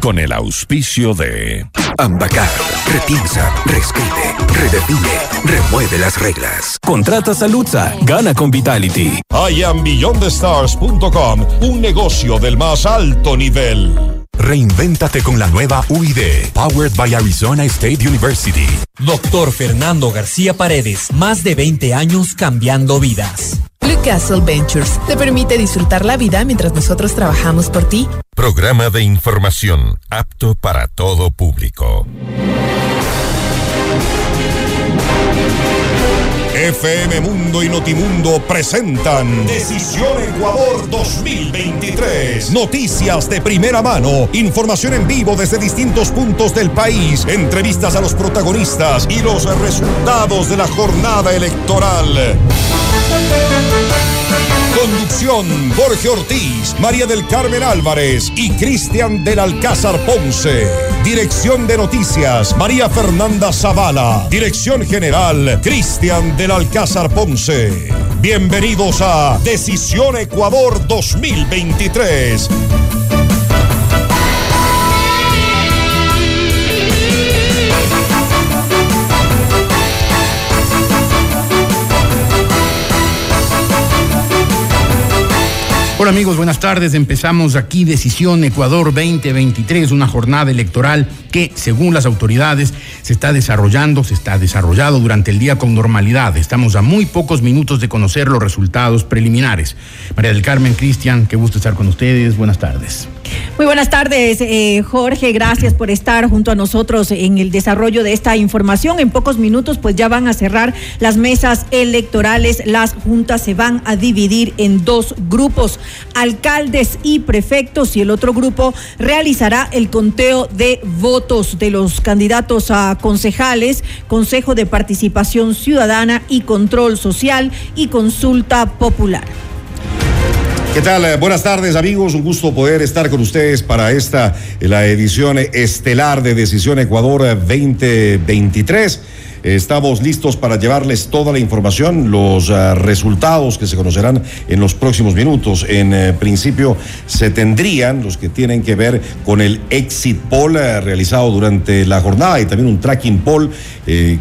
con el auspicio de Ambacar. Repiensa, reescribe, redefine, remueve las reglas. Contrata Saludza, gana con Vitality. IamBeyondTheStars.com, un negocio del más alto nivel. Reinvéntate con la nueva UID, powered by Arizona State University. Doctor Fernando García Paredes, más de 20 años cambiando vidas. Blue Castle Ventures te permite disfrutar la vida mientras nosotros trabajamos por ti. Programa de información apto para todo público. FM Mundo y Notimundo presentan Decisión Ecuador 2023. Noticias de primera mano, información en vivo desde distintos puntos del país, entrevistas a los protagonistas y los resultados de la jornada electoral. Conducción, Jorge Ortiz, María del Carmen Álvarez y Cristian del Alcázar Ponce. Dirección de Noticias, María Fernanda Zavala. Dirección General, Cristian del Alcázar Ponce. Bienvenidos a Decisión Ecuador 2023. Hola amigos, buenas tardes. Empezamos aquí Decisión Ecuador 2023, una jornada electoral que, según las autoridades, se está desarrollando, se está desarrollado durante el día con normalidad. Estamos a muy pocos minutos de conocer los resultados preliminares. María del Carmen, Cristian, qué gusto estar con ustedes. Buenas tardes. Muy buenas tardes, eh, Jorge. Gracias por estar junto a nosotros en el desarrollo de esta información. En pocos minutos, pues ya van a cerrar las mesas electorales. Las juntas se van a dividir en dos grupos, alcaldes y prefectos, y el otro grupo realizará el conteo de votos de los candidatos a concejales, Consejo de Participación Ciudadana y Control Social y Consulta Popular. ¿Qué tal? Eh, Buenas tardes amigos, un gusto poder estar con ustedes para esta, eh, la edición estelar de Decisión Ecuador eh, 2023. Estamos listos para llevarles toda la información, los resultados que se conocerán en los próximos minutos. En principio se tendrían los que tienen que ver con el exit poll realizado durante la jornada y también un tracking poll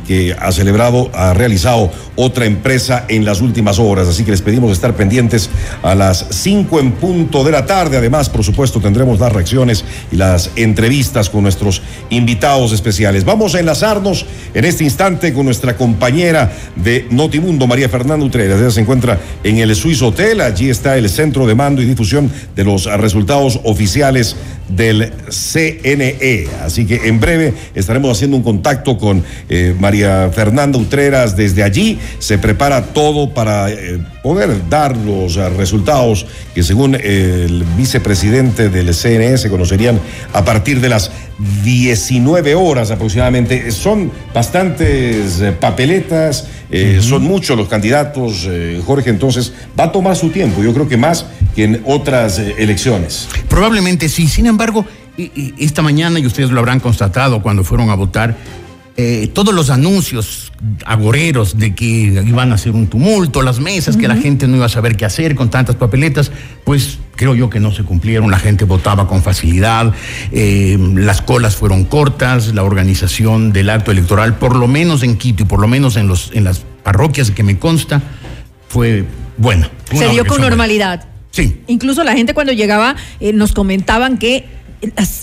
que ha celebrado, ha realizado otra empresa en las últimas horas. Así que les pedimos estar pendientes a las 5 en punto de la tarde. Además, por supuesto, tendremos las reacciones y las entrevistas con nuestros invitados especiales. Vamos a enlazarnos en este instante con nuestra compañera de Notimundo, María Fernanda Utreras. Ella se encuentra en el Swiss Hotel. Allí está el centro de mando y difusión de los resultados oficiales del CNE. Así que en breve estaremos haciendo un contacto con eh, María Fernanda Utreras desde allí. Se prepara todo para eh, poder dar los uh, resultados que según el vicepresidente del CNE se conocerían a partir de las 19 horas aproximadamente. Son bastantes eh, papeletas, eh, uh -huh. son muchos los candidatos, eh, Jorge, entonces va a tomar su tiempo, yo creo que más que en otras elecciones. Probablemente sí, sin embargo, esta mañana, y ustedes lo habrán constatado cuando fueron a votar, eh, todos los anuncios agoreros de que iban a hacer un tumulto, las mesas, uh -huh. que la gente no iba a saber qué hacer con tantas papeletas, pues creo yo que no se cumplieron, la gente votaba con facilidad, eh, las colas fueron cortas, la organización del acto electoral, por lo menos en Quito y por lo menos en, los, en las parroquias que me consta, fue buena. Se dio con normalidad. Buena. Sí. Incluso la gente cuando llegaba eh, nos comentaban que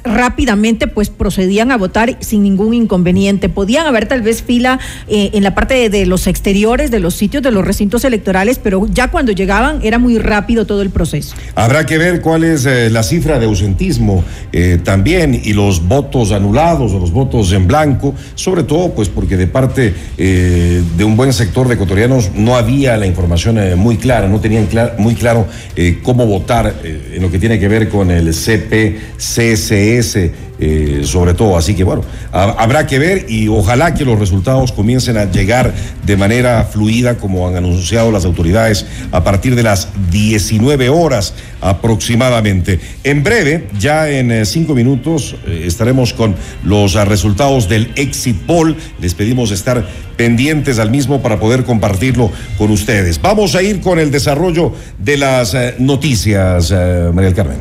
rápidamente pues procedían a votar sin ningún inconveniente. Podían haber tal vez fila eh, en la parte de, los exteriores, de los sitios, de los recintos electorales, pero ya cuando llegaban era muy rápido todo el proceso. Habrá que ver cuál es eh, la cifra de ausentismo eh, también y los votos anulados o los votos en blanco, sobre todo pues porque de parte de un buen sector de ecuatorianos no había la información muy clara, no tenían muy claro cómo votar en lo que tiene que ver con el CPC. SS eh, sobre todo. Así que bueno, habrá que ver y ojalá que los resultados comiencen a llegar de manera fluida como han anunciado las autoridades a partir de las 19 horas aproximadamente. En breve, ya en eh, cinco minutos, eh, estaremos con los uh, resultados del exit poll. Les pedimos estar pendientes al mismo para poder compartirlo con ustedes. Vamos a ir con el desarrollo de las noticias, María Carmen.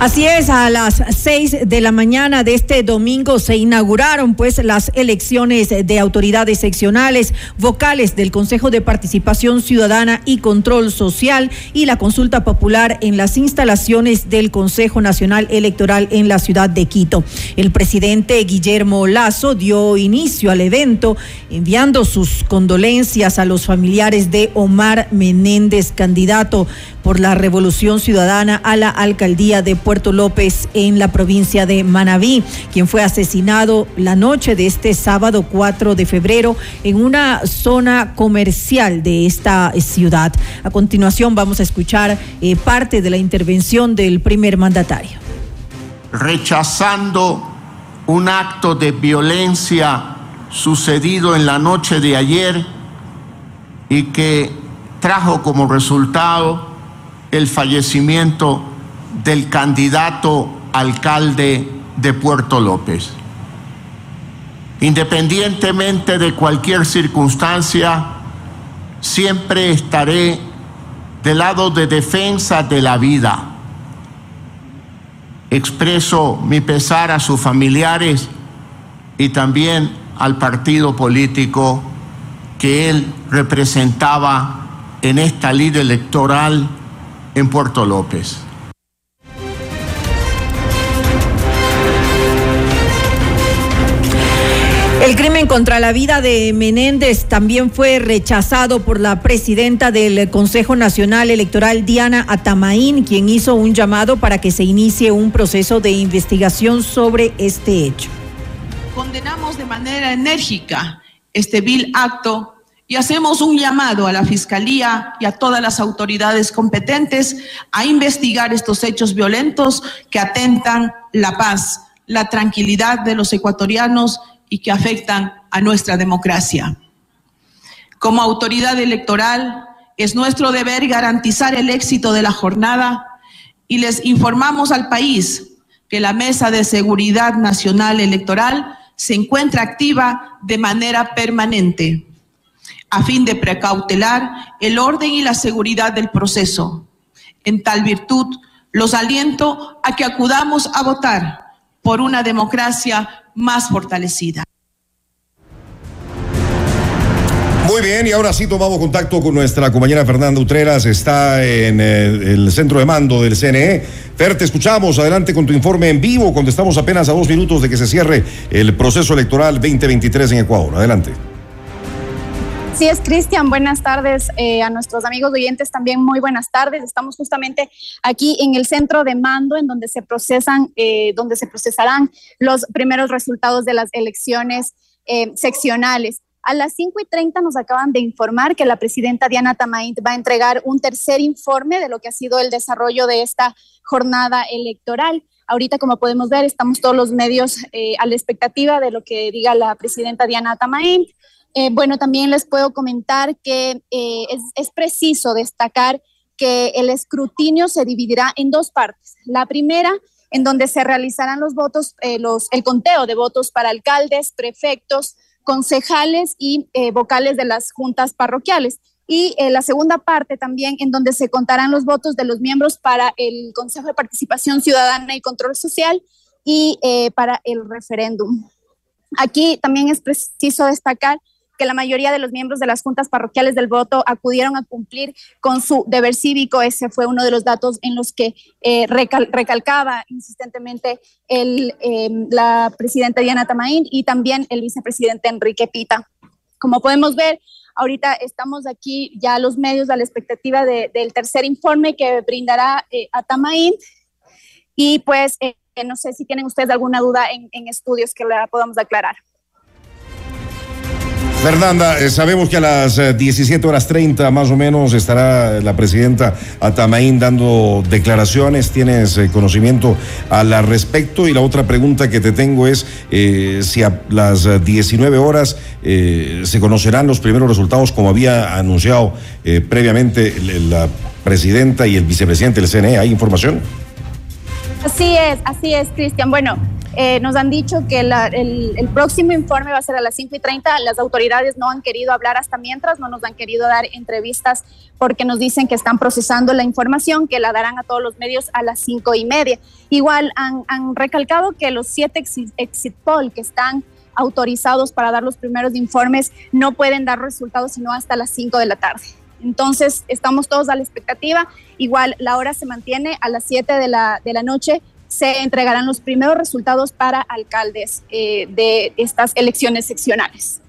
Así es, a las seis de la mañana de este domingo se inauguraron pues las elecciones de autoridades seccionales, vocales del Consejo de Participación Ciudadana y Control Social y la consulta popular en las instalaciones del Consejo Nacional Electoral en la ciudad de Quito. El presidente Guillermo Lazo dio inicio al evento enviando sus condolencias a los familiares de Omar Menéndez, candidato por la Revolución Ciudadana a la alcaldía de Puerto López en la provincia de Manabí, quien fue asesinado la noche de este sábado 4 de febrero en una zona comercial de esta ciudad. A continuación vamos a escuchar eh, parte de la intervención del primer mandatario. Rechazando un acto de violencia sucedido en la noche de ayer y que trajo como resultado el fallecimiento del candidato alcalde de Puerto López. Independientemente de cualquier circunstancia, siempre estaré del lado de defensa de la vida. Expreso mi pesar a sus familiares y también al partido político que él representaba en esta lid electoral en Puerto López. El crimen contra la vida de Menéndez también fue rechazado por la presidenta del Consejo Nacional Electoral, Diana Atamaín, quien hizo un llamado para que se inicie un proceso de investigación sobre este hecho. Condenamos de manera enérgica este vil acto y hacemos un llamado a la Fiscalía y a todas las autoridades competentes a investigar estos hechos violentos que atentan la paz, la tranquilidad de los ecuatorianos y que afectan a nuestra democracia. Como autoridad electoral, es nuestro deber garantizar el éxito de la jornada y les informamos al país que la Mesa de Seguridad Nacional Electoral se encuentra activa de manera permanente a fin de precautelar el orden y la seguridad del proceso. En tal virtud, los aliento a que acudamos a votar por una democracia más fortalecida. Muy bien, y ahora sí tomamos contacto con nuestra compañera Fernanda Utreras, está en el, eh, el centro de mando del CNE. Fer, te escuchamos, adelante con tu informe en vivo, cuando estamos apenas a dos minutos de que se cierre el proceso electoral 2023 en Ecuador. Adelante. Sí, es Cristian. Buenas tardes eh, a nuestros amigos oyentes también. Muy buenas tardes. Estamos justamente aquí en el centro de mando, en donde se procesan, eh, donde se procesarán los primeros resultados de las elecciones eh, seccionales. A las 5 y 30 nos acaban de informar que la presidenta Diana Tamaint va a entregar un tercer informe de lo que ha sido el desarrollo de esta jornada electoral. Ahorita, como podemos ver, estamos todos los medios a la expectativa de lo que diga la presidenta Diana Tamaint. Eh, bueno, también les puedo comentar que eh, es, preciso destacar que el escrutinio se dividirá en dos partes. La primera, en donde se realizarán los votos, eh, el conteo de votos para alcaldes, prefectos, concejales y vocales de las juntas parroquiales. Y la segunda parte también, en donde se contarán los votos de los miembros para el Consejo de Participación Ciudadana y Control Social y para el referéndum. Aquí también es preciso destacar que la mayoría de los miembros de las juntas parroquiales del voto acudieron a cumplir con su deber cívico. Ese fue uno de los datos en los que eh, recalcaba insistentemente em, la presidenta Diana Tamaín y también el vicepresidente Enrique Pita. Como podemos ver, ahorita estamos aquí ya los medios a la expectativa del tercer informe que brindará eh, a Tamaín. Y pues eh, no sé si tienen ustedes alguna duda en, en estudios que la podamos aclarar. Fernanda, eh, sabemos que a las 17 eh, horas 30 más o menos estará la presidenta Atamaín dando declaraciones. ¿Tienes eh, conocimiento al respecto? Y la otra pregunta que te tengo es si a las 19 horas se conocerán los primeros resultados como había anunciado previamente la presidenta y el vicepresidente del CNE. ¿Hay información? Así es, así es, Cristian. Bueno, Eh, nos han dicho que el, próximo informe va a ser a las 5 y 30. Las autoridades no han querido hablar hasta mientras, no nos han querido dar entrevistas porque nos dicen que están procesando la información, que la darán a todos los medios a las 5 y media. Igual han, recalcado que los siete exit poll que están autorizados para dar los primeros informes no pueden dar resultados sino hasta las 5 de la tarde. Entonces, estamos todos a la expectativa. Igual, la hora se mantiene a las 7 de la, de la noche. Se entregarán los primeros resultados para alcaldes eh, de estas elecciones seccionales.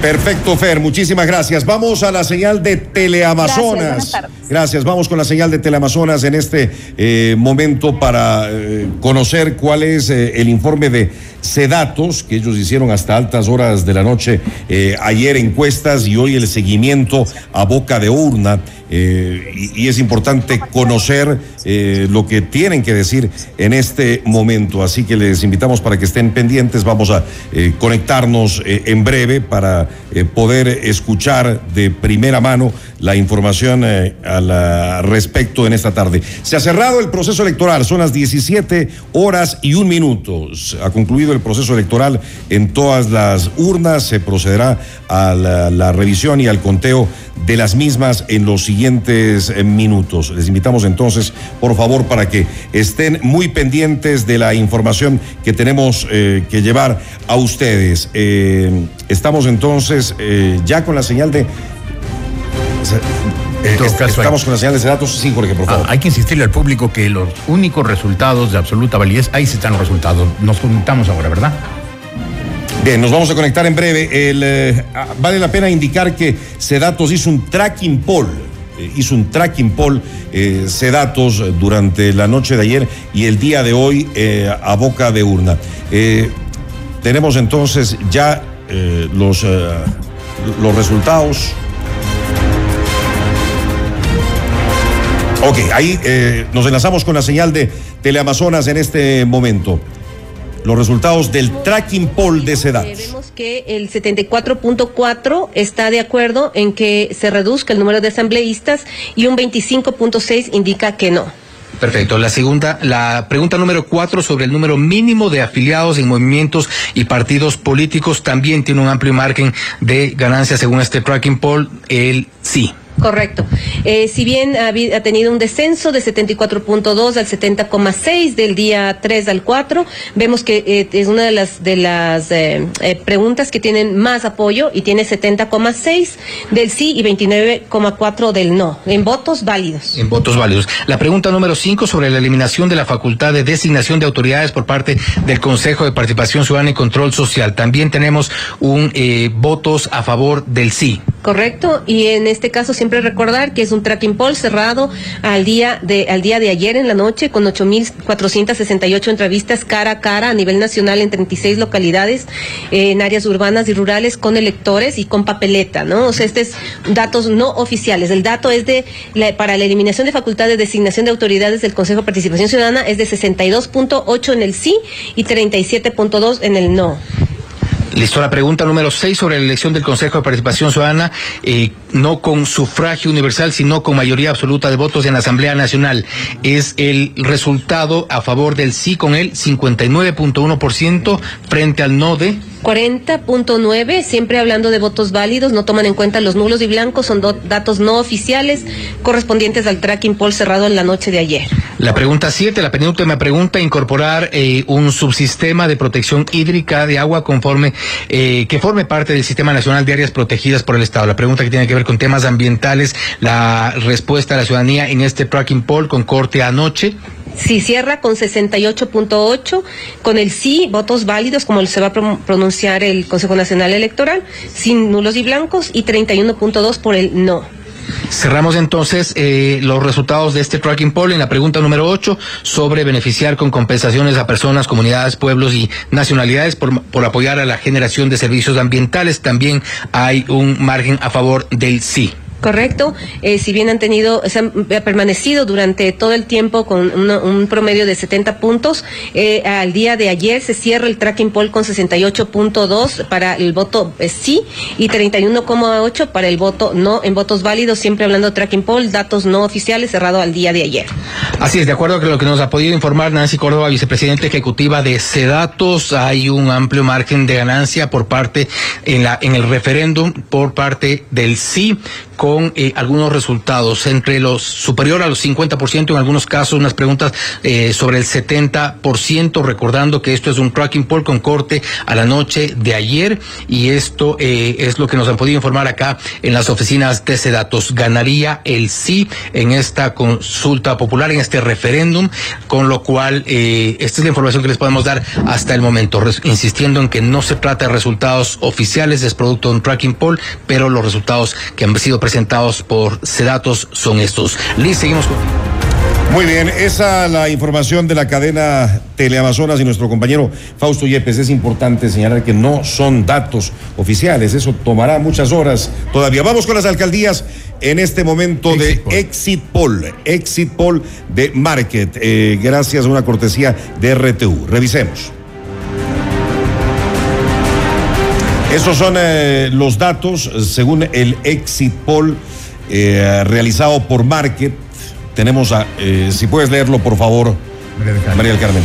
Perfecto, Fer, muchísimas gracias. Vamos a la señal de Teleamazonas. Gracias, vamos con la señal de Teleamazonas en este eh, momento para eh, conocer cuál es el informe de Sedatos, que ellos hicieron hasta altas horas de la noche eh, ayer encuestas y hoy el seguimiento a boca de urna. Eh, y, es importante conocer eh, lo que tienen que decir en este momento. Así que les invitamos para que estén pendientes. Vamos a conectarnos en breve para poder escuchar de primera mano la información al respecto en esta tarde. Se ha cerrado el proceso electoral, son las 17 horas y un minuto. Ha concluido el proceso electoral en todas las urnas. Se procederá a la, revisión y al conteo de las mismas en los siguientes eh, minutos. Les invitamos entonces, por favor, para que estén muy pendientes de la información que tenemos eh, que llevar a ustedes. Eh, estamos entonces ya con la señal de... estamos con la señal de datos. Sí, Jorge, por favor. Ah, hay que insistirle al público que los únicos resultados de absoluta validez, ahí están los resultados. Nos juntamos ahora, ¿verdad? Bien, nos vamos a conectar en breve. Eh, ah, vale la pena indicar que Sedatos hizo un tracking poll. Eh, hizo un tracking poll eh, Sedatos durante la noche de ayer y el día de hoy a boca de urna. tenemos entonces ya los, los resultados. Ok, ahí nos enlazamos con la señal de Teleamazonas en este momento los resultados del tracking poll de datos. Vemos que el 74.4 está de acuerdo en que se reduzca el número de asambleístas y un 25.6 indica que no. Perfecto. La segunda, la pregunta número cuatro sobre el número mínimo de afiliados en movimientos y partidos políticos también tiene un amplio margen de ganancia según este tracking poll. El sí. Correcto. Eh, si bien ha, ha, tenido un descenso de 74.2 al 70,6 del día 3 al 4, vemos que eh, es una de las de las eh, preguntas que tienen más apoyo y tiene 70,6 del sí y 29,4 del no, en votos válidos. En votos válidos. La pregunta número 5 sobre la eliminación de la facultad de designación de autoridades por parte del Consejo de Participación Ciudadana y Control Social. También tenemos un votos a favor del sí. Correcto, y en este caso siempre recordar que es un tracking poll cerrado al día de al día de ayer en la noche con 8.468 entrevistas cara a cara a nivel nacional en 36 localidades eh, en áreas urbanas y rurales con electores y con papeleta, ¿no? O sea, este es datos no oficiales. El dato es de para la eliminación de facultades de designación de autoridades del Consejo de Participación Ciudadana es de 62.8 en el sí y 37.2 en el no. Listo, la pregunta número 6 sobre la elección del Consejo de Participación Ciudadana, eh, no con sufragio universal, sino con mayoría absoluta de votos en la Asamblea Nacional. Es el resultado a favor del sí con el 59.1% frente al no de 40.9, siempre hablando de votos válidos, no toman en cuenta los nulos y blancos, son datos no oficiales correspondientes al tracking poll cerrado en la noche de ayer. La pregunta 7, la penúltima pregunta, incorporar eh, un subsistema de protección hídrica de agua conforme eh, que forme parte del Sistema Nacional de Áreas Protegidas por el Estado. La pregunta que tiene que ver con temas ambientales, la respuesta de la ciudadanía en este tracking poll con corte anoche. Sí, cierra con 68.8, con el sí, votos válidos, como se va a pronunciar el Consejo Nacional Electoral, sin nulos y blancos, y 31.2 por el no. Cerramos entonces eh, los resultados de este tracking poll en la pregunta número 8 sobre beneficiar con compensaciones a personas, comunidades, pueblos y nacionalidades por, por apoyar a la generación de servicios ambientales. También hay un margen a favor del sí. Correcto, eh, si bien han tenido, se han permanecido durante todo el tiempo con un promedio de 70 puntos, eh, al día de ayer se cierra el tracking poll con 68.2 para el voto eh, sí y 31.8 para el voto no en votos válidos, siempre hablando de tracking poll, datos no oficiales cerrado al día de ayer. Así es, de acuerdo con lo que nos ha podido informar Nancy Córdoba, vicepresidenta ejecutiva de Sedatos, hay un amplio margen de ganancia por parte en la en el referéndum por parte del sí con eh, algunos resultados entre los superior a los 50%, en algunos casos unas preguntas eh, sobre el 70%, recordando que esto es un tracking poll con corte a la noche de ayer y esto eh, es lo que nos han podido informar acá en las oficinas de ese datos. Ganaría el sí en esta consulta popular, en este referéndum, con lo cual esta es la información que les podemos dar hasta el momento, insistiendo en que no se trata de resultados oficiales, es producto de un tracking poll, pero los resultados que han sido presentados por Sedatos son estos. Liz, seguimos con... Muy bien, esa la información de la cadena Teleamazonas y nuestro compañero Fausto Yepes. Es importante señalar que no son datos oficiales, eso tomará muchas horas todavía. Vamos con las alcaldías en este momento de Exit Poll, Exit Poll de Market, eh, gracias a una cortesía de RTU. Revisemos. Esos son eh, los datos según el exit poll eh, realizado por Market. Tenemos a, eh, si puedes leerlo por favor, María del Carmen.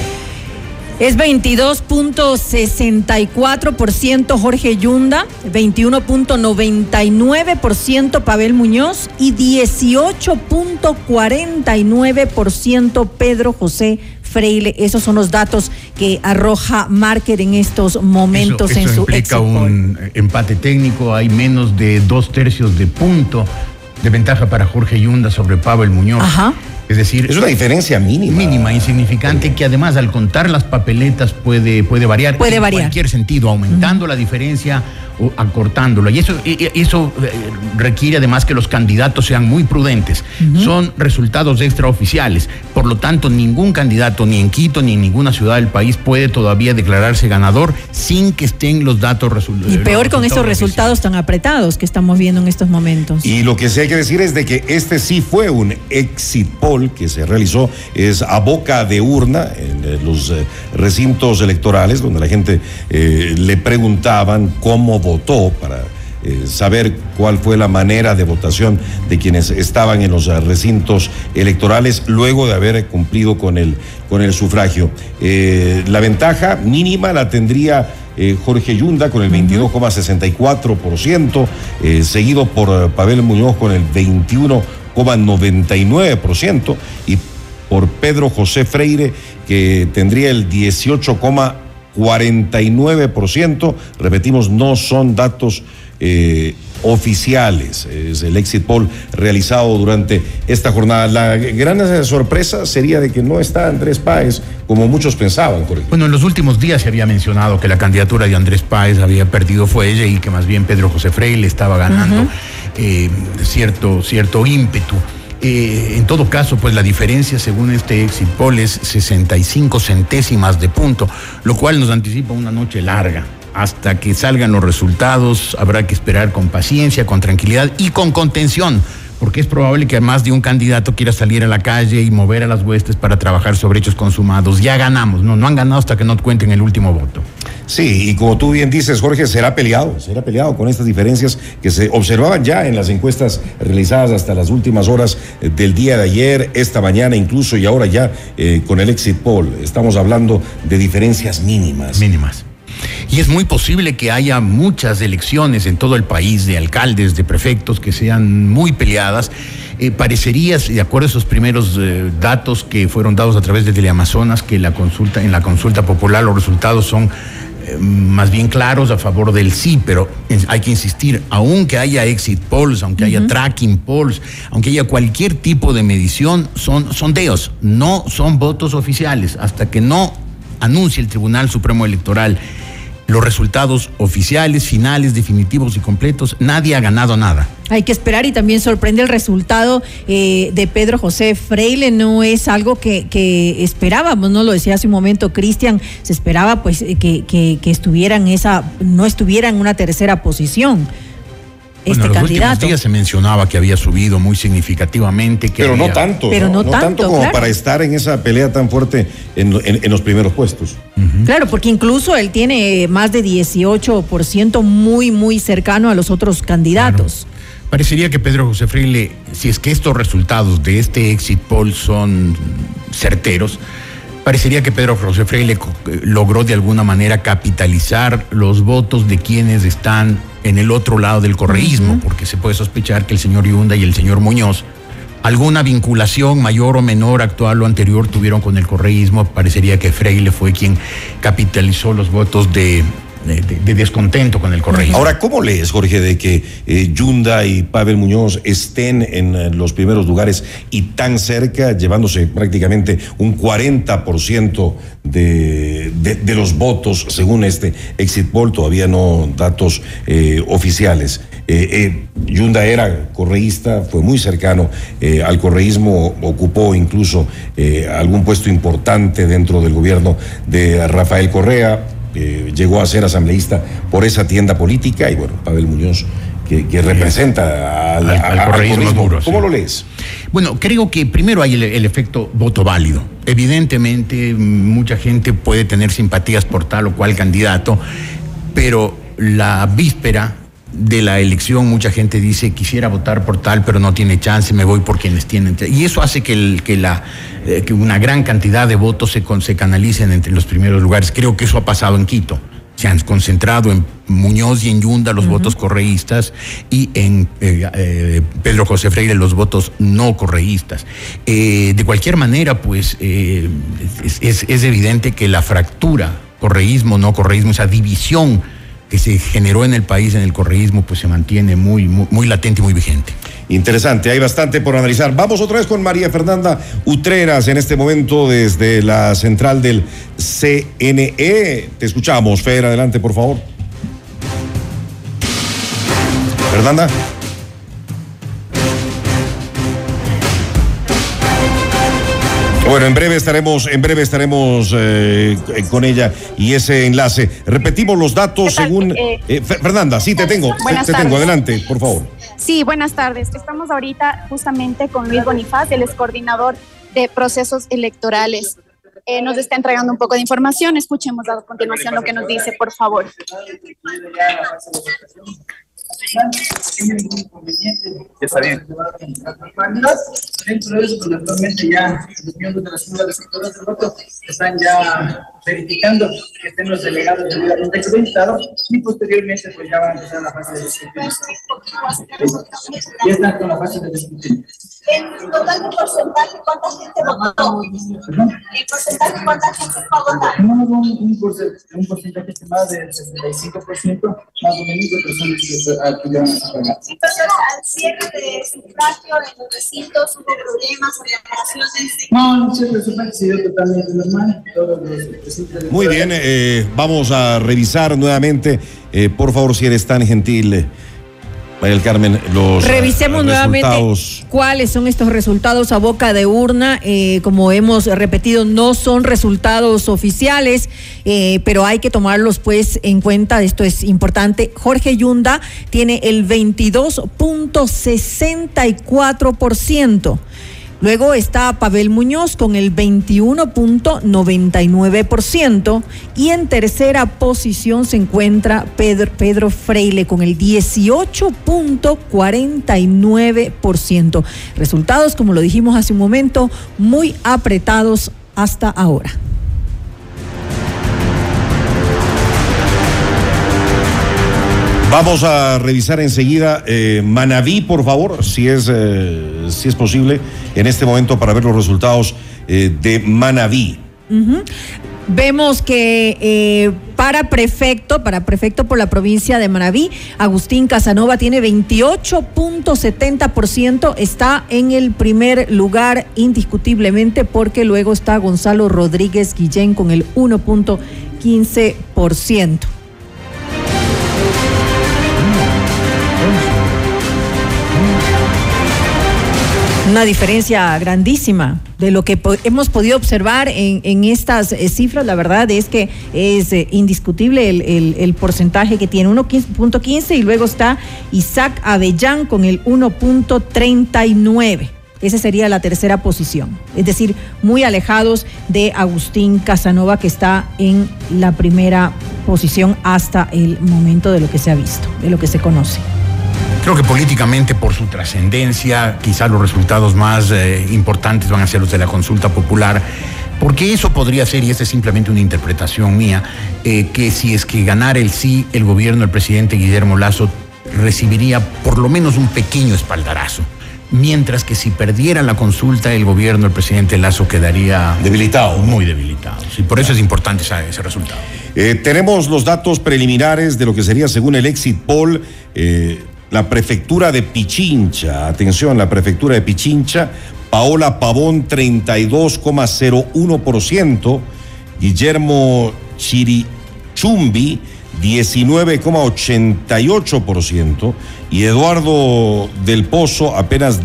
Es 22.64% Jorge Yunda, 21.99% Pavel Muñoz y 18.49% Pedro José Freile. Esos son los datos que arroja Market en estos momentos eso, en su implica un empate técnico. Hay menos de dos tercios de punto de ventaja para Jorge Yunda sobre Pavel Muñoz. Ajá. Es decir, es una diferencia mínima. Mínima, insignificante, que además al contar las papeletas puede, puede variar. Puede en variar. cualquier sentido, aumentando la diferencia o acortándola. Y eso, eso eh, requiere además que los candidatos sean muy prudentes. Son resultados extraoficiales. Por lo tanto, ningún candidato, ni en Quito, ni en ninguna ciudad del país, puede todavía declararse ganador sin que estén los datos resultados. Y peor con estos resultados tan apretados que estamos viendo en estos momentos. Y lo que sí hay que decir es de que este sí fue un exit poll que se realizó es a boca de urna en los eh, recintos electorales donde la gente eh, le preguntaban cómo votó para eh, saber cuál fue la manera de votación de quienes estaban en los eh, recintos electorales luego de haber cumplido con el, con el sufragio. Eh, la ventaja mínima la tendría Jorge Yunda con el 22,64%, seguido por Pavel Muñoz con el 21,99% y por Pedro José Freire que tendría el 18,49%. Repetimos, no son datos eh, oficiales. Es el exit poll realizado durante esta jornada. La gran sorpresa sería de que no está Andrés Páez como muchos pensaban. Jorge. Bueno, en los últimos días se había mencionado que la candidatura de Andrés Páez había perdido fuelle y que más bien Pedro José Freire estaba ganando eh, cierto, cierto ímpetu. Eh, en todo caso, pues la diferencia según este exit poll es 65 centésimas de punto, lo cual nos anticipa una noche larga. Hasta que salgan los resultados, habrá que esperar con paciencia, con tranquilidad y con contención, porque es probable que más de un candidato quiera salir a la calle y mover a las huestes para trabajar sobre hechos consumados. Ya ganamos, no, no han ganado hasta que no cuenten el último voto. Sí, y como tú bien dices, Jorge, será peleado, será peleado con estas diferencias que se observaban ya en las encuestas realizadas hasta las últimas horas eh, del día de ayer, esta mañana incluso y ahora ya eh, con el exit poll. Estamos hablando de diferencias mínimas. Mínimas. Y es muy posible que haya muchas elecciones en todo el país de alcaldes, de prefectos, que sean muy peleadas. Eh, parecería, de acuerdo a esos primeros eh, datos que fueron dados a través de Teleamazonas, que la consulta, en la consulta popular los resultados son eh, más bien claros a favor del sí, pero hay que insistir, aunque haya exit polls, aunque haya tracking polls, aunque haya cualquier tipo de medición, son sondeos, no son votos oficiales. Hasta que no anuncie el Tribunal Supremo Electoral los resultados oficiales, finales, definitivos y completos, nadie ha ganado nada. Hay que esperar y también sorprende el resultado eh, de Pedro José Freile, no es algo que, que esperábamos, ¿no? Lo decía hace un momento Cristian, se esperaba pues que, que, que estuviera en esa, no estuviera en una tercera posición. Este los candidato. últimos días se mencionaba que había subido muy significativamente. Que Pero no tanto. Pero no tanto, como claro. para estar en esa pelea tan fuerte en, en- en los primeros puestos. Claro, porque incluso él tiene más de 18% muy, muy cercano a los otros candidatos. Parecería que Pedro José Freile, si es que estos resultados de este exit poll son certeros, parecería que Pedro José Freile co- eh, logró de alguna manera capitalizar los votos de quienes están en el otro lado del correísmo, porque se puede sospechar que el señor Yunda y el señor Muñoz alguna vinculación mayor o menor, actual o anterior, tuvieron con el correísmo. Parecería que Freile fue quien capitalizó los votos de, de- de- de descontento con el correísmo. Ahora, ¿cómo lees, Jorge, de que eh, Yunda y Pavel Muñoz estén en eh, los primeros lugares y tan cerca, llevándose prácticamente un 40% de, de, de los votos, según este exit poll, todavía no datos eh, oficiales? Eh, eh, Yunda era correísta, fue muy cercano al correísmo, ocupó incluso algún puesto importante dentro del gobierno de Rafael Correa eh, llegó a ser asambleísta por esa tienda política y bueno, Pavel Muñoz que, que representa al, Al- al correísmo duro, ¿Cómo sí. lo lees? Bueno, creo que primero hay el, el efecto voto válido. Evidentemente, mucha gente puede tener simpatías por tal o cual candidato, pero la víspera de la elección mucha gente dice quisiera votar por tal, pero no tiene chance, me voy por quienes tienen. Y eso hace que, el- que la, eh, que una gran cantidad de votos se, con- se canalicen entre los primeros lugares. Creo que eso ha pasado en Quito. Se han concentrado en Muñoz y en Yunda los votos correístas y en eh, eh, Pedro José Freire los votos no correístas. De cualquier manera, pues es, es- es evidente que la fractura correísmo, no correísmo, esa división que se generó en el país en el correísmo, pues se mantiene muy, muy, latente y muy vigente. Interesante, hay bastante por analizar. Vamos otra vez con María Fernanda Utreras en este momento desde la central del CNE. Te escuchamos, Fer, adelante, por favor. Fernanda. Bueno, en breve estaremos, en breve estaremos eh, con ella y ese enlace. Repetimos los datos según. Eh, eh, Fe- Fernanda, sí te tengo, te, Buenas te tengo. Adelante, por favor. Sí, buenas tardes. Estamos ahorita justamente con Luis Bonifaz, el ex coordinador de procesos electorales. Eh, nos está entregando un poco de información. Escuchemos a continuación lo que nos dice, por favor. Está bien. Dentro de eso, pues, actualmente ya los miembros de las juntas de sectores de voto están ya verificando que estén los delegados debidamente acreditados y posteriormente pues ya va a empezar la fase de discusión. Ya están con la fase de discusión. En total de porcentaje, ¿cuánta gente votó? En porcentaje, ¿cuánta gente fue a votar? Tenemos un, un, porce- un porcentaje estimado del 65% más o menos de personas que acudieron a pagar. Entonces, al cierre de sufragio en los recintos, hubo problemas. No, no sé, resulta que ha sido totalmente normal. Todos los recintos Muy bien, eh, vamos a revisar nuevamente. eh, por favor, si eres tan gentil, eh, María del Carmen, los Revisemos nuevamente resultados. cuáles son estos resultados a boca de urna. Eh, como hemos repetido, no son resultados oficiales, eh, pero hay que tomarlos pues en cuenta. Esto es importante. Jorge Yunda tiene el 22.64%. Luego está Pavel Muñoz con el 21.99% y en tercera posición se encuentra Pedro, Pedro Freile con el 18.49%. Resultados, como lo dijimos hace un momento, muy apretados hasta ahora. Vamos a revisar enseguida eh, Manaví, por favor, si es, eh, si es posible, en este momento para ver los resultados eh, de Manaví. Vemos que para prefecto, para prefecto por la provincia de Manaví, Agustín Casanova tiene 28.70%, está en el primer lugar indiscutiblemente porque luego está Gonzalo Rodríguez Guillén con el 1.15%. Una diferencia grandísima de lo que hemos podido observar en, estas eh, cifras. La verdad es que es eh, indiscutible el, el- el porcentaje que tiene 1.15 y luego está Isaac Avellán con el 1.39. Esa sería la tercera posición. Es decir, muy alejados de Agustín Casanova, que está en la primera posición hasta el momento de lo que se ha visto, de lo que se conoce. Creo que políticamente, por su trascendencia, quizá los resultados más eh, importantes van a ser los de la consulta popular, porque eso podría ser, y esta es simplemente una interpretación mía, eh, que si es que ganara el sí, el gobierno del presidente Guillermo Lazo recibiría por lo menos un pequeño espaldarazo. Mientras que si perdiera la consulta, el gobierno del presidente Lazo quedaría debilitado. Muy debilitado. Sí, por eso es importante ese resultado. Eh, tenemos los datos preliminares de lo que sería según el exit poll eh, la prefectura de Pichincha. Atención, la prefectura de Pichincha. Paola Pavón 32,01%. Guillermo Chirichumbi 19,88% y Eduardo del Pozo apenas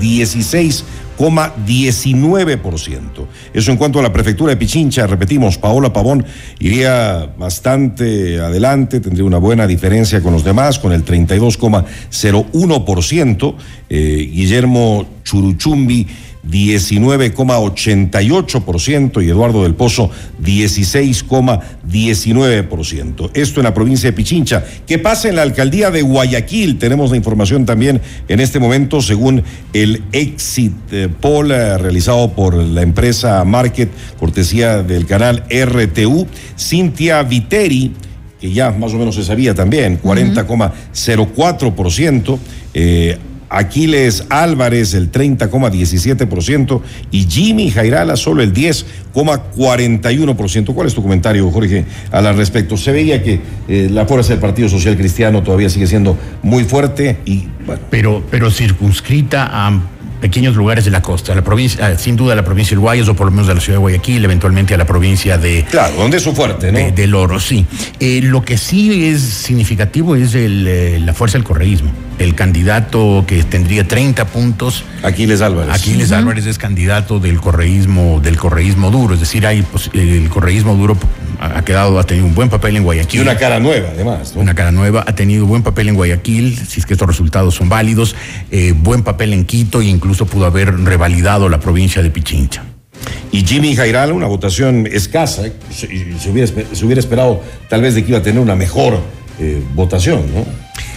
16,19%. Eso en cuanto a la prefectura de Pichincha, repetimos, Paola Pavón iría bastante adelante, tendría una buena diferencia con los demás, con el 32,01%, eh, Guillermo Churuchumbi 19,88% y Eduardo del Pozo 16,19%. Esto en la provincia de Pichincha. ¿Qué pasa en la alcaldía de Guayaquil? Tenemos la información también en este momento según el exit poll eh, realizado por la empresa Market, cortesía del canal RTU. Cintia Viteri que ya más o menos se sabía también, 40,04%. Eh, Aquiles Álvarez el 30,17% y Jimmy Jairala solo el 10,41%. ¿Cuál es tu comentario, Jorge, al respecto? Se veía que eh, la fuerza del Partido Social Cristiano todavía sigue siendo muy fuerte y bueno, pero, pero circunscrita a pequeños lugares de la costa, la provincia, eh, sin duda la provincia del Guayas o por lo menos de la ciudad de Guayaquil, eventualmente a la provincia de... Claro, donde es su fuerte, ¿no? De, del oro, sí. Eh, lo que sí es significativo es el, eh, la fuerza del correísmo. El candidato que tendría 30 puntos. Aquiles Álvarez. Aquiles Ujú. Álvarez es candidato del correísmo, del correísmo duro. Es decir, hay, pues, el correísmo duro ha quedado, ha tenido un buen papel en Guayaquil. Y una cara nueva, además. ¿no? Una cara nueva, ha tenido buen papel en Guayaquil, si es que estos resultados son válidos, eh, buen papel en Quito e incluso pudo haber revalidado la provincia de Pichincha. Y Jimmy Jairala, una votación escasa, se, se hubiera, espe- se hubiera esperado tal vez de que iba a tener una mejor eh, votación, ¿no?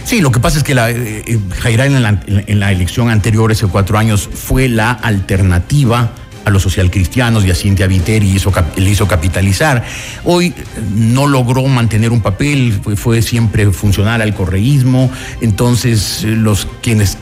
Sí, lo que pasa es que la, eh, eh, la, en la elección anterior, hace cuatro años, fue la alternativa a los socialcristianos y a Cintia Viteri hizo, le hizo capitalizar. Hoy eh, no logró mantener un papel, fue, siempre funcional al correísmo, entonces los quienes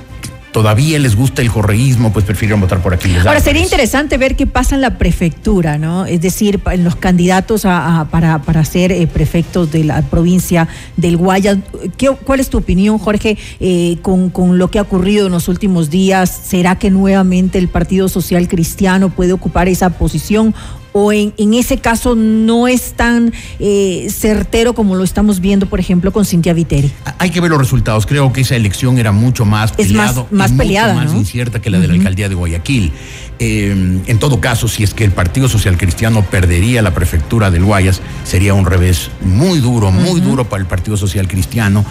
todavía les gusta el correísmo, pues prefieren votar por aquí. Ahora, sería interesante ver qué pasa en la prefectura, ¿no? Es decir, en los candidatos a- a- para, para ser eh, prefectos de la provincia del Guayas. ¿Qué- ¿Cuál es tu opinión, Jorge, eh, con, con lo que ha ocurrido en los últimos días? ¿Será que nuevamente el Partido Social Cristiano puede ocupar esa posición? ¿O en, en ese caso no es tan eh, certero como lo estamos viendo, por ejemplo, con Cintia Viteri? Hay que ver los resultados. Creo que esa elección era mucho más Es más- y mucho peleada, más ¿no? incierta que la de la alcaldía de Guayaquil. Eh, en todo caso, si es que el Partido Social Cristiano perdería la prefectura del Guayas, sería un revés muy duro, muy duro para el Partido Social Cristiano.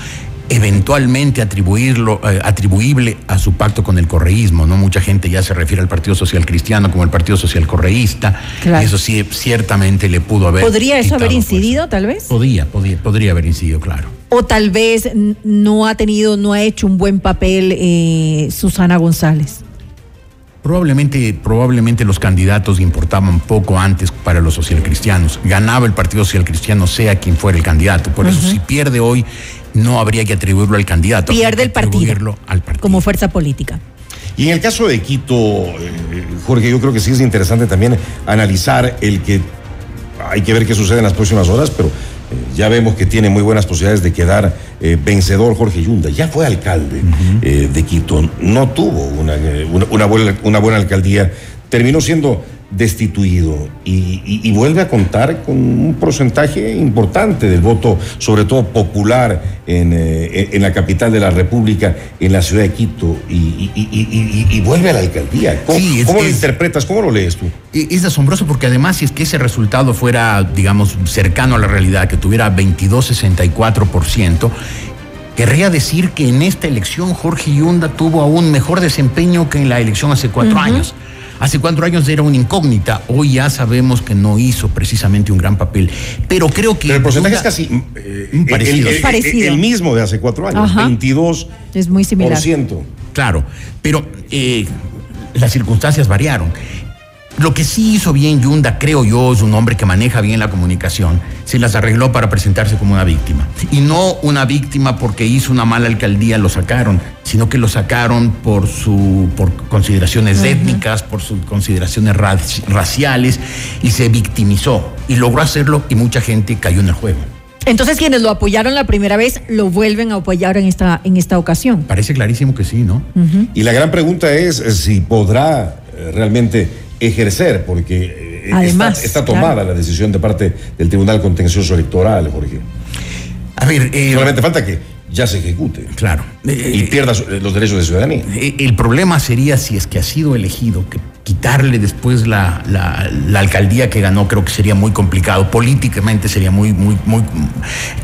Eventualmente atribuirlo, eh, atribuible a su pacto con el correísmo, ¿no? Mucha gente ya se refiere al Partido Social Cristiano como el Partido Social Correísta. Claro. Y eso sí, ciertamente le pudo haber. ¿Podría eso haber quitado incidido, tal vez? Podría, podría, podría haber incidido, claro. O tal vez no ha tenido, no ha hecho un buen papel eh, Susana González. Probablemente, probablemente los candidatos importaban poco antes para los socialcristianos. Ganaba el Partido Social Cristiano, sea quien fuera el candidato. Por eso, si pierde hoy, no habría que atribuirlo al candidato. Pierde el partido al partido. como fuerza política. Y en el caso de Quito, eh, Jorge, yo creo que sí es interesante también analizar el que hay que ver qué sucede en las próximas horas, pero eh, ya vemos que tiene muy buenas posibilidades de quedar eh, vencedor Jorge Yunda. Ya fue alcalde eh, de Quito, no tuvo una, una, una buena, una buena alcaldía, terminó siendo destituido y, y- y vuelve a contar con un porcentaje importante del voto, sobre todo popular, en, eh, en la capital de la República, en la ciudad de Quito, y, y- y- y- y- y vuelve a la alcaldía. ¿Cómo, Sí, es- cómo lo interpretas? ¿Cómo lo lees tú? E- Es asombroso porque además si es que ese resultado fuera, digamos, cercano a la realidad, que tuviera 22-64%, querría decir que en esta elección Jorge Yunda tuvo aún mejor desempeño que en la elección hace cuatro años. Hace cuatro años era una incógnita, hoy ya sabemos que no hizo precisamente un gran papel. Pero creo que... Pero el porcentaje es casi eh, parecido. el, el- Parecido. el mismo de hace cuatro años, Ajá. 22%. Es muy similar. Claro, pero eh, las circunstancias variaron. Lo que sí hizo bien Yunda, creo yo, es un hombre que maneja bien la comunicación. Se las arregló para presentarse como una víctima. Y no una víctima porque hizo una mala alcaldía, lo sacaron, sino que lo sacaron por, su, por consideraciones étnicas, por sus consideraciones raci- raciales, y se victimizó. Y logró hacerlo y mucha gente cayó en el juego. Entonces quienes lo apoyaron la primera vez lo vuelven a apoyar en esta, en esta ocasión. Parece clarísimo que sí, ¿no? Y la gran pregunta es eh, si podrá eh, realmente ejercer, porque eh, Además, está, está tomada claro. la decisión de parte del Tribunal Contencioso Electoral, Jorge. A ver, eh, solamente falta que ya se ejecute. Claro. y pierda su- los derechos de ciudadanía. Eh, El problema sería si es que ha sido elegido, que quitarle después la, la- la alcaldía que ganó, creo que sería muy complicado. Políticamente sería muy, muy, muy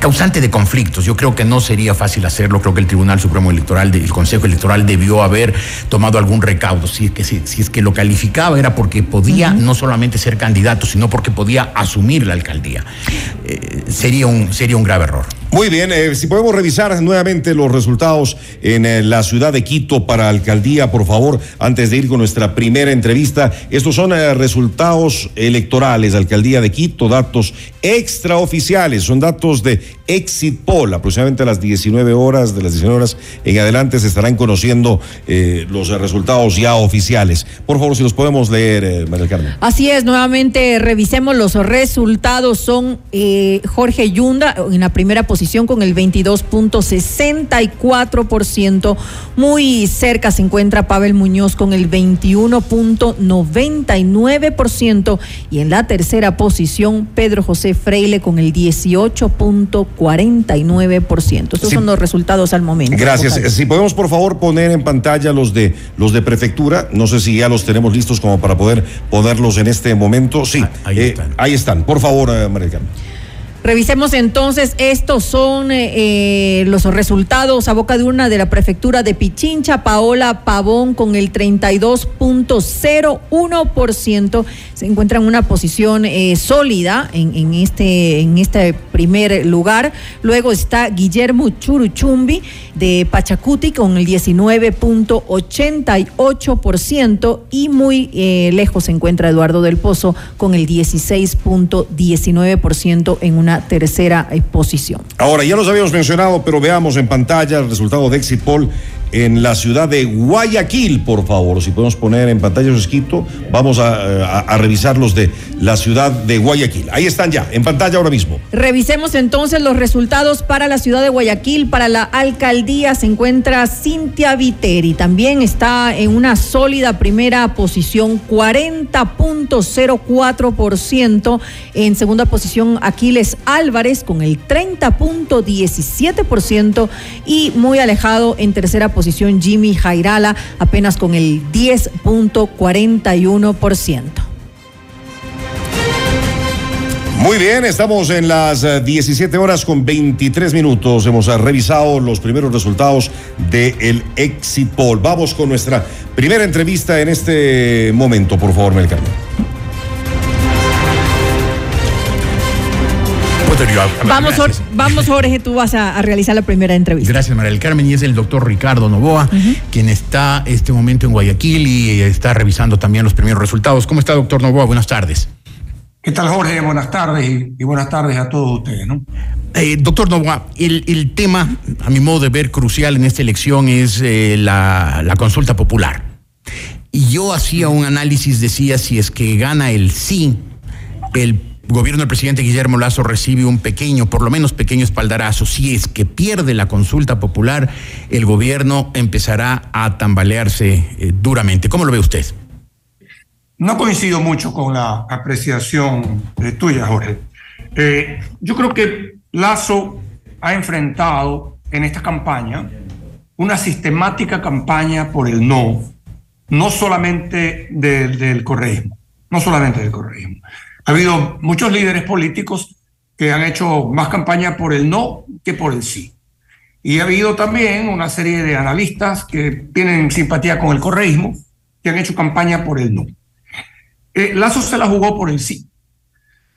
causante de conflictos. Yo creo que no sería fácil hacerlo. Creo que el Tribunal Supremo Electoral, el Consejo Electoral debió haber tomado algún recaudo. Si es que, si, si es que lo calificaba era porque podía no solamente ser candidato, sino porque podía asumir la alcaldía. Eh, sería, un, sería un grave error. Muy bien, eh, si podemos revisar nuevamente los resultados en eh, la ciudad de Quito para alcaldía, por favor, antes de ir con nuestra primera entrevista. Estos son eh, resultados electorales, alcaldía de Quito, datos extraoficiales, son datos de Exit Poll, aproximadamente a las 19 horas, de las 19 horas en adelante se estarán conociendo eh, los resultados ya oficiales. Por favor, si los podemos leer, María Carmen. Así es, nuevamente revisemos los resultados. Son Jorge Yunda en la primera posición con el 22.64%. Muy cerca se encuentra Pavel Muñoz con el 21.99%. Y en la tercera posición, Pedro José Freile con el 18.49%. Estos Sí. son los resultados al momento. Gracias. Si podemos, por favor, poner en pantalla los de los de prefectura. No sé si ya los tenemos listos como para poder ponerlos en este momento. Sí, ahí, están. ahí están. Por favor, eh, María del Carmen. Revisemos entonces, estos son eh, eh, los resultados a boca de urna de la prefectura de Pichincha. Paola Pavón con el 32.01% se encuentra en una posición eh, sólida en, en este, en este primer lugar. Luego está Guillermo Churuchumbi de Pachacuti con el 19.88% y muy eh, lejos se encuentra Eduardo del Pozo con el 16.19% en una tercera eh, posición. Ahora, ya los habíamos mencionado, pero veamos en pantalla el resultado de Exit Poll en la ciudad de Guayaquil, por favor. Si podemos poner en pantalla su escrito, vamos a, a- a revisar los de la ciudad de Guayaquil. Ahí están ya, en pantalla ahora mismo. Revisemos entonces los resultados para la ciudad de Guayaquil. Para la alcaldía se encuentra Cintia Viteri. También está en una sólida primera posición, 40.04%. En segunda posición, Aquiles Álvarez con el 30.17%. Y muy alejado en tercera posición, Jimmy Jairala apenas con el 10.41%. Muy bien, estamos en las eh, 17 horas con 23 minutos. Hemos eh, revisado los primeros resultados del Exit Poll. Vamos con nuestra primera entrevista en este momento, por favor, Mel Vamos, Jor- vamos, Jorge, tú vas a, a realizar la primera entrevista. Gracias, María del Carmen. Y es el doctor Ricardo Novoa, quien está este momento en Guayaquil y está revisando también los primeros resultados. ¿Cómo está, doctor Novoa? Buenas tardes. ¿Qué tal, Jorge? Buenas tardes y, y buenas tardes a todos ustedes, ¿no? Eh, doctor Novoa, el, el tema, a mi modo de ver, crucial en esta elección es eh, la, la consulta popular. Y yo hacía un análisis, decía, si es que gana el sí, el gobierno del presidente Guillermo Lazo recibe un pequeño, por lo menos pequeño espaldarazo. Si es que pierde la consulta popular, el gobierno empezará a tambalearse eh, duramente. ¿Cómo lo ve usted? no coincido mucho con la apreciación tuya, Jorge. Eh, yo creo que Lazo ha enfrentado en esta campaña una sistemática campaña por el no, no solamente del correísmo, no solamente del correísmo. Ha habido muchos líderes políticos que han hecho más campaña por el no que por el sí. Y ha habido también una serie de analistas que tienen simpatía con el correísmo, que han hecho campaña por el no. Eh, Lazo se la jugó por el sí.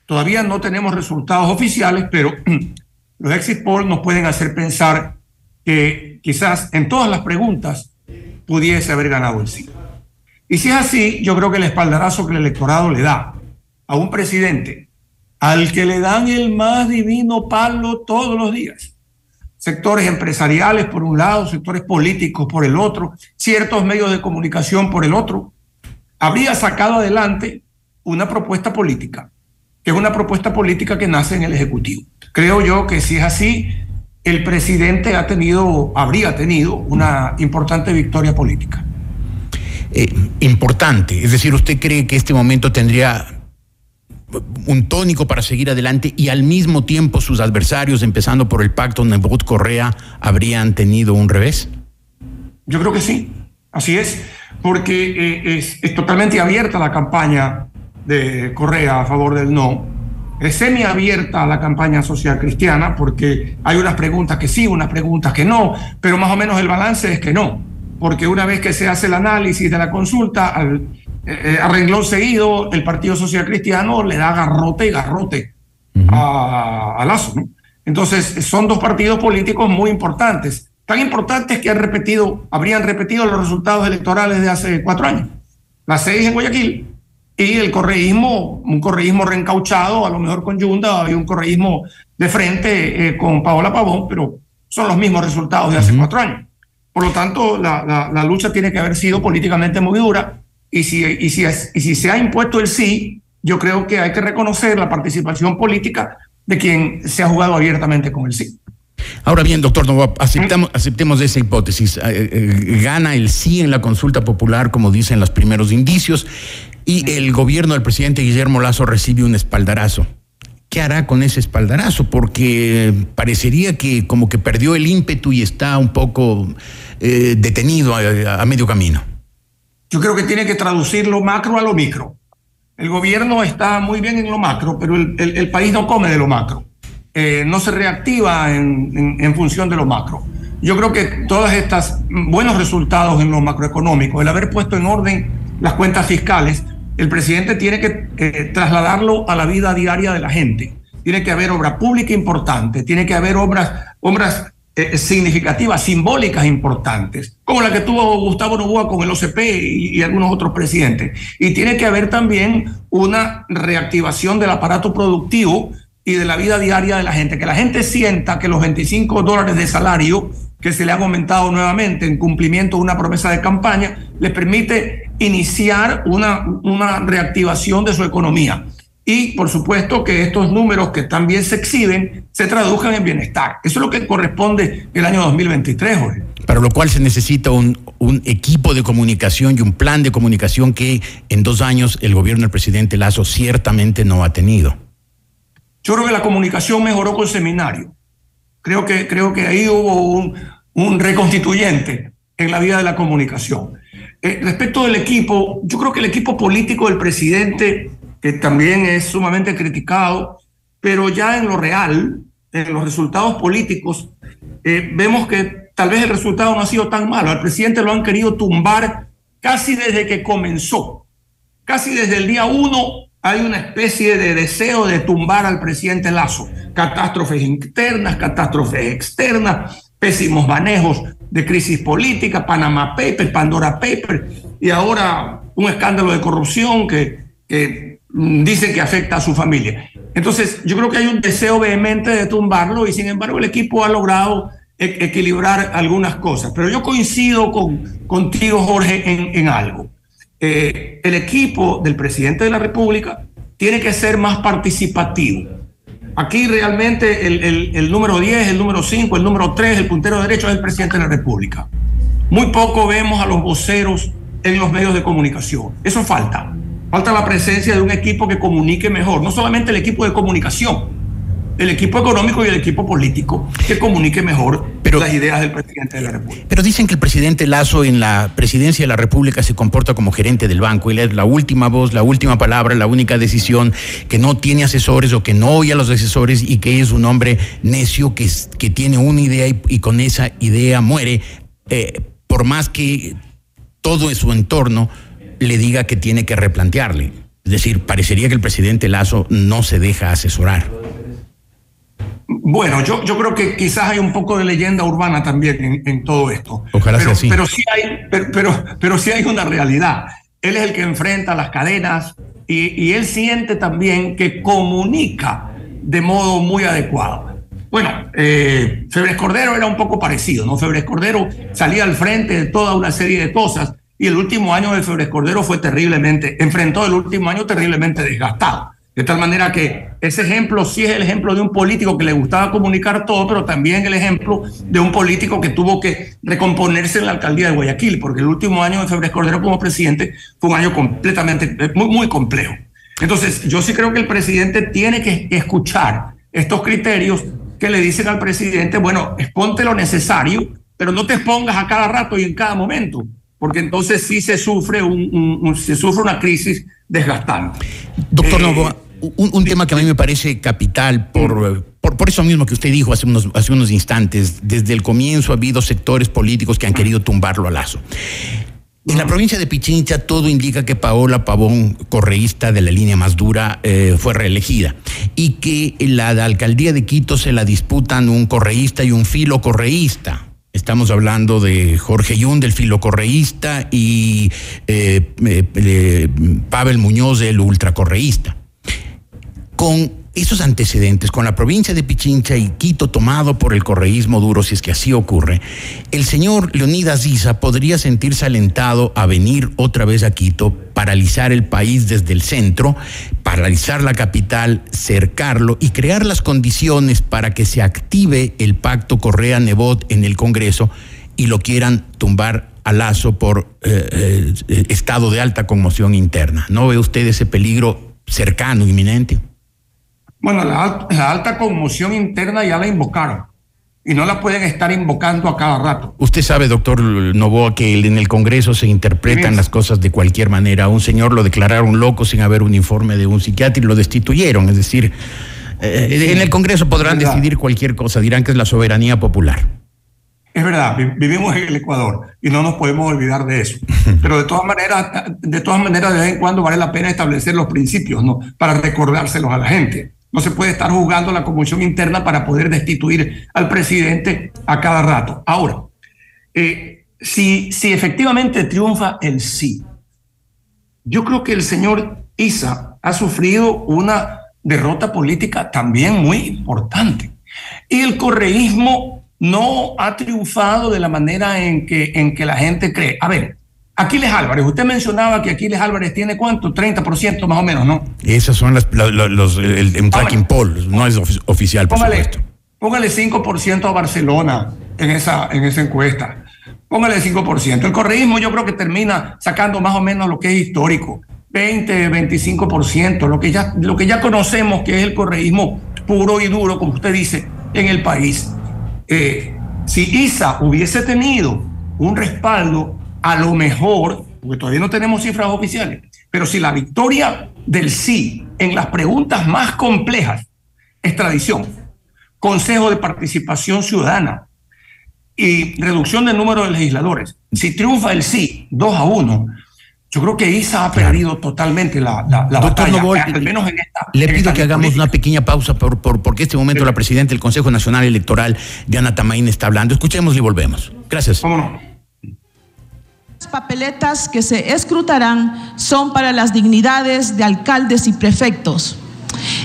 Todavía no tenemos resultados oficiales, pero los exit polls nos pueden hacer pensar que quizás en todas las preguntas pudiese haber ganado el sí. Y si es así, yo creo que el espaldarazo que el electorado le da a un presidente al que le dan el más divino palo todos los días, sectores empresariales por un lado, sectores políticos por el otro, ciertos medios de comunicación por el otro, habría sacado adelante una propuesta política, que es una propuesta política que nace en el Ejecutivo. Creo yo que si es así, el presidente ha tenido, habría tenido una importante victoria política. Eh, importante, es decir, ¿usted cree que este momento tendría un tónico para seguir adelante y al mismo tiempo sus adversarios, empezando por el pacto Nebot Correa, habrían tenido un revés? Yo creo que sí, así es, porque eh, es, es, totalmente abierta la campaña de Correa a favor del no, es semiabierta la campaña social cristiana, porque hay unas preguntas que sí, unas preguntas que no, pero más o menos el balance es que no, porque una vez que se hace el análisis de la consulta, al, eh, a renglón seguido, el Partido Social Cristiano le da garrote y garrote a, a, Lazo. ¿no? Entonces, son dos partidos políticos muy importantes, tan importantes que han repetido, habrían repetido los resultados electorales de hace cuatro años. Las seis en Guayaquil y el correísmo, un correísmo reencauchado, a lo mejor con Yunda, y un correísmo de frente eh, con Paola Pavón, pero son los mismos resultados de hace cuatro años. Por lo tanto, la, la, la, lucha tiene que haber sido políticamente muy dura y si, y, si y si se ha impuesto el sí, yo creo que hay que reconocer la participación política de quien se ha jugado abiertamente con el sí. Ahora bien, doctor Novoa, aceptamos, aceptemos esa hipótesis. Eh, eh, gana el sí en la consulta popular, como dicen los primeros indicios, y el gobierno del presidente Guillermo Lazo recibe un espaldarazo. ¿Qué hará con ese espaldarazo? Porque parecería que como que perdió el ímpetu y está un poco eh, detenido a medio camino. Yo creo que tiene que traducir lo macro a lo micro. El gobierno está muy bien en lo macro, pero el, el, país no come de lo macro. Eh, no se reactiva en, en, en, función de lo macro. Yo creo que todos estos buenos resultados en lo macroeconómico, el haber puesto en orden las cuentas fiscales, el presidente tiene que eh, trasladarlo a la vida diaria de la gente. Tiene que haber obra pública importante, tiene que haber obras, obras eh, significativas, simbólicas importantes, como la que tuvo Gustavo Novoa con el OCP y, y, algunos otros presidentes. Y tiene que haber también una reactivación del aparato productivo y de la vida diaria de la gente, que la gente sienta que los 25 dólares de salario que se le han aumentado nuevamente en cumplimiento de una promesa de campaña, les permite iniciar una, una reactivación de su economía y por supuesto que estos números que también se exhiben se traduzcan en bienestar. Eso es lo que corresponde el año 2023, Jorge. Para lo cual se necesita un, un, equipo de comunicación y un plan de comunicación que en dos años el gobierno del presidente Lazo ciertamente no ha tenido. Yo creo que la comunicación mejoró con el seminario. Creo que, creo que ahí hubo un, un reconstituyente en la vida de la comunicación. Eh, respecto del equipo, yo creo que el equipo político del presidente también es sumamente criticado, pero ya en lo real, en los resultados políticos, eh, vemos que tal vez el resultado no ha sido tan malo. Al presidente lo han querido tumbar casi desde que comenzó. Casi desde el día uno hay una especie de deseo de tumbar al presidente Lazo. Catástrofes internas, catástrofes externas, pésimos manejos de crisis política, Panama Papers, Pandora Papers, y ahora un escándalo de corrupción que dice que afecta a su familia. Entonces, yo creo que hay un deseo vehemente de tumbarlo y sin embargo el equipo ha logrado e equilibrar algunas cosas. Pero yo coincido con, contigo, Jorge, en, algo. Eh, el equipo del presidente de la República tiene que ser más participativo. Aquí realmente el, el número 10, el número 5, el número 3, el puntero derecho es el presidente de la República. Muy poco vemos a los voceros en los medios de comunicación. Eso falta falta la presencia de un equipo que comunique mejor, no solamente el equipo de comunicación, el equipo económico y el equipo político que comunique mejor las ideas del presidente de la República. Pero dicen que el presidente Lazo en la presidencia de la República se comporta como gerente del banco. Él es la última voz, la última palabra, la única decisión, que no tiene asesores o que no oye a los asesores y que es un hombre necio que, que tiene una idea y, con esa idea muere, eh, por más que todo en su entorno le diga que tiene que replantearle. Es decir, parecería que el presidente Lazo no se deja asesorar. Bueno, yo, yo creo que quizás hay un poco de leyenda urbana también en, todo esto. Ojalá pero, sea así. Pero sí, hay, pero, pero, sí hay una realidad. Él es el que enfrenta las cadenas y, y él siente también que comunica de modo muy adecuado. Bueno, eh, Febres Cordero era un poco parecido, ¿no? Febres Cordero salía al frente de toda una serie de cosas y el último año de Febres Cordero fue terriblemente, enfrentó el último año terriblemente desgastado. De tal manera que ese ejemplo sí es el ejemplo de un político que le gustaba comunicar todo, pero también el ejemplo de un político que tuvo que recomponerse en la alcaldía de Guayaquil, porque el último año de Febres Cordero como presidente fue un año completamente, muy, muy complejo. Entonces, yo sí creo que el presidente tiene que escuchar estos criterios que le dicen al presidente, bueno, exponte lo necesario, pero no te expongas a cada rato y en cada momento, porque entonces sí se sufre, un, se sufre una crisis desgastante. Doctor Novoa, un, tema que a mí me parece capital por, por, eso mismo que usted dijo hace unos, hace unos instantes, desde el comienzo ha habido sectores políticos que han querido tumbarlo a lazo. En la provincia de Pichincha todo indica que Paola Pavón, correísta de la línea más dura, eh, fue reelegida y que la, alcaldía de Quito se la disputan un correísta y un filo correísta. Estamos hablando de Jorge Yun, del filo correísta, y eh, eh, Pavel Muñoz, del ultracorreísta. Con esos antecedentes, con la provincia de Pichincha y Quito tomado por el correísmo duro, si es que así ocurre, el señor Leonidas Isa podría sentirse alentado a venir otra vez a Quito, paralizar el país desde el centro, paralizar la capital, cercarlo y crear las condiciones para que se active el pacto Correa-Nebot en el Congreso y lo quieran tumbar a Lazo por eh, eh, estado de alta conmoción interna. ¿No ve usted ese peligro cercano, inminente? Bueno, la, alta conmoción interna ya la invocaron y no la pueden estar invocando a cada rato. Usted sabe, doctor Novoa, que en el Congreso se interpretan las cosas de cualquier manera. A un señor lo declararon loco sin haber un informe de un psiquiatra y lo destituyeron. Es decir, eh, en el Congreso podrán decidir cualquier cosa, dirán que es la soberanía popular. Es verdad, vivimos en el Ecuador y no nos podemos olvidar de eso. Pero de todas maneras, de todas maneras, de vez en cuando vale la pena establecer los principios, ¿no? Para recordárselos a la gente. No se puede estar juzgando la conmoción interna para poder destituir al presidente a cada rato. Ahora, eh, si, si efectivamente triunfa el sí, yo creo que el señor Isa ha sufrido una derrota política también muy importante. Y el correísmo no ha triunfado de la manera en que, en que la gente cree. A ver, Aquiles Álvarez, usted mencionaba que Aquiles Álvarez tiene cuánto, 30% más o menos, ¿no? Esas son las, los, el, tracking poll, no es oficial, por póngale, supuesto. Póngale 5% a Barcelona en esa, en esa encuesta. Póngale 5%. El correísmo yo creo que termina sacando más o menos lo que es histórico. 20, 25%, lo que ya, lo que ya conocemos que es el correísmo puro y duro, como usted dice, en el país. Eh, si ISA hubiese tenido un respaldo a lo mejor, porque todavía no tenemos cifras oficiales, pero si la victoria del sí en las preguntas más complejas, extradición, Consejo de Participación Ciudadana y reducción del número de legisladores, si triunfa el sí 2 a 1, yo creo que ISA ha perdido totalmente la, la, batalla, al menos en esta. Le pido que hagamos una pequeña pausa por, por, porque este momento la presidenta del Consejo Nacional Electoral, Diana Tamaín, está hablando. Escuchemos y volvemos. Gracias. Vámonos. Las papeletas que se escrutarán son para las dignidades de alcaldes y prefectos.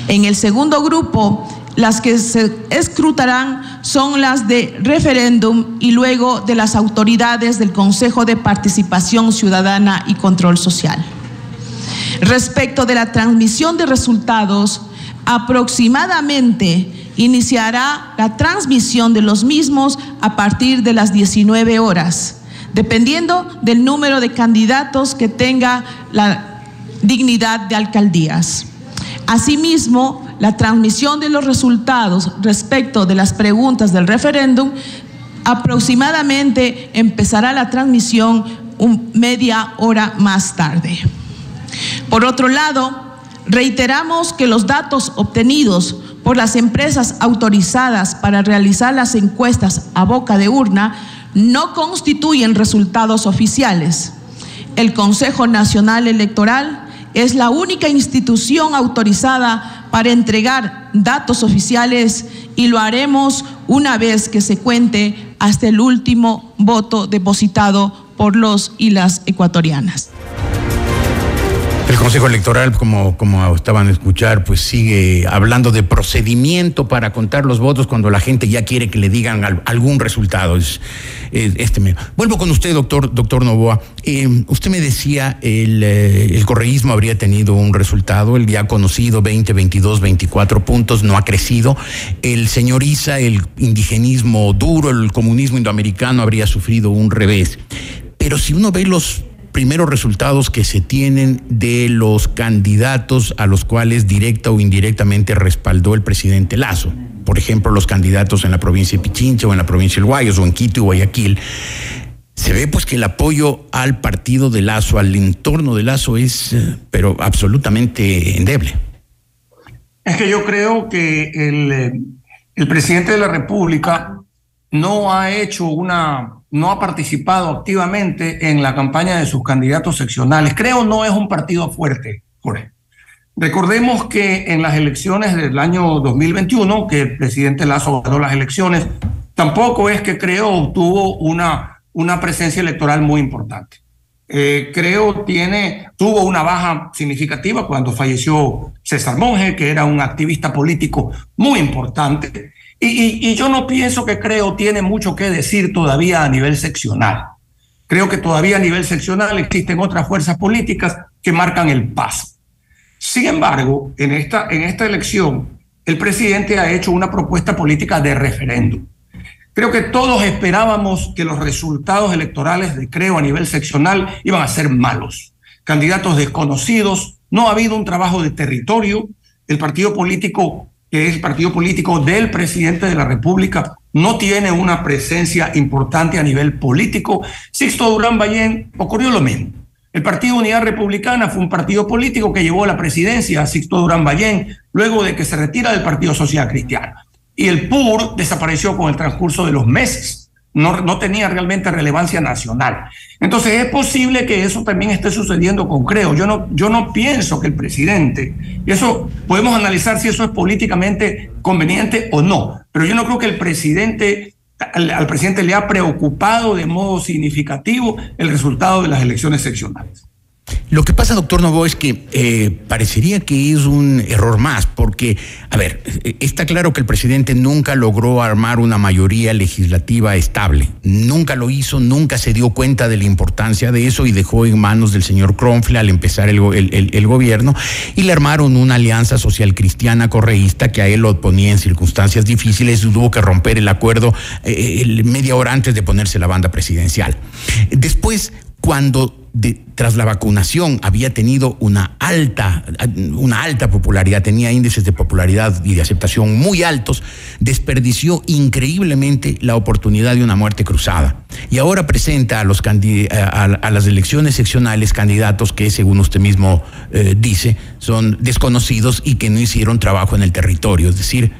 En el segundo grupo, las que se escrutarán son las de referéndum y luego de las autoridades del Consejo de Participación Ciudadana y Control Social. Respecto de la transmisión de resultados, aproximadamente iniciará la transmisión de los mismos a partir de las 19 horas dependiendo del número de candidatos que tenga la dignidad de alcaldías. Asimismo, la transmisión de los resultados respecto de las preguntas del referéndum, aproximadamente empezará la transmisión media hora más tarde. Por otro lado, reiteramos que los datos obtenidos por las empresas autorizadas para realizar las encuestas a boca de urna no constituyen resultados oficiales. El Consejo Nacional Electoral es la única institución autorizada para entregar datos oficiales y lo haremos una vez que se cuente hasta el último voto depositado por los y las ecuatorianas. El Consejo Electoral, como, como estaban a escuchar, pues sigue hablando de procedimiento para contar los votos cuando la gente ya quiere que le digan algún resultado. Es, este Vuelvo con usted, doctor, doctor Novoa. Eh, usted me decía, el, eh, el correísmo habría tenido un resultado, el ya conocido 20, 22, 24 puntos, no ha crecido. El señor Isa, el indigenismo duro, el comunismo indoamericano habría sufrido un revés. Pero si uno ve los primeros resultados que se tienen de los candidatos a los cuales directa o indirectamente respaldó el presidente Lazo. Por ejemplo, los candidatos en la provincia de Pichincha o en la provincia del Guayas o en Quito y Guayaquil. Se ve pues que el apoyo al partido de Lazo, al entorno de Lazo es, eh, pero absolutamente endeble. Es que yo creo que el, eh, el presidente de la República no ha hecho una no ha participado activamente en la campaña de sus candidatos seccionales. Creo no es un partido fuerte, Jorge. Recordemos que en las elecciones del año 2021, que el presidente Lazo ganó las elecciones, tampoco es que creo obtuvo una, una presencia electoral muy importante. Eh, creo tiene, tuvo una baja significativa cuando falleció César Monge, que era un activista político muy importante. Y, yo no pienso que creo tiene mucho que decir todavía a nivel seccional. Creo que todavía a nivel seccional existen otras fuerzas políticas que marcan el paso. Sin embargo, en esta, en esta elección, el presidente ha hecho una propuesta política de referéndum. Creo que todos esperábamos que los resultados electorales de Creo a nivel seccional iban a ser malos. Candidatos desconocidos, no ha habido un trabajo de territorio, el partido político que es el partido político del presidente de la República, no tiene una presencia importante a nivel político. Sixto Durán Ballén ocurrió lo mismo. El Partido Unidad Republicana fue un partido político que llevó a la presidencia a Sixto Durán Ballén luego de que se retira del Partido Social Cristiano. Y el PUR desapareció con el transcurso de los meses no, tenía realmente relevancia nacional. Entonces es posible que eso también esté sucediendo con Creo. Yo no, yo no pienso que el presidente, y eso podemos analizar si eso es políticamente conveniente o no, pero yo no creo que el presidente, al presidente le ha preocupado de modo significativo el resultado de las elecciones seccionales. Lo que pasa, doctor Novo, es que eh, parecería que es un error más, porque, a ver, está claro que el presidente nunca logró armar una mayoría legislativa estable. Nunca lo hizo, nunca se dio cuenta de la importancia de eso y dejó en manos del señor Kronfle al empezar el, gobierno y le armaron una alianza social cristiana correísta que a él lo ponía en circunstancias difíciles y tuvo que romper el acuerdo eh, media hora antes de ponerse la banda presidencial. Después, cuando tras la vacunación había tenido una alta, una alta popularidad, tenía índices de popularidad y de aceptación muy altos, desperdició increíblemente la oportunidad de una muerte cruzada. Y ahora presenta a, los a, las elecciones seccionales candidatos que, según usted mismo eh, dice, son desconocidos y que no hicieron trabajo en el territorio. Es decir,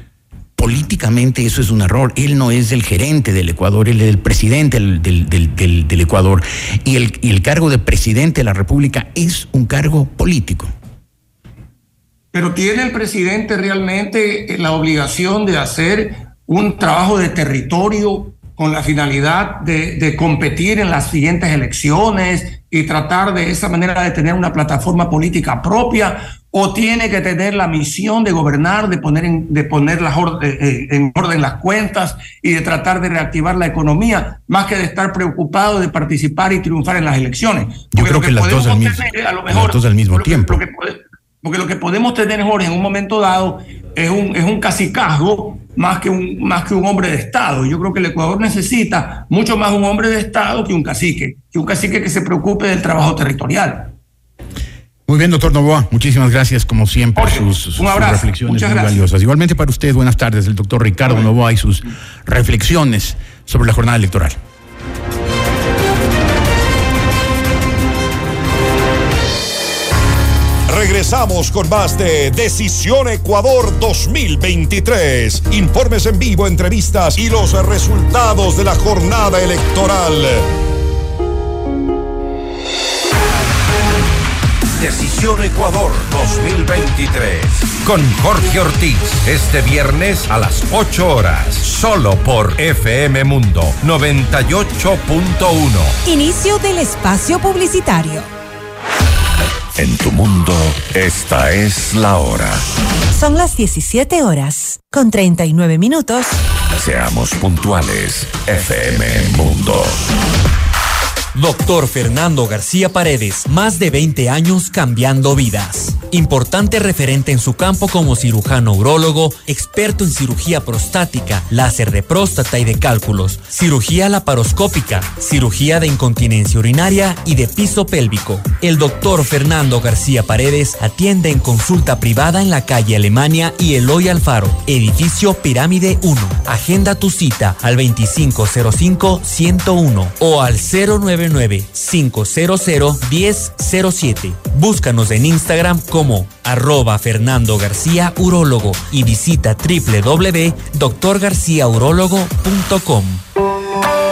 políticamente eso es un error. Él no es el gerente del Ecuador, él es el presidente del, Ecuador. Y el, el cargo de presidente de la República es un cargo político. Pero tiene el presidente realmente la obligación de hacer un trabajo de territorio con la finalidad de, de, competir en las siguientes elecciones y tratar de esa manera de tener una plataforma política propia o tiene que tener la misión de gobernar, de poner, en, de poner las eh, eh, en orden las cuentas y de tratar de reactivar la economía, más que de estar preocupado de participar y triunfar en las elecciones. Yo creo que, las, dos al, mismo, al mismo tiempo. porque lo que podemos tener, Jorge, en un momento dado es un, es un cacicazgo más que un, más que un hombre de Estado. Yo creo que el Ecuador necesita mucho más un hombre de Estado que un cacique, que un cacique que se preocupe del trabajo territorial. Muy bien, doctor Novoa, muchísimas gracias como siempre sus, sus, un abrazo. sus reflexiones Muchas muy gracias. valiosas. Igualmente para usted, buenas tardes, el doctor Ricardo Novoa y sus reflexiones sobre la jornada electoral. Regresamos con más de Decisión Ecuador 2023. Informes en vivo, entrevistas y los resultados de la jornada electoral. Decisión Ecuador 2023. Con Jorge Ortiz. Este viernes a las 8 horas. Solo por FM Mundo 98.1. Inicio del espacio publicitario. En tu mundo, esta es la hora. Son las 17 horas, con 39 minutos. Seamos puntuales, FM Mundo. Doctor Fernando García Paredes, más de 20 años cambiando vidas. Importante referente en su campo como cirujano urólogo, experto en cirugía prostática, láser de próstata y de cálculos, cirugía laparoscópica, cirugía de incontinencia urinaria y de piso pélvico. El doctor Fernando García Paredes atiende en consulta privada en la calle Alemania y Eloy Alfaro, edificio Pirámide 1. Agenda tu cita al 2505-101 o al 099-500-1007. Búscanos en Instagram como arroba Fernando García Urólogo y visita www.doctorgarciaurologo.com.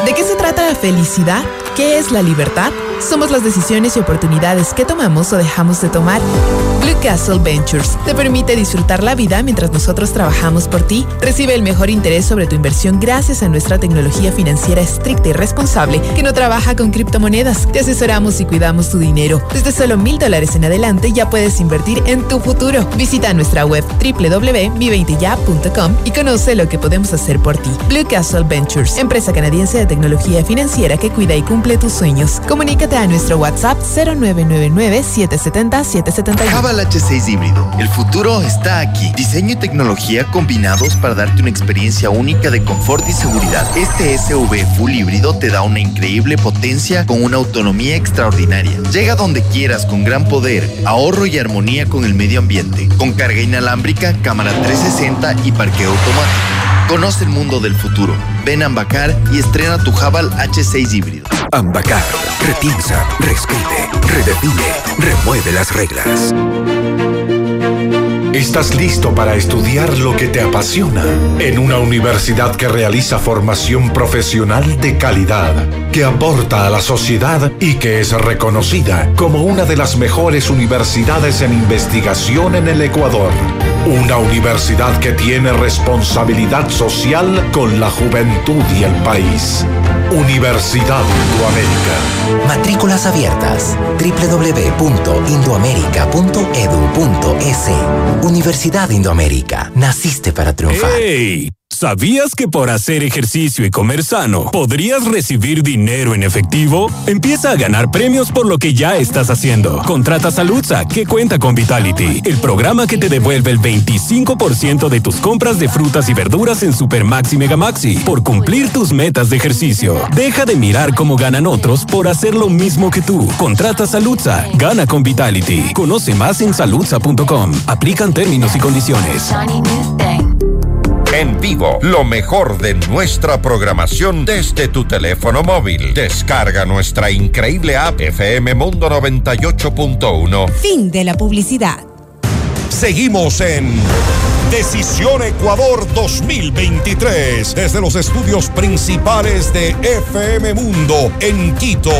¿De qué se trata la felicidad? ¿Qué es la libertad? Somos las decisiones y oportunidades que tomamos o dejamos de tomar. Blue Castle Ventures te permite disfrutar la vida mientras nosotros trabajamos por ti. Recibe el mejor interés sobre tu inversión gracias a nuestra tecnología financiera estricta y responsable que no trabaja con criptomonedas. Te asesoramos y cuidamos tu dinero. Desde solo mil dólares en adelante ya puedes invertir en tu futuro. Visita nuestra web www.mi20ya.com y conoce lo que podemos hacer por ti. Blue Castle Ventures, empresa canadiense de tecnología financiera que cuida y cumple tus sueños. Comunícate a nuestro WhatsApp 0999-770-771. Java H6 híbrido. El futuro está aquí. Diseño y tecnología combinados para darte una experiencia única de confort y seguridad. Este SUV full híbrido te da una increíble potencia con una autonomía extraordinaria. Llega donde quieras con gran poder, ahorro y armonía con el medio ambiente. Con carga inalámbrica, cámara 360 y parqueo automático. Conoce el mundo del futuro. Ven a Ambacar y estrena tu Javal H6 híbrido. Ambacar repiensa, reescribe, redefine, remueve las reglas. ¿Estás listo para estudiar lo que te apasiona? En una universidad que realiza formación profesional de calidad, que aporta a la sociedad y que es reconocida como una de las mejores universidades en investigación en el Ecuador. Una universidad que tiene responsabilidad social con la juventud y el país. Universidad Indoamérica. Matrículas abiertas. www.indoamerica.edu.es. Universidad Indoamérica. Naciste para triunfar. ¡Ey! ¿Sabías que por hacer ejercicio y comer sano podrías recibir dinero en efectivo? Empieza a ganar premios por lo que ya estás haciendo. Contrata Saludza, que cuenta con Vitality, el programa que te devuelve el 25% de tus compras de frutas y verduras en Supermaxi Megamaxi por cumplir tus metas de ejercicio. Deja de mirar cómo ganan otros por hacer lo mismo que tú. Contrata Saludza, gana con Vitality. Conoce más en saludza.com. Aplican términos y condiciones. En vivo, lo mejor de nuestra programación desde tu teléfono móvil. Descarga nuestra increíble app FM Mundo 98.1. Fin de la publicidad. Seguimos en Decisión Ecuador 2023 desde los estudios principales de FM Mundo en Quito.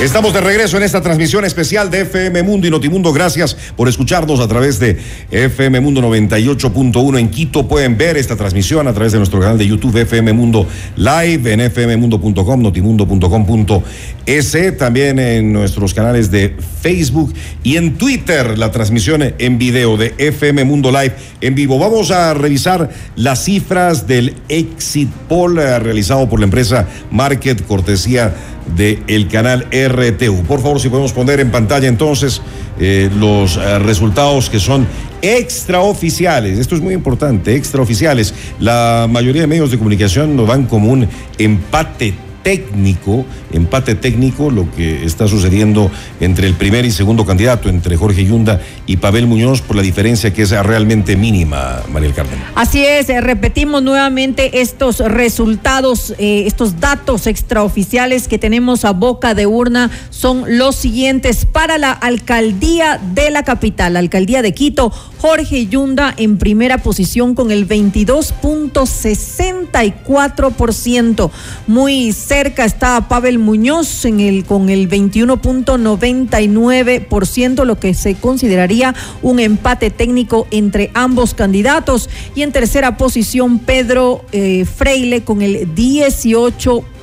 Estamos de regreso en esta transmisión especial de FM Mundo y Notimundo. Gracias por escucharnos a través de FM Mundo 98.1 en Quito. Pueden ver esta transmisión a través de nuestro canal de YouTube FM Mundo Live en fmmundo.com, notimundo.com.es, también en nuestros canales de Facebook y en Twitter la transmisión en video de FM Mundo Live en vivo. Vamos a revisar las cifras del Exit Poll eh, realizado por la empresa Market cortesía del canal RTU. Por favor, si podemos poner en pantalla entonces eh, los eh, resultados que son extraoficiales. Esto es muy importante, extraoficiales. La mayoría de medios de comunicación lo dan como un empate técnico, empate técnico, lo que está sucediendo entre el primer y segundo candidato, entre Jorge Yunda y Pavel Muñoz, por la diferencia que es realmente mínima, María Carmen. Así es, eh, repetimos nuevamente estos resultados, eh, estos datos extraoficiales que tenemos a boca de urna son los siguientes para la alcaldía de la capital, la alcaldía de Quito. Jorge Yunda en primera posición con el 22.64%. Muy cerca está Pavel Muñoz con el 21.99%, lo que se consideraría un empate técnico entre ambos candidatos. Y en tercera posición Pedro eh, Freile con el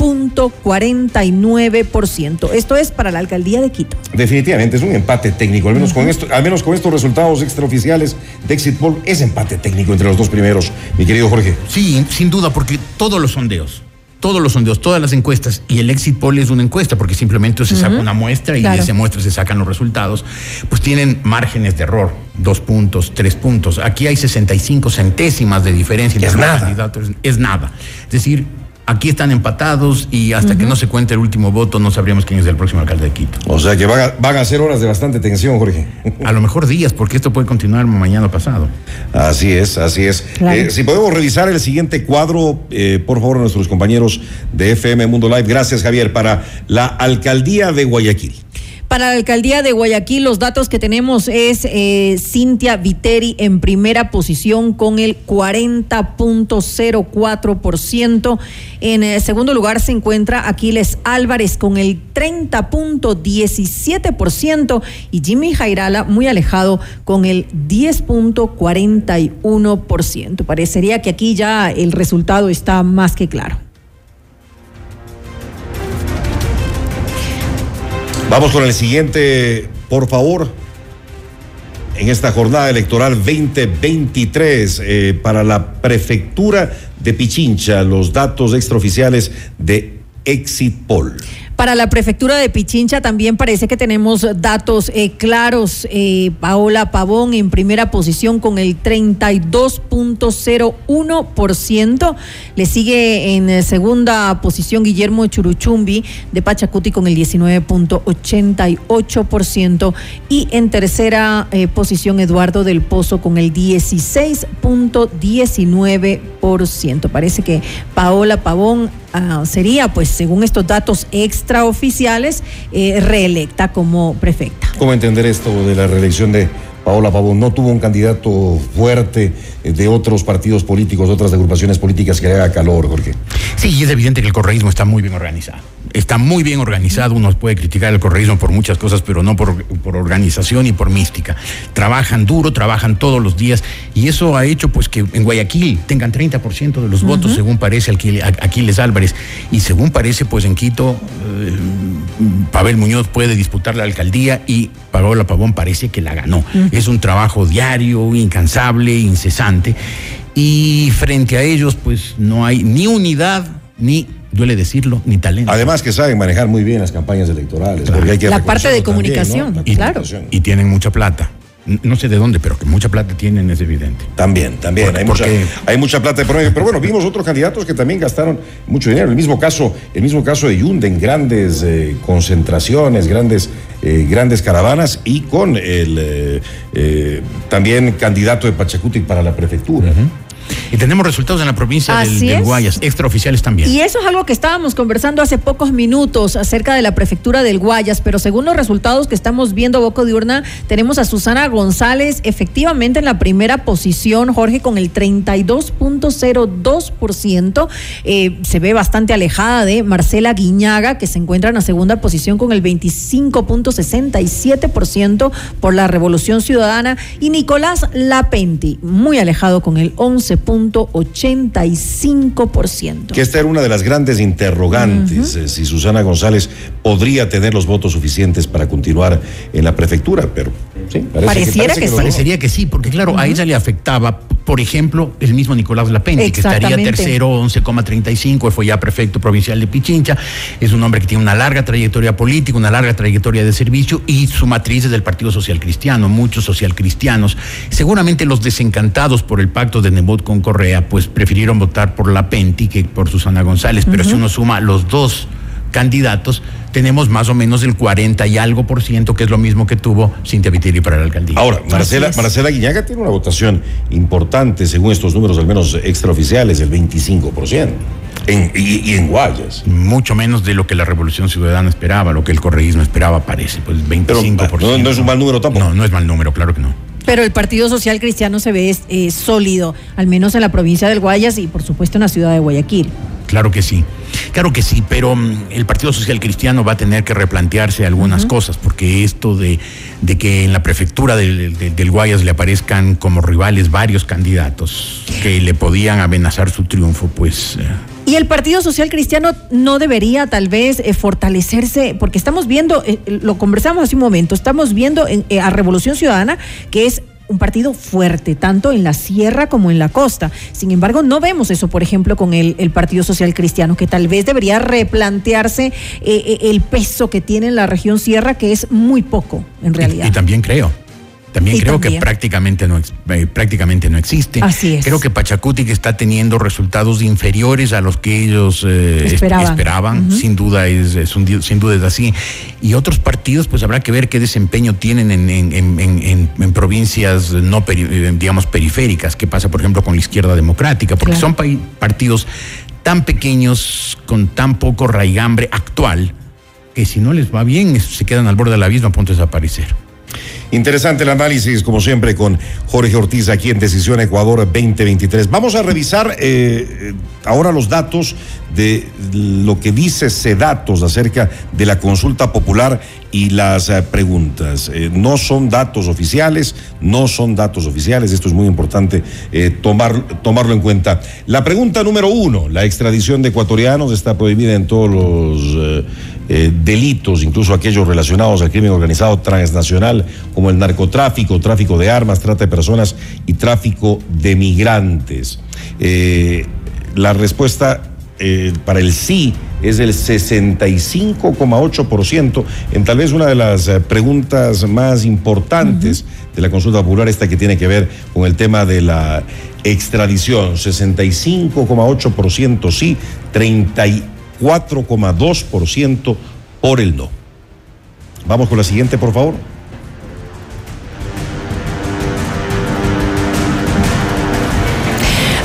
18.49%. Esto es para la alcaldía de Quito. Definitivamente es un empate técnico, al menos, con esto, al menos con estos resultados extraoficiales de Exit Poll, es empate técnico entre los dos primeros, mi querido Jorge. Sí, sin duda, porque todos los sondeos, todos los sondeos, todas las encuestas, y el exit poll es una encuesta, porque simplemente se saca una muestra y Claro. de esa muestra se sacan los resultados, pues tienen márgenes de error, dos puntos, tres puntos. Aquí hay 65 centésimas de diferencia. entre Es los nada. candidatos, es nada. Es decir, aquí están empatados y hasta que no se cuente el último voto no sabríamos quién es el próximo alcalde de Quito. O sea que van a, van a ser horas de bastante tensión, Jorge. A lo mejor días, porque esto puede continuar mañana pasado. Así es, así es. Claro. Eh, si podemos revisar el siguiente cuadro, eh, por favor, a nuestros compañeros de FM Mundo Live. Gracias, Javier. Para la alcaldía de Guayaquil. Para la alcaldía de Guayaquil, los datos que tenemos es eh, Cintia Viteri en primera posición con el 40.04%. En eh, segundo lugar se encuentra Aquiles Álvarez con el 30.17% y Jimmy Jairala muy alejado con el 10.41%. Parecería que aquí ya el resultado está más que claro. Vamos con el siguiente, por favor. En esta jornada electoral 2023 eh, para la prefectura de Pichincha, los datos extraoficiales de Exit Poll. Para la prefectura de Pichincha también parece que tenemos datos eh, claros. Eh, Paola Pavón en primera posición con el 32.01%. Le sigue en eh, segunda posición Guillermo Churuchumbi de Pachacuti con el 19.88%. Y en tercera posición Eduardo del Pozo con el 16.19%. Parece que Paola Pavón ah, sería, pues según estos datos extraoficiales, eh, reelecta como prefecta. ¿Cómo entender esto de la reelección de Paola Pavón? No tuvo un candidato fuerte eh, de otros partidos políticos, de otras agrupaciones políticas que le haga calor, Jorge. Sí, y es evidente que el correísmo está muy bien organizado. Está muy bien organizado. Uno puede criticar el correísmo por muchas cosas, pero no por, por organización y por mística. Trabajan duro, trabajan todos los días. Y eso ha hecho pues que en Guayaquil tengan 30% de los votos, según parece Aquiles Álvarez. Y según parece, pues en Quito, eh, Pavel Muñoz puede disputar la alcaldía y Paola Pavón parece que la ganó. Es un trabajo diario, incansable, incesante. Y frente a ellos, pues no hay ni unidad, ni, duele decirlo, ni talento. Además que saben manejar muy bien las campañas electorales. porque hay que La parte de también, comunicación, claro. y tienen mucha plata. No sé de dónde, pero que mucha plata tienen es evidente. También, también. Porque- hay, mucha, hay mucha plata de promedio. Pero bueno, vimos otros candidatos que también gastaron mucho dinero. El mismo caso, el mismo caso de Yunde en grandes eh, concentraciones, grandes, eh, grandes caravanas y con el eh, eh, también candidato de Pachacuti para la prefectura. Y tenemos resultados en la provincia del. Guayas, extraoficiales también. Y eso es algo que estábamos conversando hace pocos minutos acerca de la prefectura del Guayas, pero según los resultados que estamos viendo Boca Diurna, tenemos a Susana González efectivamente en la primera posición, Jorge, con el 32.02%. Eh, se ve bastante alejada de Marcela Guiñaga, que se encuentra en la segunda posición con el 25.67% por la Revolución Ciudadana, y Nicolás Lapenti, muy alejado con el 11.85%. Que esta era una de las grandes interrogantes, eh, si Susana González podría tener los votos suficientes para continuar en la prefectura, pero Sí, parece Pareciera que sí. Parecería que sí, porque claro, a ella le afectaba, por ejemplo, el mismo Nicolás Lapenti, que estaría tercero, 11,35, él fue ya prefecto provincial de Pichincha, es un hombre que tiene una larga trayectoria política, una larga trayectoria de servicio y su matriz es del Partido Social Cristiano, muchos socialcristianos. Seguramente los desencantados por el pacto de Nebot con Correa, pues prefirieron votar por Lapenti que por Susana González, pero si uno suma los dos candidatos, tenemos más o menos el 40 y algo por ciento, que es lo mismo que tuvo Cintia Viteri para la alcaldía. Ahora, Marcela, Marcela Guiñaga tiene una votación importante, según estos números, al menos extraoficiales, el 25%. En, y, y en Guayas. Mucho menos de lo que la Revolución Ciudadana esperaba, lo que el correísmo esperaba, parece, pues 25%. no- no es un mal número tampoco. No, no es mal número, claro que no. Pero el Partido Social Cristiano se ve eh, sólido, al menos en la provincia del Guayas y por supuesto en la ciudad de Guayaquil. Claro que sí, claro que sí, pero mm, el Partido Social Cristiano va a tener que replantearse algunas cosas, porque esto de, de que en la prefectura del, del- del Guayas le aparezcan como rivales varios candidatos que le podían amenazar su triunfo, pues... eh, Y el Partido Social Cristiano no debería tal vez eh, fortalecerse, porque estamos viendo, eh, lo conversamos hace un momento, estamos viendo en- eh, a Revolución Ciudadana que es un partido fuerte, tanto en la sierra como en la costa. Sin embargo, no vemos eso, por ejemplo, con el, el Partido Social Cristiano, que tal vez debería replantearse eh, eh, el peso que tiene en la región sierra, que es muy poco, en realidad. Y también creo. También Y creo también. que prácticamente no, eh, prácticamente no existe. Así es. Creo que Pachacutic está teniendo resultados inferiores a los que ellos eh, es- Esperaban. Sin duda es, es un sin duda es así. Y otros partidos, pues habrá que ver qué desempeño tienen en, en- en- provincias no peri- eh, digamos periféricas. ¿Qué pasa, por ejemplo, con la izquierda democrática? Porque Claro. son partidos tan pequeños, con tan poco raigambre actual, que si no les va bien, se quedan al borde del abismo a punto de desaparecer. Interesante el análisis, como siempre, con Jorge Ortiz aquí en Decisión Ecuador 2023. Vamos a revisar eh, eh, ahora los datos de lo que dice Sedatos acerca de la consulta popular y las eh, preguntas. No son datos oficiales, no son datos oficiales, esto es muy importante tomar, tomarlo en cuenta. La pregunta número uno, la extradición de ecuatorianos está prohibida en todos los eh, delitos, incluso aquellos relacionados al crimen organizado transnacional, como el narcotráfico, tráfico de armas, trata de personas y tráfico de migrantes. Eh, la respuesta eh, para el sí es del 65,8%, en tal vez una de las preguntas más importantes de la consulta popular, esta que tiene que ver con el tema de la extradición. 65,8% sí, 34,2% por el no. Vamos con la siguiente, por favor.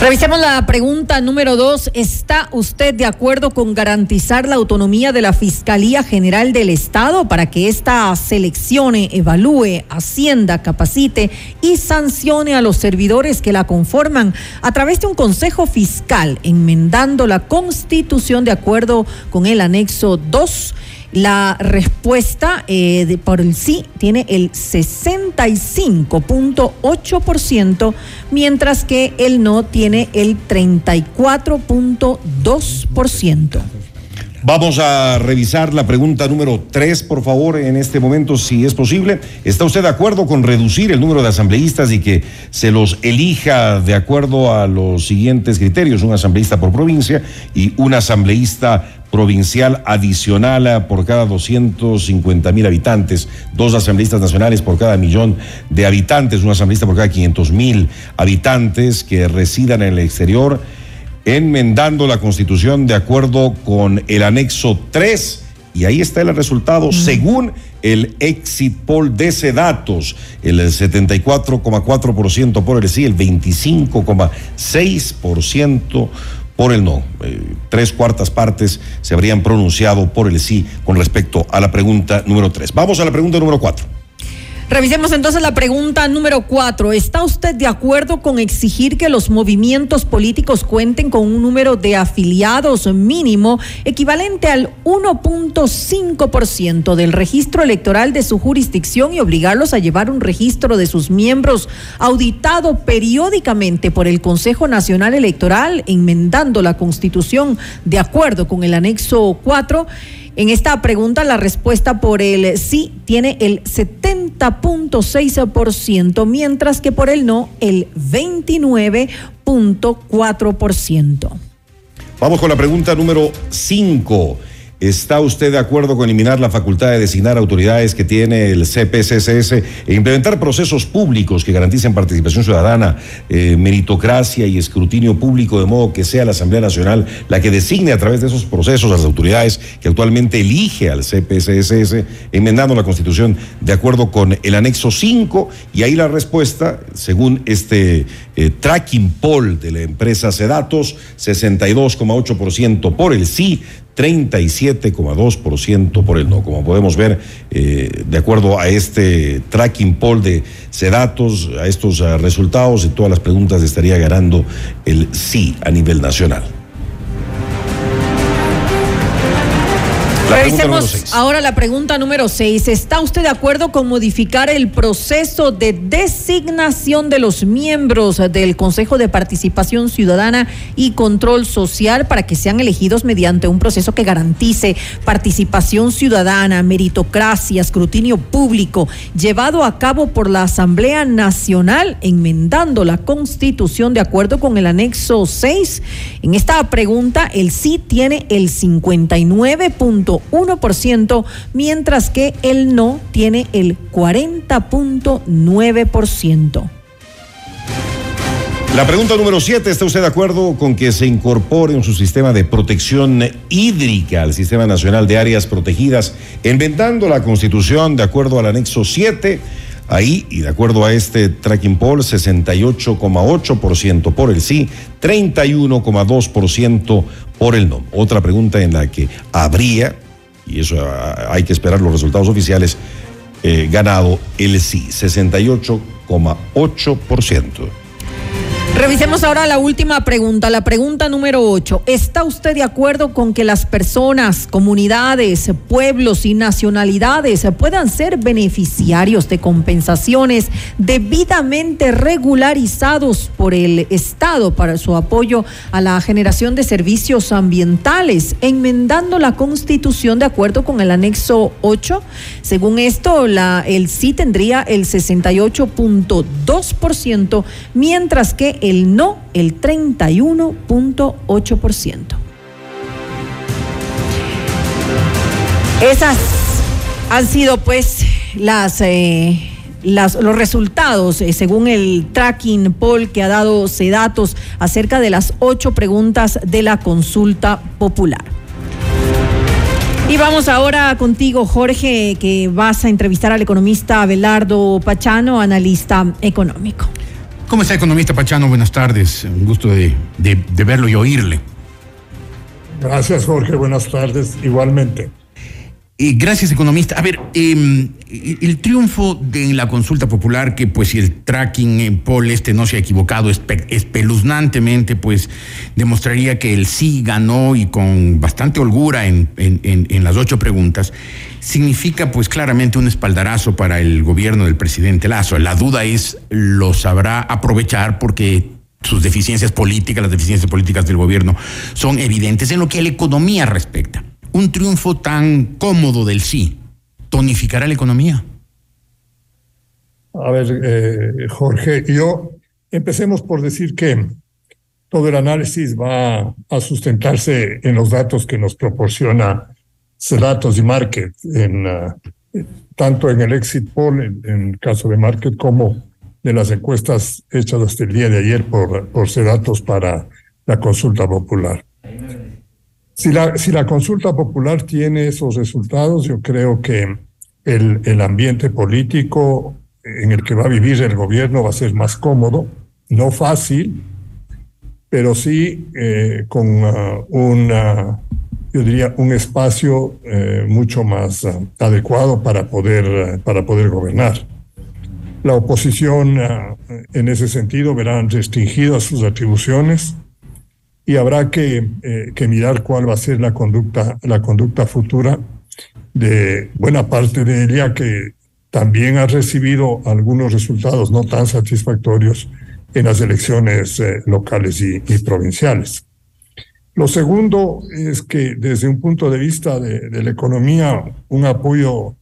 Revisemos la pregunta número dos. ¿Está usted de acuerdo con garantizar la autonomía de la Fiscalía General del Estado para que ésta seleccione, evalúe, ascienda, capacite y sancione a los servidores que la conforman a través de un Consejo Fiscal, enmendando la Constitución de acuerdo con el anexo 2? La respuesta eh, de- por el sí tiene el 65.8%, mientras que el no tiene el 34.2%. Vamos a revisar la pregunta número tres, por favor, en este momento, si es posible. ¿Está usted de acuerdo con reducir el número de asambleístas y que se los elija de acuerdo a los siguientes criterios? Un asambleísta por provincia y un asambleísta provincial adicional por cada 250 mil habitantes, dos asambleístas nacionales por cada millón de habitantes, un asambleísta por cada 500 mil habitantes que residan en el exterior enmendando la constitución de acuerdo con el anexo 3 y ahí está el resultado según el exit poll de Sedatos, el 74,4% por el sí, el 25,6% por el no. Eh, tres cuartas partes se habrían pronunciado por el sí con respecto a la pregunta número 3. Vamos a la pregunta número 4. Revisemos entonces la pregunta número cuatro. ¿Está usted de acuerdo con exigir que los movimientos políticos cuenten con un número de afiliados mínimo equivalente al 1.5% del registro electoral de su jurisdicción y obligarlos a llevar un registro de sus miembros auditado periódicamente por el Consejo Nacional Electoral, enmendando la Constitución de acuerdo con el anexo 4? En esta pregunta, la respuesta por el sí tiene el 70.6%, mientras que por el no el 29.4%. Vamos con la pregunta número 5. ¿Está usted de acuerdo con eliminar la facultad de designar autoridades que tiene el CPCSS e implementar procesos públicos que garanticen participación ciudadana, eh, meritocracia y escrutinio público, de modo que sea la Asamblea Nacional la que designe a través de esos procesos a las autoridades que actualmente elige al CPCSS, enmendando la Constitución de acuerdo con el anexo 5? Y ahí la respuesta, según este eh, tracking poll de la empresa Sedatos, 62,8% por el sí, 37,2% por el no. Como podemos ver, eh, de acuerdo a este tracking poll de Sedatos, a estos uh, resultados y todas las preguntas estaría ganando el sí a nivel nacional. Revisemos ahora la pregunta número 6. ¿Está usted de acuerdo con modificar el proceso de designación de los miembros del Consejo de Participación Ciudadana y Control Social para que sean elegidos mediante un proceso que garantice participación ciudadana, meritocracia, escrutinio público, llevado a cabo por la Asamblea Nacional, enmendando la Constitución de acuerdo con el anexo 6? En esta pregunta, el sí tiene el 59. 1%, mientras que el no tiene el 40.9%. La pregunta número 7, ¿está usted de acuerdo con que se incorpore en su sistema de protección hídrica al Sistema Nacional de Áreas Protegidas, inventando la Constitución de acuerdo al anexo 7? Ahí, y de acuerdo a este tracking poll, 68,8% por el sí, 31,2% por el no. Otra pregunta en la que habría y eso hay que esperar los resultados oficiales, eh, ganado el sí, 68,8%. Revisemos ahora la última pregunta, la pregunta número 8. ¿Está usted de acuerdo con que las personas, comunidades, pueblos y nacionalidades puedan ser beneficiarios de compensaciones debidamente regularizados por el Estado para su apoyo a la generación de servicios ambientales, enmendando la Constitución de acuerdo con el anexo 8? Según esto, el sí tendría el 68.2%, mientras que el no el 31.8%. Esas han sido pues las, eh, los resultados eh, según el tracking poll que ha dado Sedatos acerca de las ocho preguntas de la consulta popular. Y vamos ahora contigo, Jorge, que vas a entrevistar al economista Abelardo Pachano, analista económico. ¿Cómo está, economista Pachano? Buenas tardes. Un gusto de, verlo y oírle. Gracias, Jorge. Buenas tardes. Igualmente. Y gracias, economista. A ver, em, el triunfo de la consulta popular, que pues si el tracking en poll este no se ha equivocado espeluznantemente, pues demostraría que el sí ganó y con bastante holgura en, en las ocho preguntas significa pues claramente un espaldarazo para el gobierno del presidente Lazo. La duda es, lo sabrá aprovechar porque sus deficiencias políticas, las deficiencias políticas del gobierno son evidentes en lo que a la economía respecta. Un triunfo tan cómodo del sí, ¿tonificará la economía? A ver, eh, Jorge, yo empecemos por decir que todo el análisis va a sustentarse en los datos que nos proporciona datos y Market, en, uh, tanto en el exit poll, en, el caso de Market, como de las encuestas hechas hasta el día de ayer por, por Cedatos para la consulta popular. Si la, consulta popular tiene esos resultados, yo creo que el, ambiente político en el que va a vivir el gobierno va a ser más cómodo, no fácil, pero sí eh, con uh, una yo diría, un espacio eh, mucho más uh, adecuado para poder, uh, para poder gobernar. La oposición en ese sentido verá restringidas sus atribuciones y habrá que, eh, que, mirar cuál va a ser la conducta, la conducta futura de buena parte de ella que también ha recibido algunos resultados no tan satisfactorios en las elecciones eh, locales y, provinciales. Lo segundo es que desde un punto de vista de, la economía, un apoyo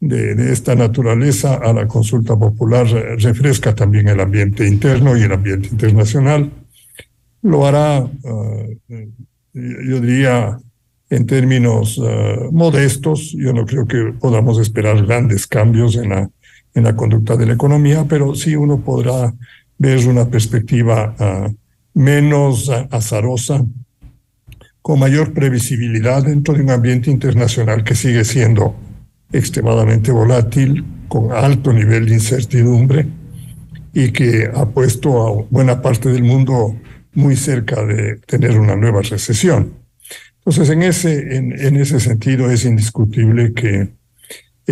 de, esta naturaleza a la consulta popular refresca también el ambiente interno y el ambiente internacional. Lo hará, uh, yo diría, en términos uh, modestos. Yo no creo que podamos esperar grandes cambios en la, en la conducta de la economía, pero sí uno podrá ver una perspectiva menos azarosa, con mayor previsibilidad dentro de un ambiente internacional que sigue siendo extremadamente volátil, con alto nivel de incertidumbre y que ha puesto a buena parte del mundo muy cerca de tener una nueva recesión. Entonces, en ese, en, en ese sentido es indiscutible que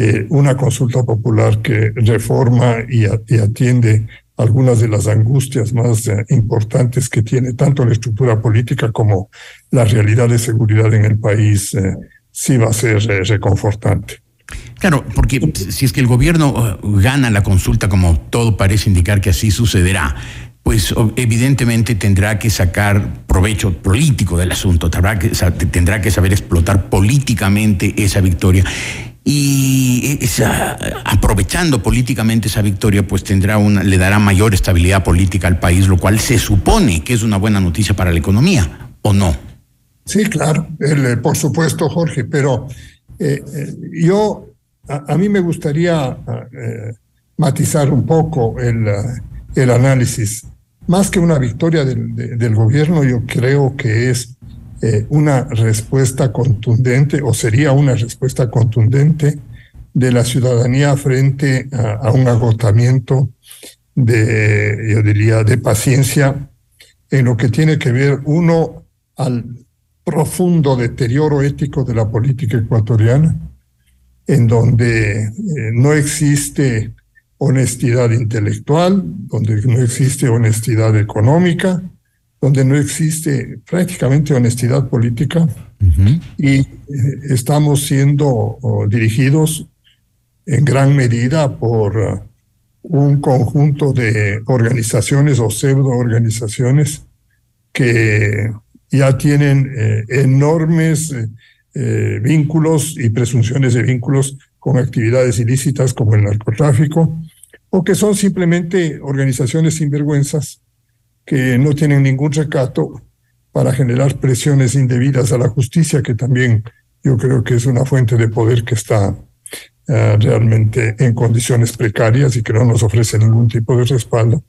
eh, una consulta popular que reforma y, atiende algunas de las angustias más eh, importantes que tiene tanto la estructura política como la realidad de seguridad en el país, eh, sí va a ser reconfortante. Claro, porque si es que el gobierno gana la consulta, como todo parece indicar que así sucederá, pues evidentemente tendrá que sacar provecho político del asunto, tendrá que, tendrá que saber explotar políticamente esa victoria. Y esa, aprovechando políticamente esa victoria, pues tendrá una, le dará mayor estabilidad política al país, lo cual se supone que es una buena noticia para la economía, ¿o no? Sí, claro, el, por supuesto, Jorge, pero eh, eh, yo a, mí me gustaría eh, matizar un poco el, el, análisis. Más que una victoria del, de, del gobierno, yo creo que es eh, una respuesta contundente, o sería una respuesta contundente de la ciudadanía frente a, a un agotamiento de, yo diría, de paciencia en lo que tiene que ver, uno, al profundo deterioro ético de la política ecuatoriana, en donde eh, no existe honestidad intelectual, donde no existe honestidad económica, donde no existe prácticamente honestidad política uh -huh. y eh, estamos siendo dirigidos en gran medida por uh, un conjunto de organizaciones o pseudo organizaciones que ya tienen eh, enormes eh, vínculos y presunciones de vínculos con actividades ilícitas como el narcotráfico, o que son simplemente organizaciones sinvergüenzas que no tienen ningún recato para generar presiones indebidas a la justicia, que también yo creo que es una fuente de poder que está uh, realmente en condiciones precarias y que no nos ofrece ningún tipo de respaldo,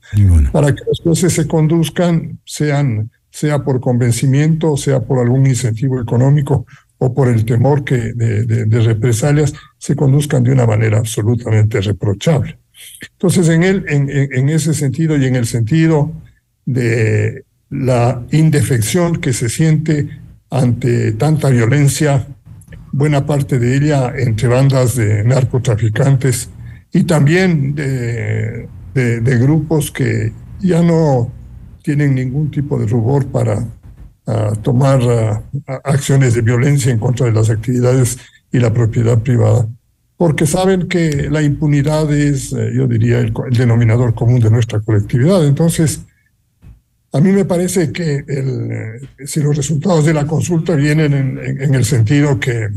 para que los jueces se conduzcan, sean, sea por convencimiento, sea por algún incentivo económico o por el temor que de, de, de represalias, se conduzcan de una manera absolutamente reprochable. Entonces, en, él, en, ese sentido y en el sentido de la indefección que se siente ante tanta violencia, buena parte de ella entre bandas de narcotraficantes y también de, grupos que ya no tienen ningún tipo de rubor para uh, tomar uh, acciones de violencia en contra de las actividades y la propiedad privada, porque saben que la impunidad es, eh, yo diría, el, denominador común de nuestra colectividad. Entonces, a mí me parece que eh, si los resultados de la consulta vienen en, el sentido que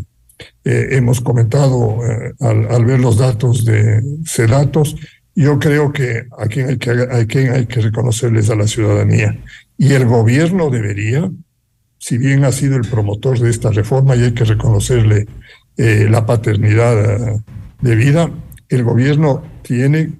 eh, hemos comentado al, ver los datos de CEDATOS, yo creo que a quien hay que, a hay que reconocerles a la ciudadanía. Y el gobierno debería, si bien ha sido el promotor de esta reforma y hay que reconocerle eh, la paternidad de vida, el gobierno tiene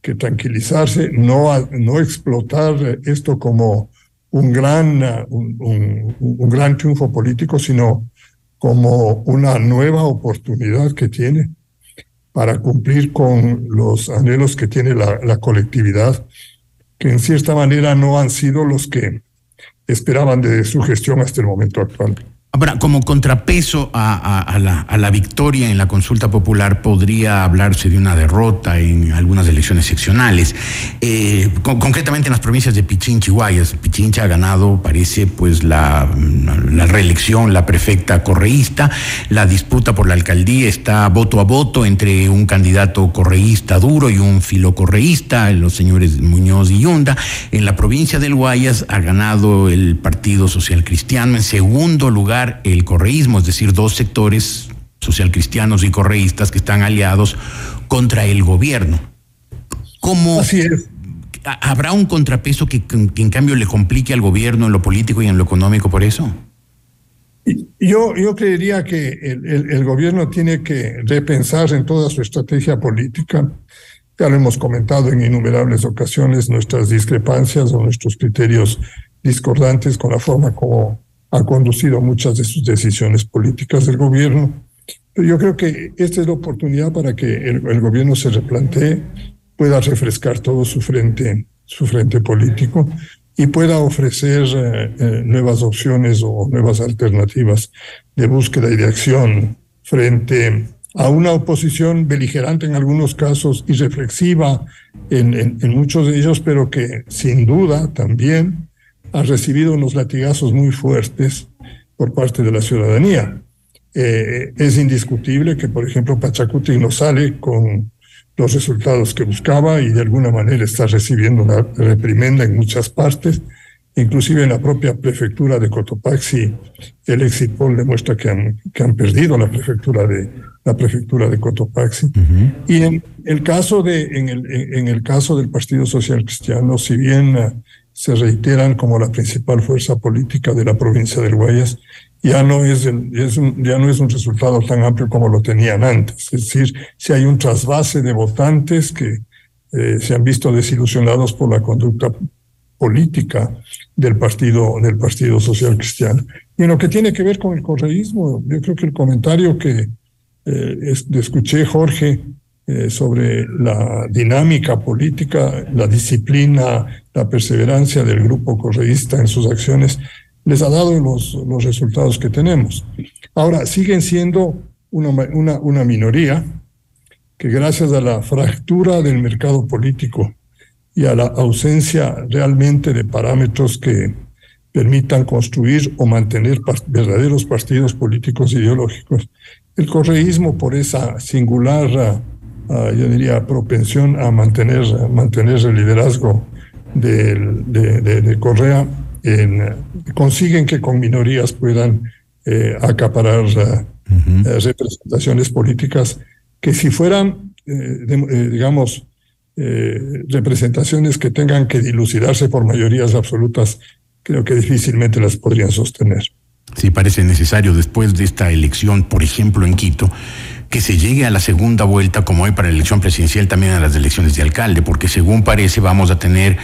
que tranquilizarse, no, no explotar esto como un gran, un, gran triunfo político, sino como una nueva oportunidad que tiene para cumplir con los anhelos que tiene la colectividad, que en cierta manera no han sido los que esperaban de su gestión hasta el momento actual. Ahora, como contrapeso a, la, victoria en la consulta popular, podría hablarse de una derrota en algunas elecciones seccionales. Eh, concretamente en las provincias de Pichincha y Guayas. Pichincha ha ganado, parece, pues la, la, reelección, la prefecta correísta. La disputa por la alcaldía está voto a voto entre un candidato correísta duro y un filocorreísta, los señores Muñoz y Yunda. En la provincia del Guayas ha ganado el Partido Social Cristiano en segundo lugar el correísmo, es decir, dos sectores socialcristianos y correístas que están aliados contra el gobierno. ¿Cómo habrá un contrapeso que, en cambio le complique al gobierno en lo político y en lo económico por eso? Yo, yo creería que el, el, gobierno tiene que repensar en toda su estrategia política. Ya lo hemos comentado en innumerables ocasiones, nuestras discrepancias o nuestros criterios discordantes con la forma como ha conducido muchas de sus decisiones políticas del gobierno. Yo creo que esta es la oportunidad para que el, gobierno se replantee, pueda refrescar todo su frente, su frente político y pueda ofrecer eh, eh, nuevas opciones o nuevas alternativas de búsqueda y de acción frente a una oposición beligerante en algunos casos y reflexiva en muchos de ellos, pero que sin duda también ha recibido unos latigazos muy fuertes por parte de la ciudadanía. Eh, es indiscutible que, por ejemplo, Pachacuti no sale con los resultados que buscaba y de alguna manera está recibiendo una reprimenda en muchas partes, inclusive en la propia prefectura de Cotopaxi, el exit poll demuestra que han, que han perdido la prefectura de, la prefectura de Cotopaxi. Y en el, caso de, en, el, en el caso del Partido Social Cristiano, si bien se reiteran como la principal fuerza política de la provincia del Guayas, ya no es, un, ya no es un resultado tan amplio como lo tenían antes. Es decir, si hay un trasvase de votantes que eh, se han visto desilusionados por la conducta política del partido, del partido Social Cristiano. Y en lo que tiene que ver con el correísmo, yo creo que el comentario que eh, escuché, Jorge, eh, sobre la dinámica política, la disciplina, la perseverancia del grupo correísta en sus acciones, les ha dado los, los resultados que tenemos. Ahora, siguen siendo una, una, una minoría que gracias a la fractura del mercado político y a la ausencia realmente de parámetros que permitan construir o mantener verdaderos partidos políticos ideológicos, el correísmo por esa singular yo diría, propensión a mantener, mantener el liderazgo de, de, Correa, en, consiguen que con minorías puedan eh, acaparar eh, eh, representaciones políticas que si fueran, digamos, representaciones que tengan que dilucidarse por mayorías absolutas, creo que difícilmente las podrían sostener. Sí, parece necesario después de esta elección, por ejemplo, en Quito, que se llegue a la segunda vuelta, como hay para la elección presidencial, también a las elecciones de alcalde, porque según parece vamos a tener,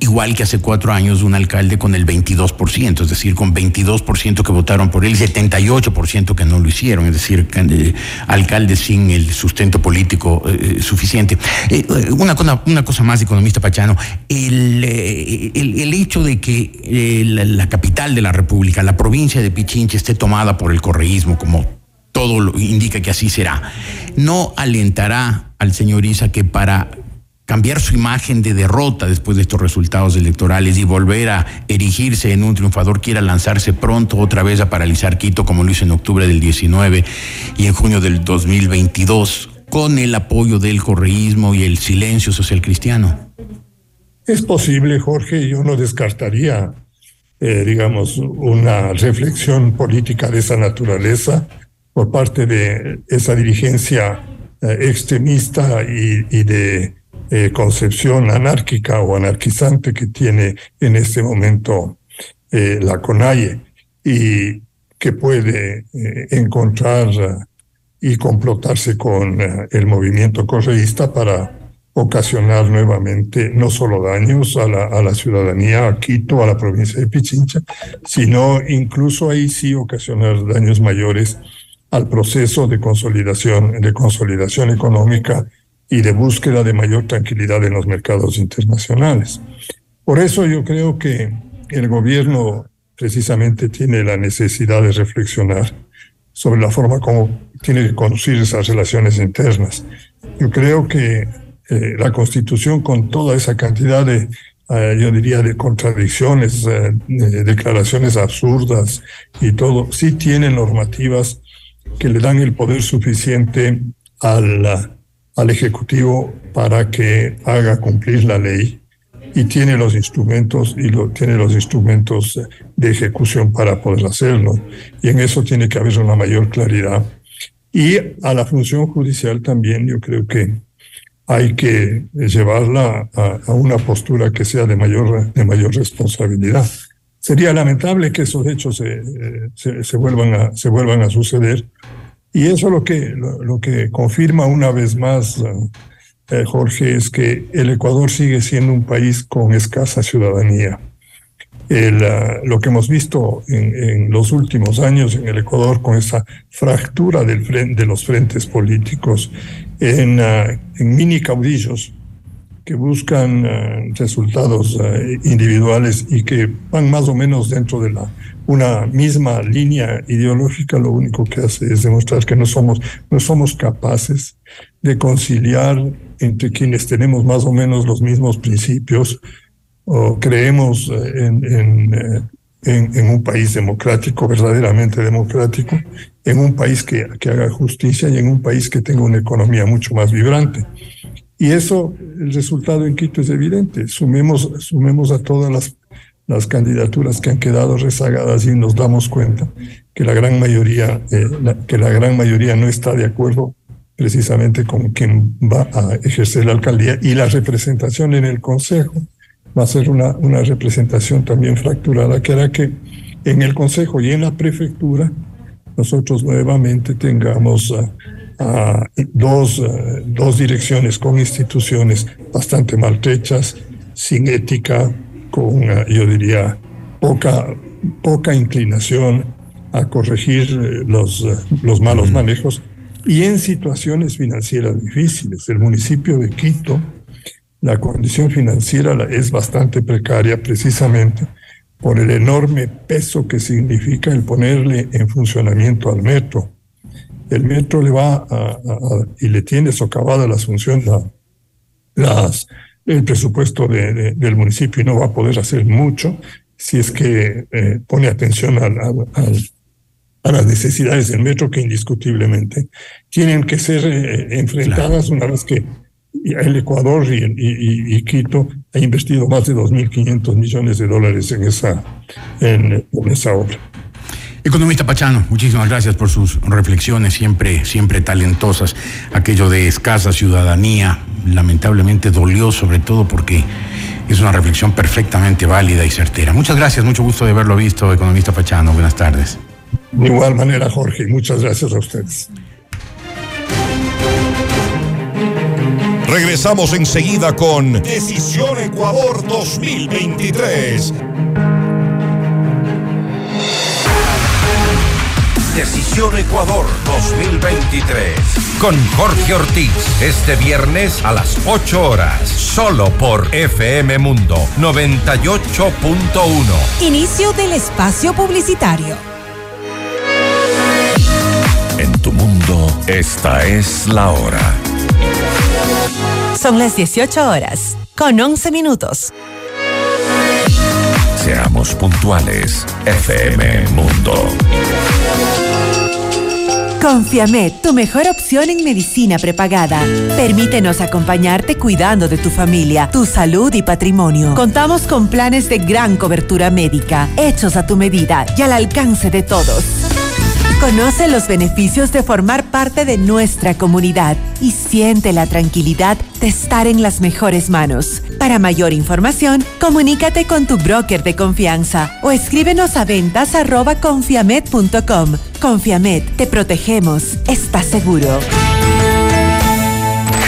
igual que hace cuatro años, un alcalde con el 22%, es decir, con 22% que votaron por él y 78% que no lo hicieron, es decir, eh, alcaldes sin el sustento político eh, eh, suficiente. una, cosa, una cosa más, economista Pachano, el, el, hecho de que la, la capital de la República, la provincia de Pichinche, esté tomada por el correísmo como todo lo indica que así será, no alentará al señor Isa que para cambiar su imagen de derrota después de estos resultados electorales y volver a erigirse en un triunfador, quiera lanzarse pronto otra vez a paralizar Quito como lo hizo en octubre del 19 y en junio del 2022 con el apoyo del correísmo y el silencio social cristiano. Es posible, Jorge, yo no descartaría, eh, digamos, una reflexión política de esa naturaleza por parte de esa dirigencia eh, extremista y, de eh, concepción anárquica o anarquizante que tiene en este momento eh, la CONAIE y que puede encontrar y complotarse con el movimiento correísta para ocasionar nuevamente no solo daños a la, a la ciudadanía, a Quito, a la provincia de Pichincha, sino incluso ahí sí ocasionar daños mayores al proceso de consolidación, de consolidación económica y de búsqueda de mayor tranquilidad en los mercados internacionales. Por eso yo creo que el gobierno precisamente tiene la necesidad de reflexionar sobre la forma como tiene que conducir esas relaciones internas. Yo creo que eh, la Constitución, con toda esa cantidad de, eh, yo diría, de contradicciones, eh, de declaraciones absurdas y todo, sí tiene normativas que le dan el poder suficiente al, al Ejecutivo para que haga cumplir la ley y tiene los instrumentos y lo, tiene los instrumentos de ejecución para poder hacerlo. Y en eso tiene que haber una mayor claridad. Y a la función judicial también yo creo que hay que llevarla a, una postura que sea de mayor, de mayor responsabilidad. Sería lamentable que esos hechos se, se, vuelvan, a, se vuelvan a suceder. Y eso lo que, lo, que confirma una vez más eh, Jorge, es que el Ecuador sigue siendo un país con escasa ciudadanía. Ah, lo que hemos visto en, los últimos años en el Ecuador con esa fractura de los frentes políticos en, ah, en mini caudillos que buscan ah, resultados individuales y que van más o menos dentro de la, una misma línea ideológica, lo único que hace es demostrar que no somos, no somos capaces de conciliar entre quienes tenemos más o menos los mismos principios o creemos eh, en, eh, en, en, un país democrático, verdaderamente democrático, en un país que, que haga justicia y en un país que tenga una economía mucho más vibrante. Y eso, el resultado en Quito es evidente. Sumemos, sumemos a todas las, candidaturas que han quedado rezagadas y nos damos cuenta que la gran mayoría, eh, que la gran mayoría no está de acuerdo precisamente con quien va a ejercer la alcaldía y la representación en el Consejo va a ser una, una representación también fracturada, que hará que en el Consejo y en la prefectura nosotros nuevamente tengamos a, dos, dos direcciones con instituciones bastante maltrechas, sin ética, con, yo diría, poca, poca inclinación a corregir los, los malos manejos y en situaciones financieras difíciles. El municipio de Quito, la condición financiera es bastante precaria precisamente por el enorme peso que significa el ponerle en funcionamiento al metro. El metro le va a, y le tiene socavada las funciones, las, el presupuesto del municipio y no va a poder hacer mucho si es que eh, pone atención al, al a las necesidades del metro que indiscutiblemente tienen que ser eh, enfrentadas una vez que el Ecuador y, Quito ha invertido más de 2.500 millones de dólares en esa, en, esa obra. Economista Pachano, muchísimas gracias por sus reflexiones, siempre, siempre talentosas. Aquello de escasa ciudadanía, lamentablemente dolió, sobre todo porque es una reflexión perfectamente válida y certera. Muchas gracias, mucho gusto de haberlo visto, economista Pachano. Buenas tardes. De igual manera, Jorge, muchas gracias a ustedes. Regresamos enseguida con Decisión Ecuador 2023. Decisión Ecuador 2023. Con Jorge Ortiz. Este viernes a las 8 horas. Solo por FM Mundo 98.1. Inicio del espacio publicitario. En tu mundo, esta es la hora. Son las 18 horas, con 11 minutos. Seamos puntuales, FM Mundo. Confiamed, tu mejor opción en medicina prepagada. Permítenos acompañarte cuidando de tu familia, tu salud y patrimonio. Contamos con planes de gran cobertura médica, hechos a tu medida y al alcance de todos. Conoce los beneficios de formar parte de nuestra comunidad y siente la tranquilidad de estar en las mejores manos. Para mayor información, comunícate con tu broker de confianza o escríbenos a ventas arroba confiamed.com. Confiamed, te protegemos. ¿Estás seguro?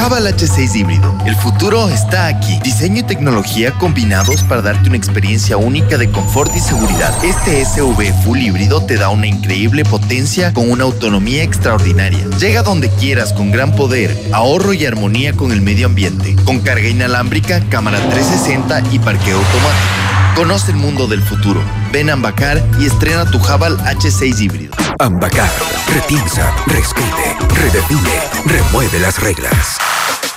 Java H6 híbrido. El futuro está aquí. Diseño y tecnología combinados para darte una experiencia única de confort y seguridad. Este SUV full híbrido te da una increíble potencia con una autonomía extraordinaria. Llega donde quieras con gran poder, ahorro y armonía con el medio ambiente. Con carga inalámbrica, cámara 360 y parqueo automático. Conoce el mundo del futuro. Ven a Ambacar y estrena tu Javal H6 híbrido. Ambacar, repiensa, reescribe, redefine, remueve las reglas.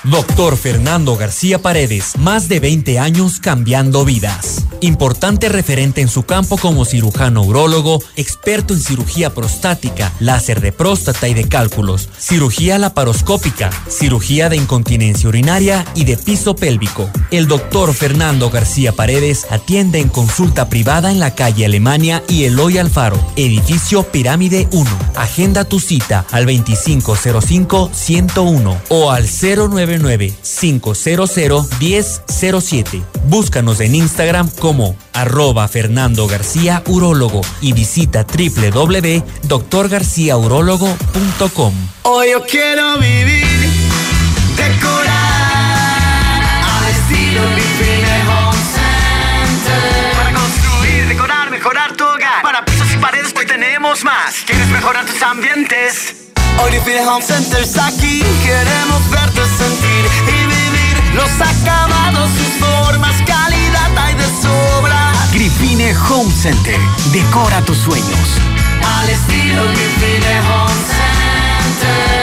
Doctor Fernando García Paredes, más de 20 años cambiando vidas. Importante referente en su campo como cirujano urólogo, experto en cirugía prostática, láser de próstata y de cálculos, cirugía laparoscópica, cirugía de incontinencia urinaria y de piso pélvico. El doctor Fernando García Paredes atiende en consulta privada en la calle Alemania y Eloy Alfaro, edificio Pirámide 1. Agenda tu cita al 2505-101 o al 09 995001007. Búscanos en Instagram como arroba Fernando García Urólogo y visita www.doctorgarciaurologo.com. Hoy yo quiero vivir, decorar al estilo Home. Para construir, decorar, mejorar tu hogar. Para pisos y paredes hoy tenemos más. ¿Quieres mejorar tus ambientes? Hoy Home Center está aquí. Queremos verte sentir y vivir los acabados, sus formas, calidad hay de sobra. Grifine Home Center. Decora tus sueños. Al estilo Grifine Home Center.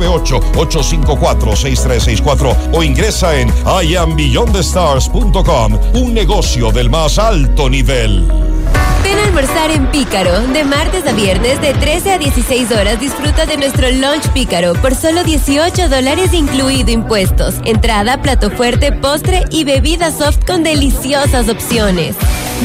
098-854-6364 o ingresa en iambeyondthestars.com, un negocio del más alto nivel. Ven a almorzar en Pícaro. De martes a viernes, de 13 a 16 horas, disfruta de nuestro lunch Pícaro por solo 18 dólares incluido impuestos. Entrada, plato fuerte, postre y bebida soft con deliciosas opciones.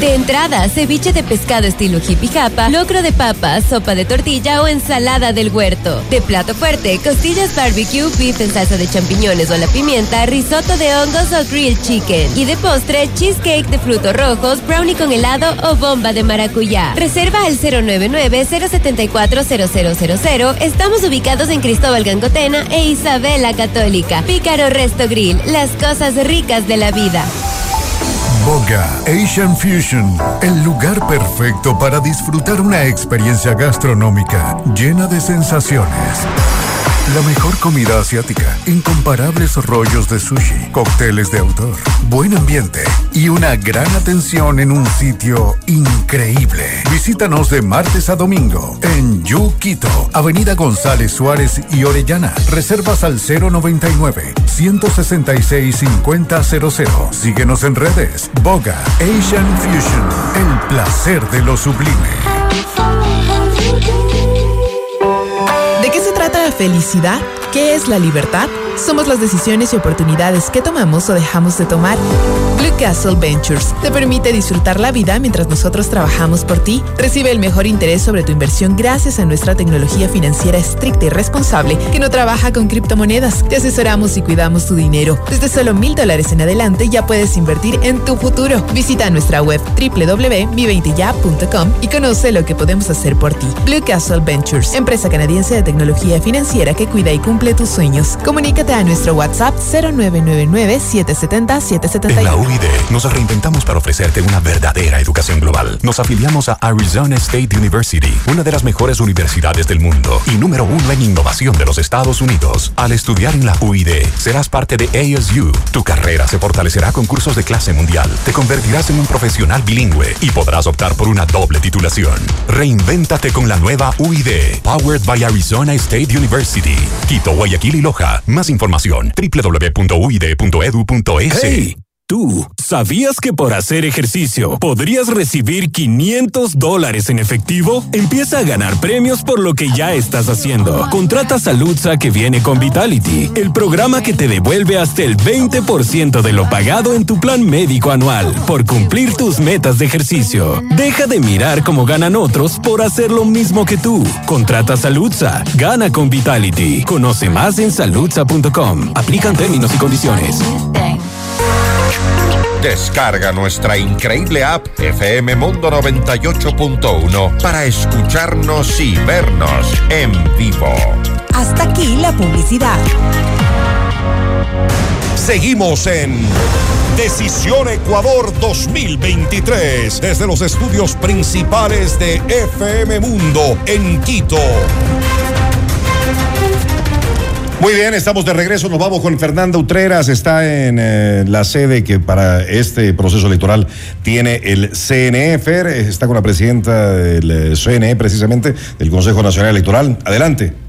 De entrada, ceviche de pescado estilo hippie japa, locro de papa, sopa de tortilla o ensalada del huerto. De plato fuerte, costillas barbecue, beef en salsa de champiñones o la pimienta, risotto de hongos o grilled chicken. Y de postre, cheesecake de frutos rojos, brownie con helado o bomba de maracuyá. Reserva al 099-074-0000. Estamos ubicados en Cristóbal Gangotena e Isabela Católica. Pícaro Resto Grill, las cosas ricas de la vida. Boga Asian Fusion, el lugar perfecto para disfrutar una experiencia gastronómica llena de sensaciones. La mejor comida asiática, incomparables rollos de sushi, cócteles de autor, buen ambiente y una gran atención en un sitio increíble. Visítanos de martes a domingo en Yuquito, Avenida González Suárez y Orellana. Reservas al 099 166 5000. Síguenos en redes. Boga Asian Fusion, el placer de lo sublime. Felicidad? ¿Qué es la libertad? Somos las decisiones y oportunidades que tomamos o dejamos de tomar. Blue Castle Ventures te permite disfrutar la vida mientras nosotros trabajamos por ti. Recibe el mejor interés sobre tu inversión gracias a nuestra tecnología financiera estricta y responsable que no trabaja con criptomonedas. Te asesoramos y cuidamos tu dinero. Desde solo mil dólares en adelante ya puedes invertir en tu futuro. Visita nuestra web www.mi20ya.com y conoce lo que podemos hacer por ti. Blue Castle Ventures, empresa canadiense de tecnología financiera que cuida y cumple tus sueños. Comunícate a nuestro WhatsApp 0999-770-771. En la UID nos reinventamos para ofrecerte una verdadera educación global. Nos afiliamos a Arizona State University, una de las mejores universidades del mundo y número uno en innovación de los Estados Unidos. Al estudiar en la UID, serás parte de ASU. Tu carrera se fortalecerá con cursos de clase mundial. Te convertirás en un profesional bilingüe y podrás optar por una doble titulación. Reinvéntate con la nueva UID, powered by Arizona State University. Quito, Guayaquil y Loja. Más información www.uid.edu.es. tú, ¿sabías que por hacer ejercicio podrías recibir 500 dólares en efectivo? Empieza a ganar premios por lo que ya estás haciendo. Contrata Saludza que viene con Vitality, el programa que te devuelve hasta el 20% de lo pagado en tu plan médico anual por cumplir tus metas de ejercicio. Deja de mirar cómo ganan otros por hacer lo mismo que tú. Contrata Saludza, gana con Vitality. Conoce más en saludza.com. Aplican términos y condiciones. Descarga nuestra increíble app FM Mundo 98.1 para escucharnos y vernos en vivo. Hasta aquí la publicidad. Seguimos en Decisión Ecuador 2023 desde los estudios principales de FM Mundo en Quito. Muy bien, estamos de regreso. Nos vamos con Fernanda Utreras. Está en eh, la sede que para este proceso electoral tiene el CNE. Eh, está con la presidenta del eh, CNE, precisamente, del Consejo Nacional Electoral. Adelante.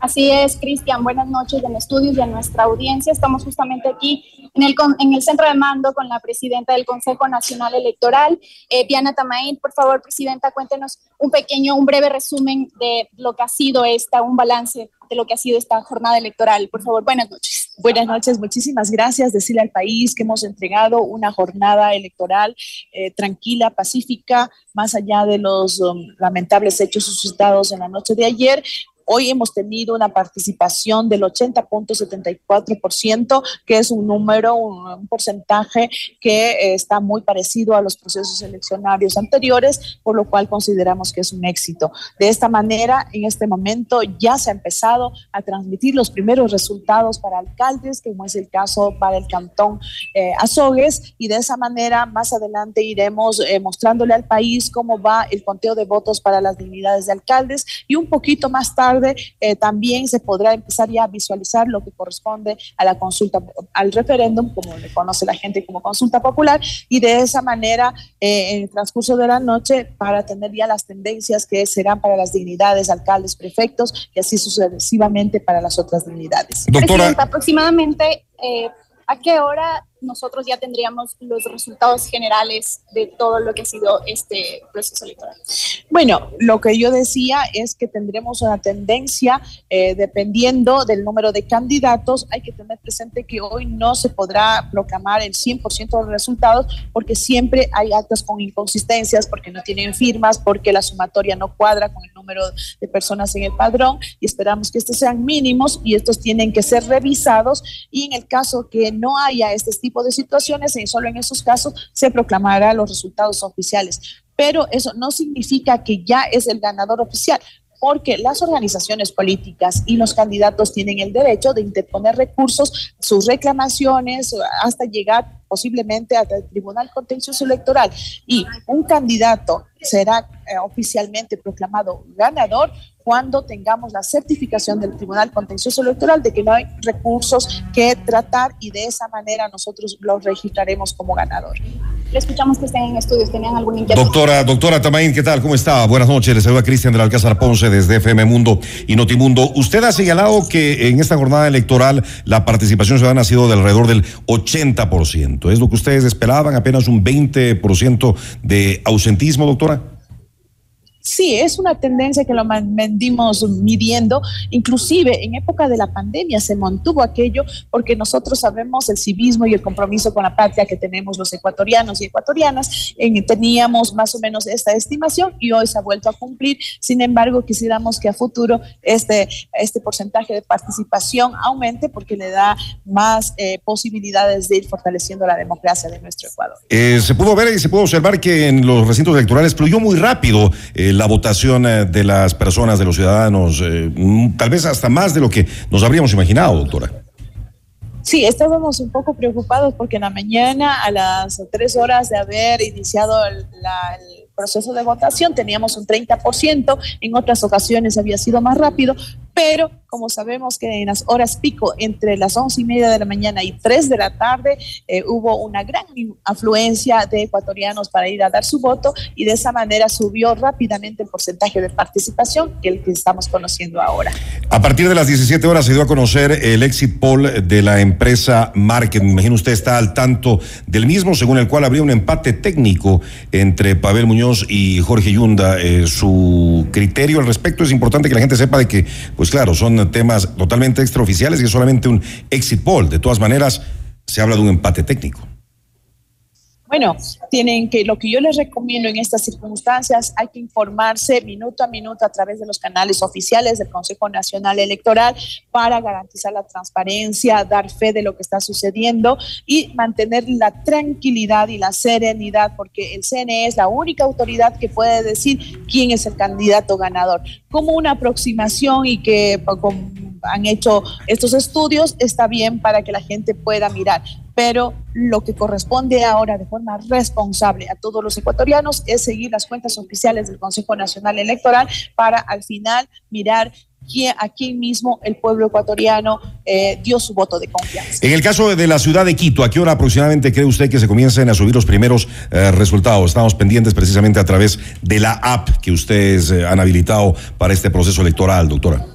Así es, Cristian. Buenas noches en estudios y a nuestra audiencia. Estamos justamente aquí en el, en el centro de mando con la presidenta del Consejo Nacional Electoral, eh, Diana Tamaín. Por favor, presidenta, cuéntenos un pequeño, un breve resumen de lo que ha sido esta, un balance de lo que ha sido esta jornada electoral. Por favor, buenas noches. Buenas noches, muchísimas gracias. Decirle al país que hemos entregado una jornada electoral eh, tranquila, pacífica, más allá de los um, lamentables hechos suscitados en la noche de ayer. Hoy hemos tenido una participación del 80.74%, que es un número, un, porcentaje que eh, está muy parecido a los procesos eleccionarios anteriores, por lo cual consideramos que es un éxito. De esta manera, en este momento ya se ha empezado a transmitir los primeros resultados para alcaldes, como es el caso para el cantón eh, Azogues, y de esa manera más adelante iremos eh, mostrándole al país cómo va el conteo de votos para las dignidades de alcaldes y un poquito más tarde eh, también se podrá empezar ya a visualizar lo que corresponde a la consulta, al referéndum, como le conoce la gente como consulta popular, y de esa manera, eh, en el transcurso de la noche, para tener ya las tendencias que serán para las dignidades, alcaldes, prefectos, y así sucesivamente para las otras dignidades. Doctora. aproximadamente, eh, ¿a qué hora nosotros ya tendríamos los resultados generales de todo lo que ha sido este proceso electoral. Bueno, lo que yo decía es que tendremos una tendencia, eh, dependiendo del número de candidatos, hay que tener presente que hoy no se podrá proclamar el 100% de los resultados porque siempre hay actas con inconsistencias, porque no tienen firmas, porque la sumatoria no cuadra con el número de personas en el padrón y esperamos que estos sean mínimos y estos tienen que ser revisados y en el caso que no haya este tipo de situaciones y solo en esos casos se proclamará los resultados oficiales. Pero eso no significa que ya es el ganador oficial porque las organizaciones políticas y los candidatos tienen el derecho de interponer recursos, sus reclamaciones, hasta llegar posiblemente al Tribunal Contencioso Electoral. Y un candidato será eh, oficialmente proclamado ganador cuando tengamos la certificación del Tribunal Contencioso Electoral de que no hay recursos que tratar y de esa manera nosotros los registraremos como ganador. Le escuchamos que estén en estudios, ¿tenían algún inquietud? Doctora, doctora Tamaín, ¿qué tal? ¿Cómo está? Buenas noches, le saluda Cristian del Alcázar Ponce desde FM Mundo y Notimundo. Usted ha señalado que en esta jornada electoral la participación ciudadana ha sido de alrededor del 80%. ¿Es lo que ustedes esperaban? ¿Apenas un 20% de ausentismo, doctora? Sí, es una tendencia que lo venimos midiendo, inclusive en época de la pandemia se mantuvo aquello porque nosotros sabemos el civismo y el compromiso con la patria que tenemos los ecuatorianos y ecuatorianas, en, teníamos más o menos esta estimación y hoy se ha vuelto a cumplir, sin embargo quisiéramos que a futuro este, este porcentaje de participación aumente porque le da más eh, posibilidades de ir fortaleciendo la democracia de nuestro Ecuador. Eh, se pudo ver y se pudo observar que en los recintos electorales fluyó muy rápido. Eh, la votación eh, de las personas, de los ciudadanos, eh, mm, tal vez hasta más de lo que nos habríamos imaginado, doctora. Sí, estábamos un poco preocupados porque en la mañana, a las tres horas de haber iniciado el, proceso de votación, teníamos un 30%, en otras ocasiones había sido más rápido, pero como sabemos que en las horas pico, entre las once y media de la mañana y tres de la tarde, eh, hubo una gran afluencia de ecuatorianos para ir a dar su voto y de esa manera subió rápidamente el porcentaje de participación que el que estamos conociendo ahora. A partir de las 17 horas se dio a conocer el exit poll de la empresa Market. Me imagino usted está al tanto del mismo, según el cual habría un empate técnico entre Pavel Muñoz y Jorge Yunda. Eh, su criterio al respecto es importante que la gente sepa de que pues pues claro, son temas totalmente extraoficiales y es solamente un exit poll. De todas maneras, se habla de un empate técnico. Bueno, tienen que, lo que yo les recomiendo en estas circunstancias, hay que informarse minuto a minuto a través de los canales oficiales del Consejo Nacional Electoral para garantizar la transparencia, dar fe de lo que está sucediendo y mantener la tranquilidad y la serenidad, porque el CNE es la única autoridad que puede decir quién es el candidato ganador. Como una aproximación y que pues, han hecho estos estudios, está bien para que la gente pueda mirar pero lo que corresponde ahora de forma responsable a todos los ecuatorianos es seguir las cuentas oficiales del Consejo Nacional Electoral para al final mirar quién, a quién mismo el pueblo ecuatoriano eh, dio su voto de confianza. En el caso de la ciudad de Quito, ¿a qué hora aproximadamente cree usted que se comiencen a subir los primeros eh, resultados? Estamos pendientes precisamente a través de la app que ustedes eh, han habilitado para este proceso electoral, doctora.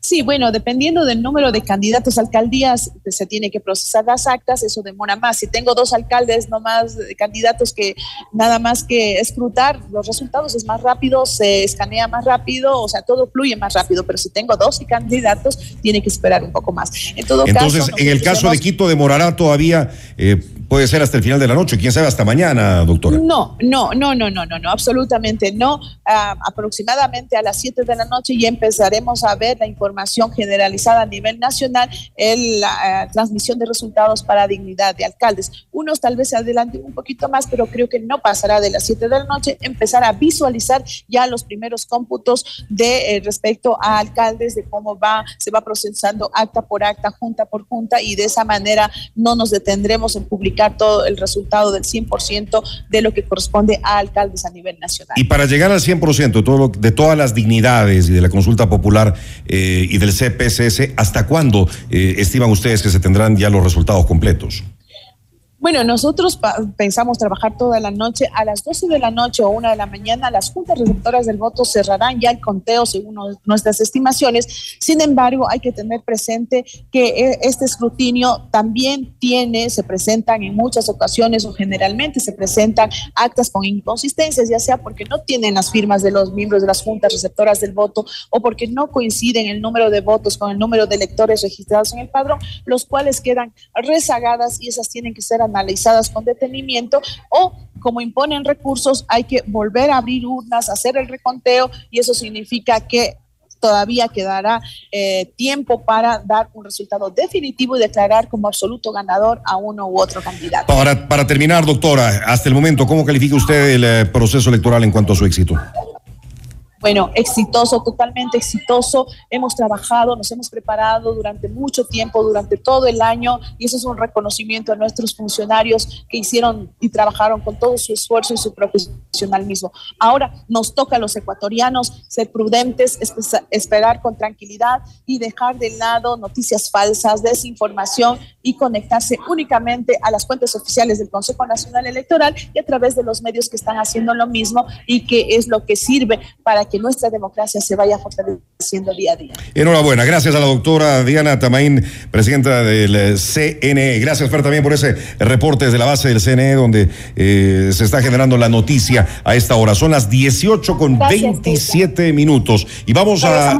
Sí, bueno, dependiendo del número de candidatos a alcaldías, pues, se tiene que procesar las actas, eso demora más. Si tengo dos alcaldes, no más candidatos que nada más que escrutar, los resultados es más rápido, se escanea más rápido, o sea, todo fluye más rápido. Pero si tengo dos candidatos, tiene que esperar un poco más. En todo Entonces, en el caso de Quito, demorará todavía. Eh, puede ser hasta el final de la noche, quién sabe, hasta mañana, doctora. No, no, no, no, no, no, no absolutamente no. Ah, aproximadamente a las 7 de la noche ya empezaremos a ver la información generalizada a nivel nacional la eh, transmisión de resultados para dignidad de alcaldes. Unos tal vez se adelanten un poquito más, pero creo que no pasará de las 7 de la noche, empezar a visualizar ya los primeros cómputos de eh, respecto a alcaldes, de cómo va, se va procesando acta por acta, junta por junta, y de esa manera no nos detendremos en publicar todo el resultado del 100% de lo que corresponde a alcaldes a nivel nacional. Y para llegar al 100% todo de todas las dignidades y de la consulta popular eh, y del CPCS, ¿hasta cuándo eh, estiman ustedes que se tendrán ya los resultados completos? Bueno, nosotros pensamos trabajar toda la noche. A las 12 de la noche o 1 de la mañana, las juntas receptoras del voto cerrarán ya el conteo según nuestras estimaciones. Sin embargo, hay que tener presente que eh, este escrutinio también tiene, se presentan en muchas ocasiones o generalmente se presentan actas con inconsistencias, ya sea porque no tienen las firmas de los miembros de las juntas receptoras del voto o porque no coinciden el número de votos con el número de electores registrados en el padrón, los cuales quedan rezagadas y esas tienen que ser analizadas con detenimiento o como imponen recursos hay que volver a abrir urnas, hacer el reconteo y eso significa que todavía quedará eh, tiempo para dar un resultado definitivo y declarar como absoluto ganador a uno u otro candidato. Para, para terminar, doctora, hasta el momento, ¿cómo califica usted el eh, proceso electoral en cuanto a su éxito? Bueno, exitoso, totalmente exitoso. Hemos trabajado, nos hemos preparado durante mucho tiempo, durante todo el año, y eso es un reconocimiento a nuestros funcionarios que hicieron y trabajaron con todo su esfuerzo y su profesionalismo. Ahora nos toca a los ecuatorianos ser prudentes, esperar con tranquilidad y dejar de lado noticias falsas, desinformación y conectarse únicamente a las cuentas oficiales del Consejo Nacional Electoral y a través de los medios que están haciendo lo mismo y que es lo que sirve para que nuestra democracia se vaya fortaleciendo día a día. Enhorabuena, gracias a la doctora Diana Tamaín, presidenta del CNE. Gracias, Fer, también por ese reporte desde la base del CNE, donde eh, se está generando la noticia a esta hora. Son las 18 con 27 minutos. Y vamos a.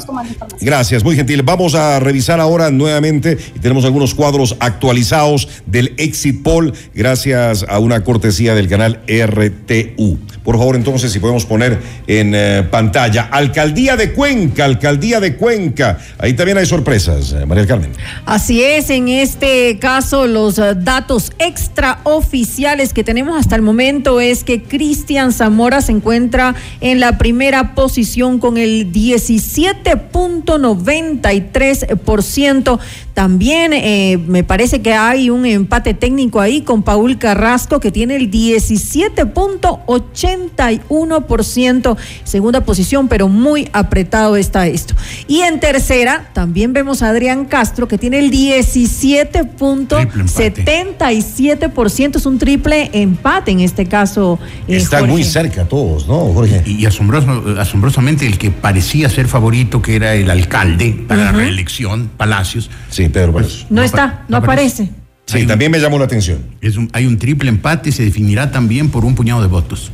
Gracias, muy gentil. Vamos a revisar ahora nuevamente y tenemos algunos cuadros actualizados del Exit Poll, gracias a una cortesía del canal RTU. Por favor, entonces, si podemos poner en eh, pantalla. Alcaldía de Cuenca, Alcaldía de Cuenca. Ahí también hay sorpresas, eh, María Carmen. Así es, en este caso, los eh, datos extraoficiales que tenemos hasta el momento es que Cristian Zamora se encuentra en la primera posición con el 17.93%. También me parece que hay un empate técnico ahí con Paul Carrasco que tiene el 17.81%. Segunda posición, pero muy apretado está esto. Y en tercera también vemos a Adrián Castro que tiene el 17.77%. Es un triple empate en este caso. Eh, Están muy cerca todos, ¿no, Jorge? Y, asombrosamente el que parecía ser favorito, que era el alcalde para la reelección, Palacios. Sí, Pedro Palacios. No, está, no, aparece. Sí, también me llamó la atención. Es hay un triple empate y se definirá también por un puñado de votos.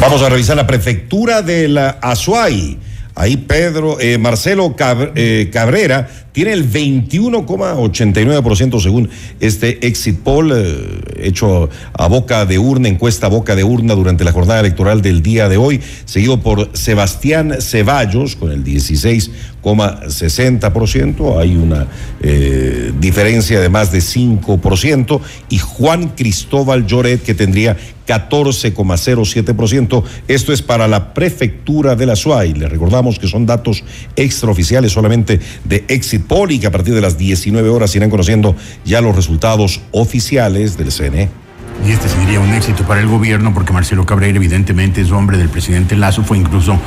Vamos a revisar la prefectura de la Azuay. Ahí Pedro, eh, Marcelo eh, Cabrera tiene el 21,89% según este exit poll eh, hecho a boca de urna, encuesta a boca de urna durante la jornada electoral del día de hoy, seguido por Sebastián Ceballos con el 16,60%, hay una eh, diferencia de más de 5%, y Juan Cristóbal Lloret que tendría 14,07%. Esto es para la prefectura de la SUAY. Le recordamos que son datos extraoficiales solamente de Exit Poll y que a partir de las 19 horas irán conociendo ya los resultados oficiales del. CNE. Y este sería un éxito para el gobierno porque Marcelo Cabrera evidentemente es hombre del presidente Lazo, fue incluso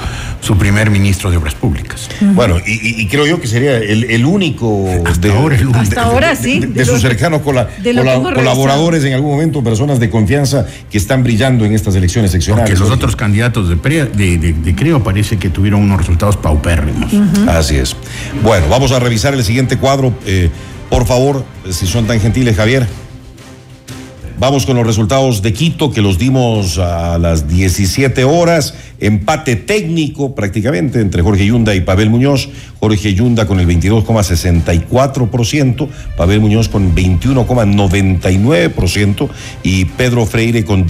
su primer ministro de Obras Públicas. Bueno, y, y- y creo yo que sería el, el único de, ahora, el único. Hasta ahora sí. de, de sus cercanos cola- colaboradores en algún momento, personas de confianza que están brillando en estas elecciones seccionales. Porque los otros candidatos de, pre- de, de- de Creo parece que tuvieron unos resultados paupérrimos. Así es. Bueno, vamos a revisar el siguiente cuadro. Eh, por favor, si son tan gentiles, Javier. Vamos con los resultados de Quito, que los dimos a las 17 horas. Empate técnico prácticamente entre Jorge Yunda y Pavel Muñoz. Jorge Yunda con el 22,64%, Pavel Muñoz con 21,99% y Pedro Freire con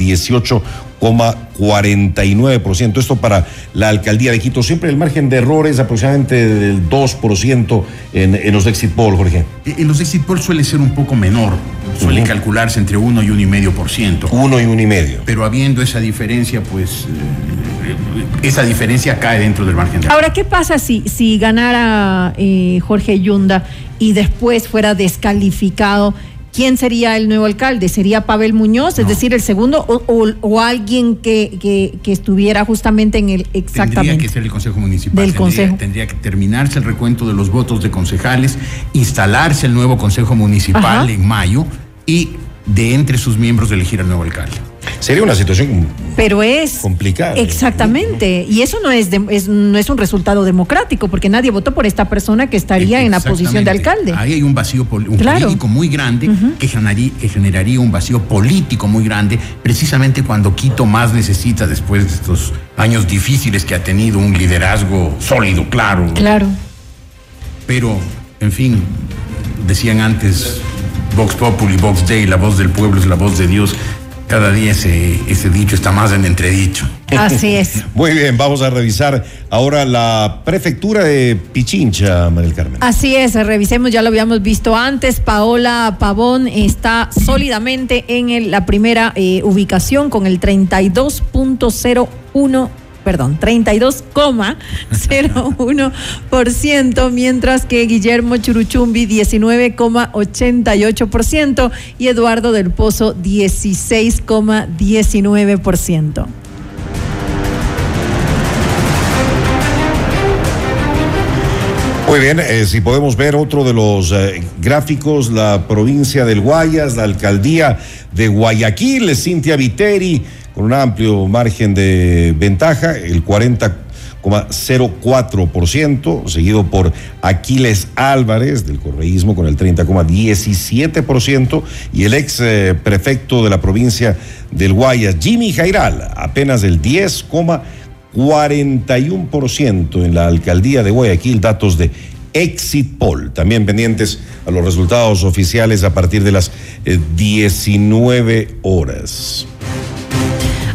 18,49%. Esto para la alcaldía de Quito. Siempre el margen de error es aproximadamente del 2% en, en los exit poll, Jorge. En los exit polls suele ser un poco menor, suele calcularse entre 1 y 1,5%. por ciento. Uno y uno y medio. Pero habiendo esa diferencia, pues eh, esa diferencia cae dentro del margen de error. Ahora, ¿qué pasa si, si ganara eh, Jorge Yunda y después fuera descalificado? ¿Quién sería el nuevo alcalde? ¿Sería Pavel Muñoz, es decir, el segundo, o, o- o alguien que, que- que estuviera justamente en el Tendría exactamente? que ser el Consejo Municipal. Del tendría, Consejo. tendría que terminarse el recuento de los votos de concejales, instalarse el nuevo Consejo Municipal Ajá. en mayo y de entre sus miembros elegir al nuevo alcalde. Sería una situación Pero es complicada. exactamente, y eso no es, de- es- no es un resultado democrático, porque nadie votó por esta persona que estaría en la posición de alcalde. Ahí hay un vacío pol- un Claro. político muy grande que, generaría, que generaría un vacío político muy grande, precisamente cuando Quito más necesita, después de estos años difíciles que ha tenido, un liderazgo sólido, claro. Claro. Pero, en fin, decían antes, Vox Populi, Vox Dei, la voz del pueblo es la voz de Dios. Cada día ese, ese dicho está más en entredicho. Así es. Muy bien, vamos a revisar ahora la prefectura de Pichincha, María Carmen. Así es, revisemos, ya lo habíamos visto antes, Paola Pavón está sólidamente en el- la primera eh, ubicación con el 32.01 perdón, 32,01%, mientras que Guillermo Churuchumbi 19,88% y Eduardo del Pozo 16,19%. Muy bien, eh, si podemos ver otro de los eh, gráficos, la provincia del Guayas, la alcaldía de Guayaquil, Cintia Viteri, con un amplio margen de ventaja, el 40,04%, seguido por Aquiles Álvarez del correísmo con el 30,17% y el ex eh, prefecto de la provincia del Guayas, Jimmy Jairal, apenas el 10,41% en la alcaldía de Guayaquil, datos de Exit Poll, también pendientes a los resultados oficiales a partir de las eh, 19 horas.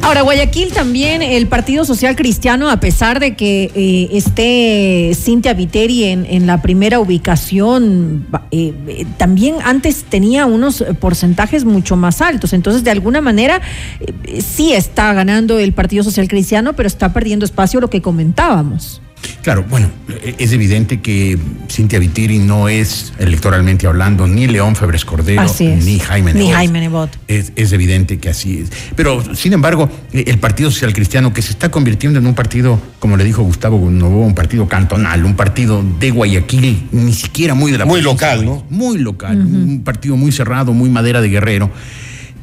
Ahora, Guayaquil también, el Partido Social Cristiano, a pesar de que eh, esté Cintia Viteri en, en la primera ubicación, eh, eh, también antes tenía unos porcentajes mucho más altos. Entonces, de alguna manera, eh, sí está ganando el Partido Social Cristiano, pero está perdiendo espacio lo que comentábamos. Claro, bueno, es evidente que Cintia Vitiri no es electoralmente hablando ni León Febres Cordero ni Jaime Ni Nebot. Jaime Nebot. Es, es evidente que así es. Pero, sin embargo, el Partido Social Cristiano, que se está convirtiendo en un partido, como le dijo Gustavo Novoa, un partido cantonal, un partido de Guayaquil, ni siquiera muy de la Muy provincia, local, ¿no? Muy local, un partido muy cerrado, muy madera de guerrero.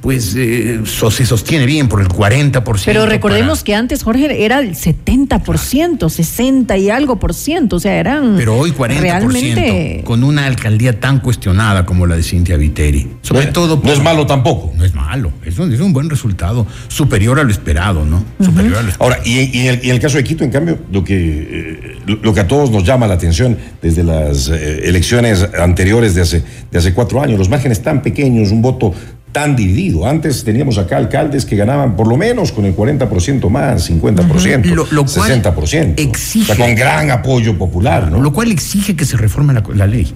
Pues eh, so- se sostiene bien por el 40%. Pero recordemos para- que antes, Jorge, era el 70%, 60 y algo por ciento. O sea, eran. Pero hoy 40% Realmente. con una alcaldía tan cuestionada como la de Cintia Viteri. Sobre todo. no es malo tampoco. No es malo. Es un, es un buen resultado. Superior a lo esperado, ¿no? Superior a lo esperado. Ahora, y, y en, el, y en el caso de Quito, en cambio, lo que, eh, lo, lo que a todos nos llama la atención desde las eh, elecciones anteriores de hace, de hace cuatro años, los márgenes tan pequeños, un voto tan dividido. Antes teníamos acá alcaldes que ganaban por lo menos con el 40% más, 50%, Lo- lo cual 60%. exige- O sea, con gran apoyo popular, ¿no? Lo cual exige que se reforme la, la ley.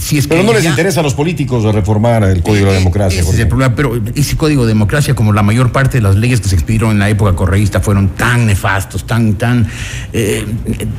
Si es Pero no les ya- interesa a los políticos reformar el Código de la Democracia. Ese es el problema, pero ese código de democracia, como la mayor parte de las leyes que se expidieron en la época correísta, fueron tan nefastos, tan, tan, eh,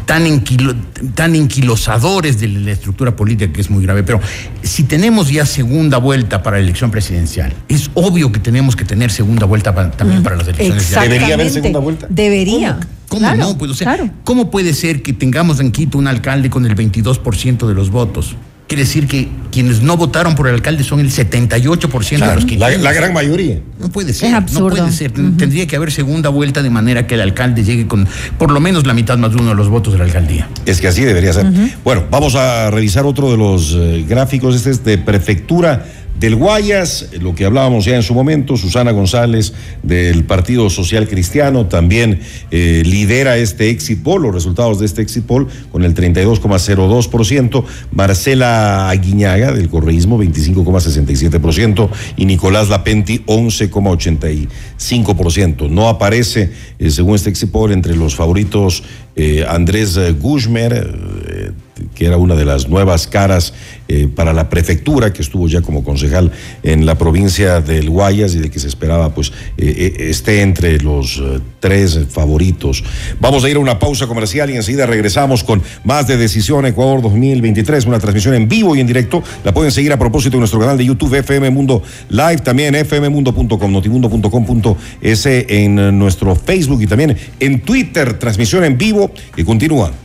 tan, enquilo- tan enquilosadores de la estructura política que es muy grave. Pero si tenemos ya segunda vuelta para la elección presidencial, es obvio que tenemos que tener segunda vuelta también para las elecciones. ya. Exactamente. Debería. ¿Cómo Claro, no? Pues, o sea, ¿cómo puede ser que tengamos en Quito un alcalde con el 22% de los votos? Quiere decir que quienes no votaron por el alcalde son el 78% de los la, quiteños. la gran mayoría. No puede ser. Es absurdo. No puede ser. Tendría que haber segunda vuelta de manera que el alcalde llegue con por lo menos la mitad más de uno de los votos de la alcaldía. Es que así debería ser. Bueno, vamos a revisar otro de los eh, gráficos. Este es de Prefectura del Guayas, lo que hablábamos ya en su momento. Susana González del Partido Social Cristiano también eh, lidera este exit poll, los resultados de este exit poll con el 32,02%. Marcela Aguiñaga del Correísmo, 25,67%. Y Nicolás Lapenti, 11,85%. No aparece, eh, según este exit poll, entre los favoritos eh, Andrés eh, que era una de las nuevas caras eh, para la prefectura, que estuvo ya como concejal en la provincia del Guayas y de que se esperaba pues eh, eh, esté entre los tres favoritos. Vamos a ir a una pausa comercial y enseguida regresamos con más de Decisión Ecuador 2023, una transmisión en vivo y en directo. La pueden seguir a propósito en nuestro canal de YouTube FM Mundo Live, también fmmundo.com, notimundo.com.es en nuestro Facebook y también en Twitter, transmisión en vivo que continúa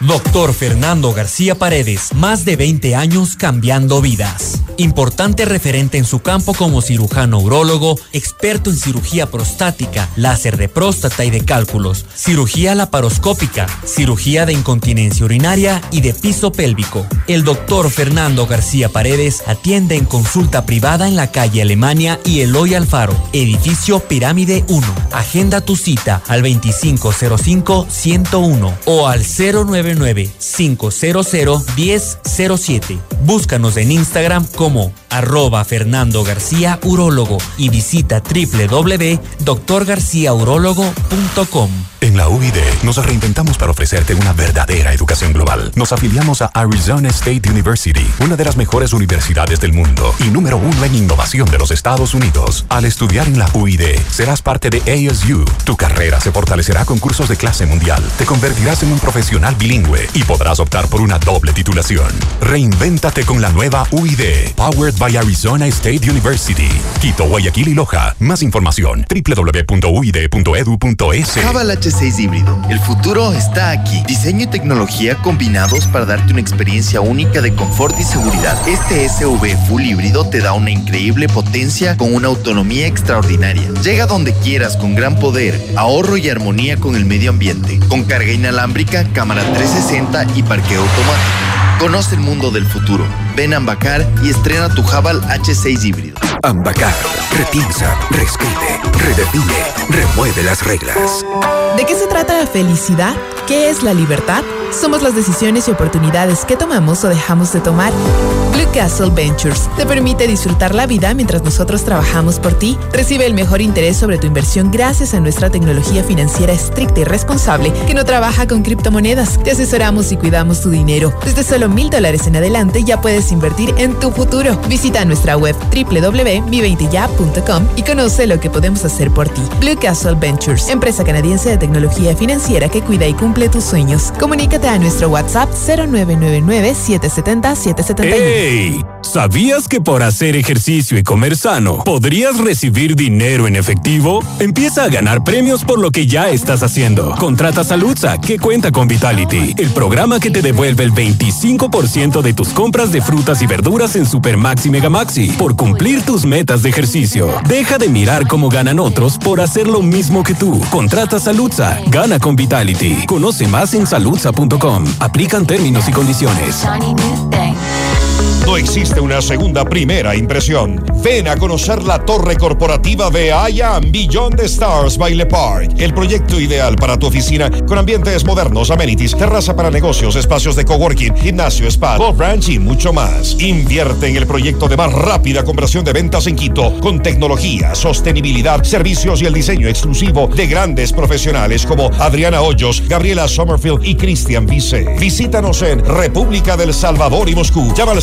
Doctor Fernando García Paredes, más de 20 años cambiando vidas. Importante referente en su campo como cirujano urólogo, experto en cirugía prostática, láser de próstata y de cálculos, cirugía laparoscópica, cirugía de incontinencia urinaria y de piso pélvico. El doctor Fernando García Paredes atiende en consulta privada en la calle Alemania y Eloy Alfaro, edificio Pirámide 1. Agenda tu cita al 2505-101 o al 099-500-1007. Búscanos en Instagram como arroba Fernando García Urólogo y visita www.doctorgarciaurologo.com. En la UID nos reinventamos para ofrecerte una verdadera educación global. Nos afiliamos a Arizona State University, una de las mejores universidades del mundo y número uno en innovación de los Estados Unidos. Al estudiar en la UID, serás parte de ASU. Tu carrera se fortalecerá con cursos de clase mundial. Te convertirás en un profesional bilingüe y podrás optar por una doble titulación. Reinvéntate con la nueva UID, powered by Arizona State University. Quito, Guayaquil y Loja. Más información www.uid.edu.es. Jabal H6 híbrido. El futuro está aquí. Diseño y tecnología combinados para darte una experiencia única de confort y seguridad. Este SUV full híbrido te da una increíble potencia con una autonomía extraordinaria. Llega donde quieras con gran poder, ahorro y armonía con el medio ambiente. Con carga inalámbrica, cámara 360 y parqueo automático. Conoce el mundo del futuro. Ven a Ambacar y estrena tu Jabal H6 híbrido. Ambacar, repiensa, reescribe, redefine, remueve las reglas. ¿De qué se trata la felicidad? ¿Qué es la libertad? Somos las decisiones y oportunidades que tomamos o dejamos de tomar. Blue Castle Ventures te permite disfrutar la vida mientras nosotros trabajamos por ti. Recibe el mejor interés sobre tu inversión gracias a nuestra tecnología financiera estricta y responsable que no trabaja con criptomonedas. Te asesoramos y cuidamos tu dinero. Desde solo mil dólares en adelante ya puedes invertir en tu futuro. Visita nuestra web www.mi20ya.com y conoce lo que podemos hacer por ti. Blue Castle Ventures, empresa canadiense de tecnología financiera que cuida y cumple tus sueños. Comunícate a nuestro WhatsApp 0999 770 771. ¡Hey! ¿Sabías que por hacer ejercicio y comer sano podrías recibir dinero en efectivo? Empieza a ganar premios por lo que ya estás haciendo. Contrata Saludza, que cuenta con Vitality, el programa que te devuelve el 25% de tus compras de frutas y verduras en Supermaxi Megamaxi por cumplir tus metas de ejercicio. Deja de mirar cómo ganan otros por hacer lo mismo que tú. Contrata Saludza, gana con Vitality. Conoce más en saludza.com. Aplican términos y condiciones. No existe una segunda primera impresión. Ven a conocer la torre corporativa de I Am Beyond Stars by Le Park. El proyecto ideal para tu oficina con ambientes modernos, amenities, terraza para negocios, espacios de coworking, gimnasio, spa, golf ranch y mucho más. Invierte en el proyecto de más rápida conversión de ventas en Quito con tecnología, sostenibilidad, servicios y el diseño exclusivo de grandes profesionales como Adriana Hoyos, Gabriela Sommerfield y Cristian Vice. Visítanos en República del Salvador y Moscú. Llama al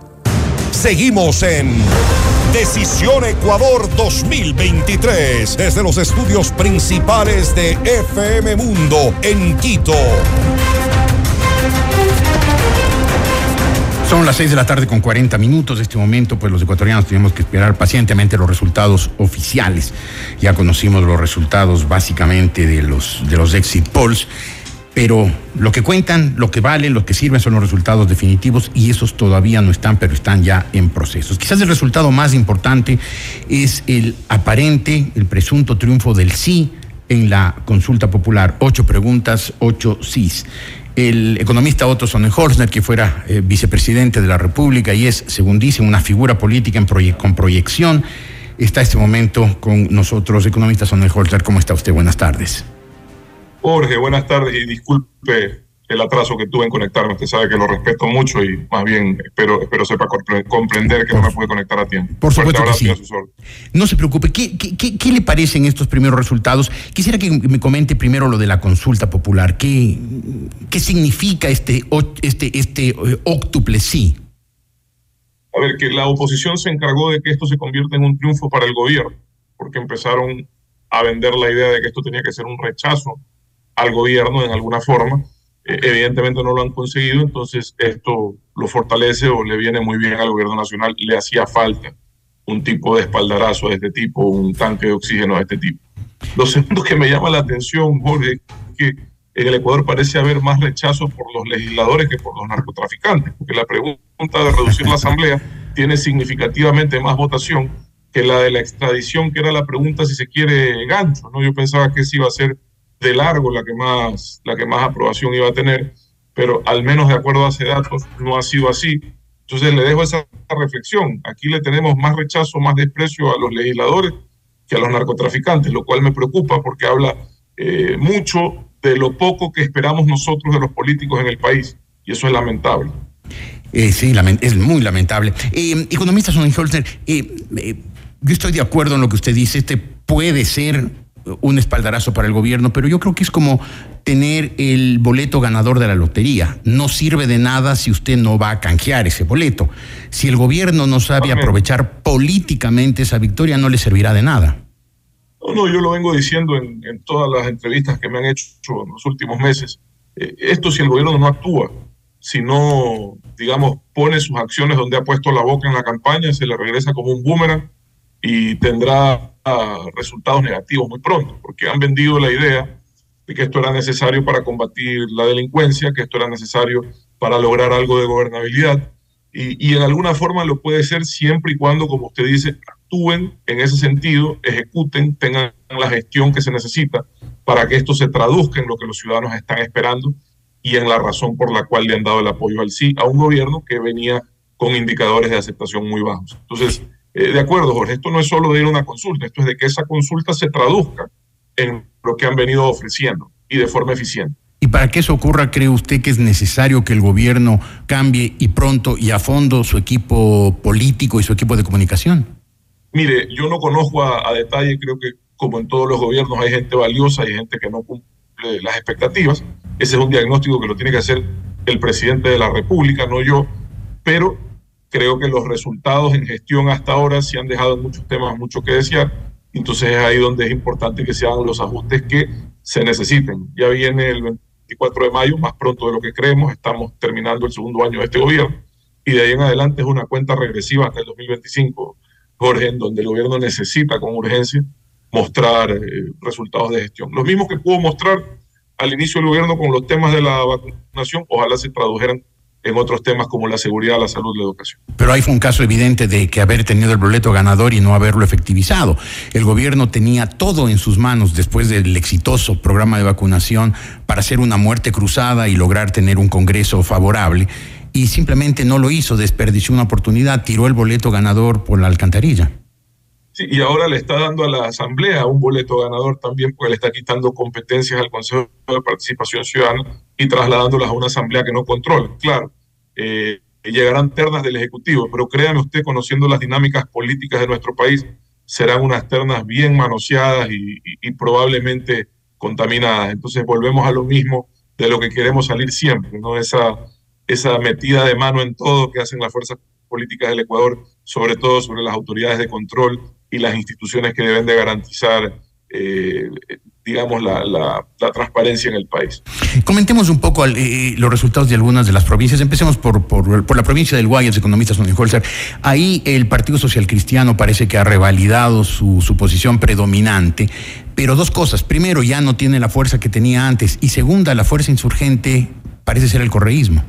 Seguimos en Decisión Ecuador 2023 desde los estudios principales de FM Mundo en Quito. Son las 6 de la tarde con 40 minutos. En este momento, pues los ecuatorianos tenemos que esperar pacientemente los resultados oficiales. Ya conocimos los resultados básicamente de los, de los exit polls. Pero lo que cuentan, lo que valen, lo que sirven son los resultados definitivos y esos todavía no están, pero están ya en procesos. Quizás el resultado más importante es el aparente, el presunto triunfo del sí en la consulta popular. Ocho preguntas, ocho sís. El economista Otto Sonnenhorstner, que fuera eh, vicepresidente de la República y es, según dicen, una figura política con proyección, está este momento con nosotros. Economista Sonnenhorstner, ¿cómo está usted? Buenas tardes. Jorge, buenas tardes y disculpe el atraso que tuve en conectarme. Usted sabe que lo respeto mucho y más bien espero, espero sepa comprender que no me pude conectar a tiempo. Por supuesto que sí. No se preocupe. ¿Qué, qué, qué, ¿Qué, le parecen estos primeros resultados? Quisiera que me comente primero lo de la consulta popular. ¿Qué, qué significa este, este, este eh, óctuple sí? A ver, que la oposición se encargó de que esto se convierta en un triunfo para el gobierno, porque empezaron a vender la idea de que esto tenía que ser un rechazo al gobierno en alguna forma. Eh, evidentemente no lo han conseguido, entonces esto lo fortalece o le viene muy bien al gobierno nacional. Le hacía falta un tipo de espaldarazo de este tipo, un tanque de oxígeno de este tipo. Lo segundo que me llama la atención, Jorge, que en el Ecuador parece haber más rechazo por los legisladores que por los narcotraficantes, porque la pregunta de reducir la asamblea tiene significativamente más votación que la de la extradición, que era la pregunta si se quiere gancho. ¿no? Yo pensaba que ese iba a ser de largo la que más, la que más aprobación iba a tener, pero al menos de acuerdo a ese datos no ha sido así. Entonces le dejo esa reflexión. Aquí le tenemos más rechazo, más desprecio a los legisladores que a los narcotraficantes, lo cual me preocupa porque habla eh, mucho de lo poco que esperamos nosotros de los políticos en el país. Y eso es lamentable. Eh, sí, es muy lamentable. Eh, economista Sonnenholzer, eh, eh, yo estoy de acuerdo en lo que usted dice. Este puede ser un espaldarazo para el gobierno, pero yo creo que es como tener el boleto ganador de la lotería. No sirve de nada si usted no va a canjear ese boleto. Si el gobierno no sabe aprovechar políticamente esa victoria, no le servirá de nada. No, no, yo lo vengo diciendo en, todas las entrevistas que me han hecho en los últimos meses. Eh, esto si el gobierno no actúa, si no, digamos, pone sus acciones donde ha puesto la boca en la campaña, se le regresa como un boomerang y tendrá resultados negativos muy pronto, porque han vendido la idea de que esto era necesario para combatir la delincuencia, que esto era necesario para lograr algo de gobernabilidad, y, en alguna forma lo puede ser siempre y cuando, como usted dice, actúen en ese sentido, ejecuten, tengan la gestión que se necesita para que esto se traduzca en lo que los ciudadanos están esperando y en la razón por la cual le han dado el apoyo al sí a un gobierno que venía con indicadores de aceptación muy bajos. Entonces, eh, de acuerdo, Jorge, esto no es solo de ir a una consulta, esto es de que esa consulta se traduzca en lo que han venido ofreciendo y de forma eficiente. Y para que eso ocurra, ¿cree usted que es necesario que el gobierno cambie y pronto y a fondo su equipo político y su equipo de comunicación? Mire, yo no conozco a, detalle, creo que como en todos los gobiernos hay gente valiosa y gente que no cumple las expectativas. Ese es un diagnóstico que lo tiene que hacer el presidente de la República, no yo, pero creo que los resultados en gestión hasta ahora sí han dejado muchos temas mucho que desear. Entonces es ahí donde es importante que se hagan los ajustes que se necesiten. Ya viene el 24 de mayo, más pronto de lo que creemos, estamos terminando el segundo año de este gobierno y de ahí en adelante es una cuenta regresiva hasta el 2025, Jorge, en donde el gobierno necesita con urgencia mostrar eh, resultados de gestión. Los mismos que pudo mostrar al inicio del gobierno con los temas de la vacunación, ojalá se tradujeran en otros temas como la seguridad, la salud, la educación. Pero ahí fue un caso evidente de que haber tenido el boleto ganador y no haberlo efectivizado. El gobierno tenía todo en sus manos después del exitoso programa de vacunación para hacer una muerte cruzada y lograr tener un Congreso favorable y simplemente no lo hizo, desperdició una oportunidad, tiró el boleto ganador por la alcantarilla. Sí, y ahora le está dando a la Asamblea un boleto ganador también porque le está quitando competencias al Consejo de Participación Ciudadana y trasladándolas a una Asamblea que no controla. Claro, eh, llegarán ternas del Ejecutivo, pero créanme usted, conociendo las dinámicas políticas de nuestro país, serán unas ternas bien manoseadas y, probablemente contaminadas. Entonces volvemos a lo mismo de lo que queremos salir siempre, ¿no? Esa, esa metida de mano en todo que hacen las fuerzas políticas del Ecuador, sobre todo sobre las autoridades de control y las instituciones que deben de garantizar, eh, digamos, la, la, transparencia en el país. Comentemos un poco eh, los resultados de algunas de las provincias. Empecemos por, por, la provincia del Guayas, economistas Holzer. Ahí el Partido Social Cristiano parece que ha revalidado su, su posición predominante, pero dos cosas. Primero, ya no tiene la fuerza que tenía antes. Y segunda, la fuerza insurgente parece ser el correísmo.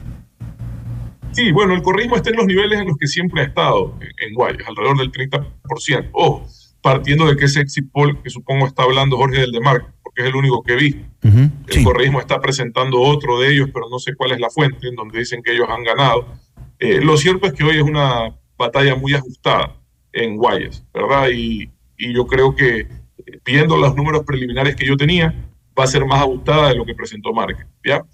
Sí, bueno, el correísmo está en los niveles en los que siempre ha estado en, Guayas, alrededor del 30%. Ojo, partiendo de que ese exit poll que supongo está hablando Jorge del Demar, porque es el único que vi. el correísmo está presentando otro de ellos, pero no sé cuál es la fuente en donde dicen que ellos han ganado. Eh, lo cierto es que hoy es una batalla muy ajustada en Guayas, ¿verdad? Y, y yo creo que eh, viendo los números preliminares que yo tenía, va a ser más ajustada de lo que presentó Márquez, ¿ya?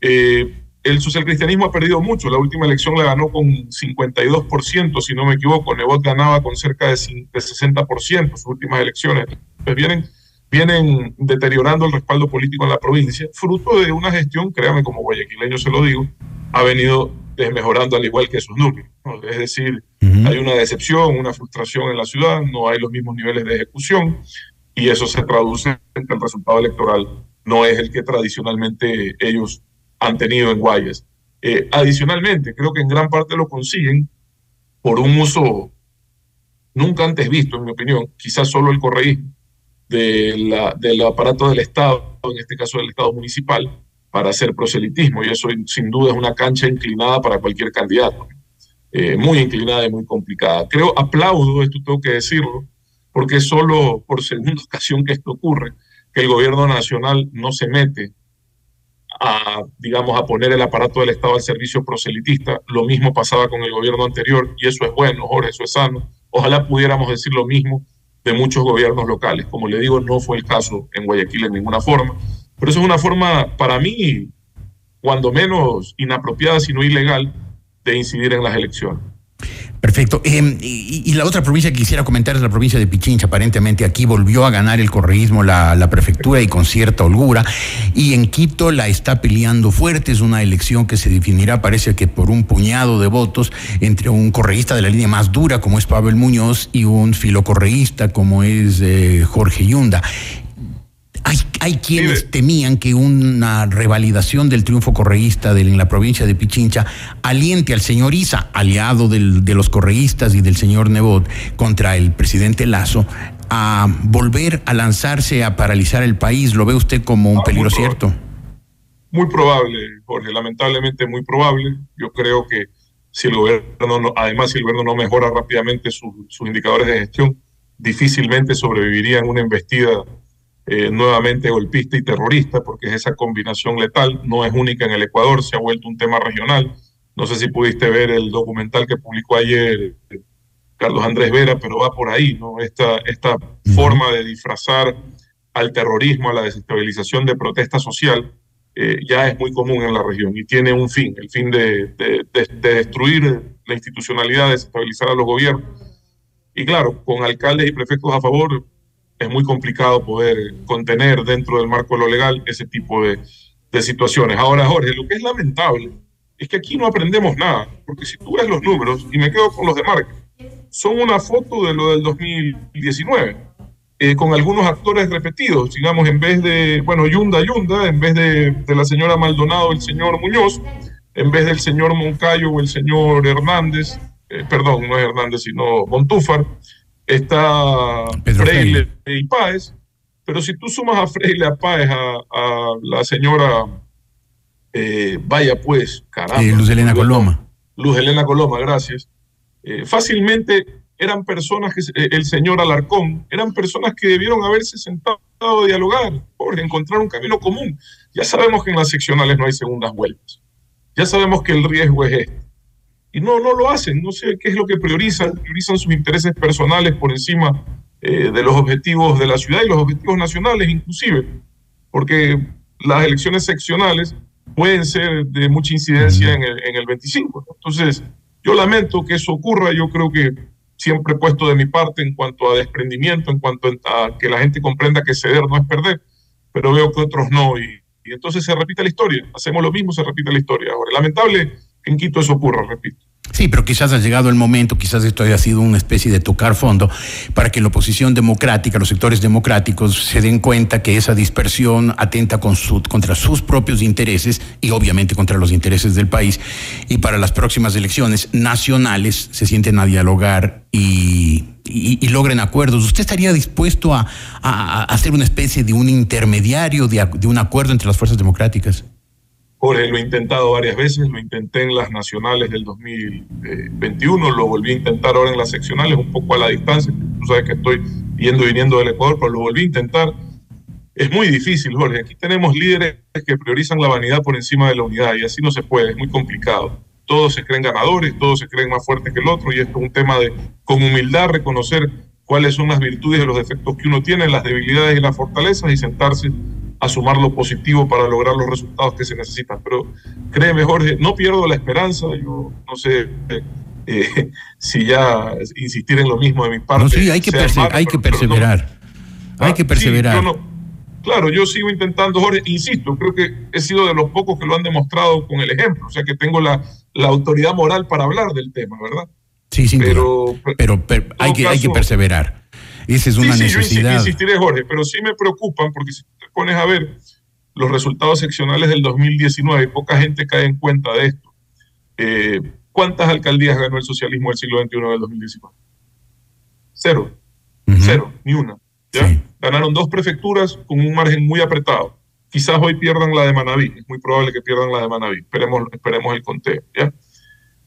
Eh, el socialcristianismo ha perdido mucho. La última elección la ganó con 52%, si no me equivoco. Nebot ganaba con cerca de 60% sus últimas elecciones. Pues vienen, vienen deteriorando el respaldo político en la provincia, fruto de una gestión, créame, como guayaquileño se lo digo, ha venido desmejorando al igual que sus números. Es decir, hay una decepción, una frustración en la ciudad, no hay los mismos niveles de ejecución y eso se traduce en que el resultado electoral no es el que tradicionalmente ellos han tenido en Guayas. Eh, adicionalmente, creo que en gran parte lo consiguen por un uso nunca antes visto, en mi opinión, quizás solo el correísmo del aparato del Estado, en este caso del Estado municipal, para hacer proselitismo. Y eso sin duda es una cancha inclinada para cualquier candidato. Eh, muy inclinada y muy complicada. Creo, aplaudo, esto tengo que decirlo, porque es solo por segunda ocasión que esto ocurre, que el gobierno nacional no se mete a, digamos, a poner el aparato del Estado al servicio proselitista. Lo mismo pasaba con el gobierno anterior y eso es bueno, Jorge, eso es sano. Ojalá pudiéramos decir lo mismo de muchos gobiernos locales. Como le digo, no fue el caso en Guayaquil en ninguna forma. Pero eso es una forma, para mí, cuando menos inapropiada, sino ilegal, de incidir en las elecciones. Perfecto. Em, y, la otra provincia que quisiera comentar es la provincia de Pichincha. Aparentemente aquí volvió a ganar el correísmo la, prefectura y con cierta holgura. Y en Quito la está peleando fuerte. Es una elección que se definirá, parece que por un puñado de votos, entre un correísta de la línea más dura, como es Pavel Muñoz, y un filocorreísta, como es eh, Jorge Yunda. Hay, quienes temían que una revalidación del triunfo correísta en la provincia de Pichincha aliente al señor Isa, aliado de los correístas y del señor Nebot, contra el presidente Lazo, a volver a lanzarse a paralizar el país. ¿Lo ve usted como un ah, peligro cierto? Muy probable, Jorge, lamentablemente muy probable. Yo creo que si el gobierno, no, además, si el gobierno no mejora rápidamente sus indicadores de gestión, difícilmente sobreviviría en una embestida eh, nuevamente golpista y terrorista, porque es esa combinación letal, no es única en el Ecuador, se ha vuelto un tema regional. No sé si pudiste ver el documental que publicó ayer eh, Carlos Andrés Vera, pero va por ahí, ¿no? Esta, esta forma de disfrazar al terrorismo, a la desestabilización de protesta social, eh, ya es muy común en la región y tiene un fin, el fin de, de, de destruir la institucionalidad, desestabilizar a los gobiernos. Y claro, con alcaldes y prefectos a favor, es muy complicado poder contener dentro del marco de lo legal ese tipo de, de situaciones. Ahora, Jorge, lo que es lamentable es que aquí no aprendemos nada, porque si tú ves los números, y me quedo con los de Marca, son una foto de lo del 2019, eh, con algunos actores repetidos, digamos, en vez de, bueno, Yunda Yunda, en vez de, de la señora Maldonado, el señor Muñoz, en vez del señor Moncayo o el señor Hernández, eh, perdón, no es Hernández, sino Montúfar, está Freile y Páez, pero si tú sumas a Freile, a Páez, a, la señora, eh, vaya pues, caramba. Eh, Luz Elena Coloma. Luz Elena Coloma, gracias. Eh, fácilmente eran personas que, el señor Alarcón, eran personas que debieron haberse sentado a dialogar, por encontrar un camino común. Ya sabemos que en las seccionales no hay segundas vueltas. Ya sabemos que el riesgo es este y no, no lo hacen. No sé qué es lo que priorizan. Priorizan sus intereses personales por encima eh, de los objetivos de la ciudad y los objetivos nacionales inclusive, porque las elecciones seccionales pueden ser de mucha incidencia en el, en el 25. Entonces, yo lamento que eso ocurra. Yo creo que siempre he puesto de mi parte en cuanto a desprendimiento, en cuanto a que la gente comprenda que ceder no es perder, pero veo que otros no. Y, y entonces se repite la historia. Hacemos lo mismo, se repite la historia. Ahora, lamentable en Quito eso ocurra, repito. Sí, pero quizás ha llegado el momento, quizás esto haya sido una especie de tocar fondo para que la oposición democrática, los sectores democráticos, se den cuenta que esa dispersión atenta contra sus propios intereses y obviamente contra los intereses del país. Y para las próximas elecciones nacionales se sienten a dialogar y, logren acuerdos. ¿Usted estaría dispuesto a, hacer una especie de un intermediario, de un acuerdo entre las fuerzas democráticas? Jorge, lo he intentado varias veces, lo intenté en las nacionales del 2021, lo volví a intentar ahora en las seccionales, un poco a la distancia. Tú sabes que estoy yendo y viniendo del Ecuador, pero lo volví a intentar. Es muy difícil, Jorge. Aquí tenemos líderes que priorizan la vanidad por encima de la unidad y así no se puede, es muy complicado. Todos se creen ganadores, todos se creen más fuertes que el otro y esto es un tema de con humildad reconocer cuáles son las virtudes y los defectos que uno tiene, las debilidades y las fortalezas y sentarse a sumar lo positivo para lograr los resultados que se necesitan. Pero créeme, Jorge, no pierdo la esperanza. Yo no sé eh, si ya insistir en lo mismo de mi parte. No, sí, hay que, hay que perseverar. hay que perseverar. claro, yo sigo intentando, Jorge, insisto, creo que he sido de los pocos que lo han demostrado con el ejemplo. O sea, que tengo la, la autoridad moral para hablar del tema, ¿verdad? Sí, sí, pero, pero, hay, que, hay que perseverar. Esa es una sí, necesidad. Yo insistiré, Jorge, pero sí me preocupan porque si te pones a ver los resultados seccionales del 2019 y poca gente cae en cuenta de esto. Eh, ¿Cuántas alcaldías ganó el socialismo del siglo XXI del 2019? Cero. Cero, ni una. ¿ya? Ganaron dos prefecturas con un margen muy apretado. Quizás hoy pierdan la de Manaví, es muy probable que pierdan la de Manaví. Esperemos, esperemos el conteo. ¿ya?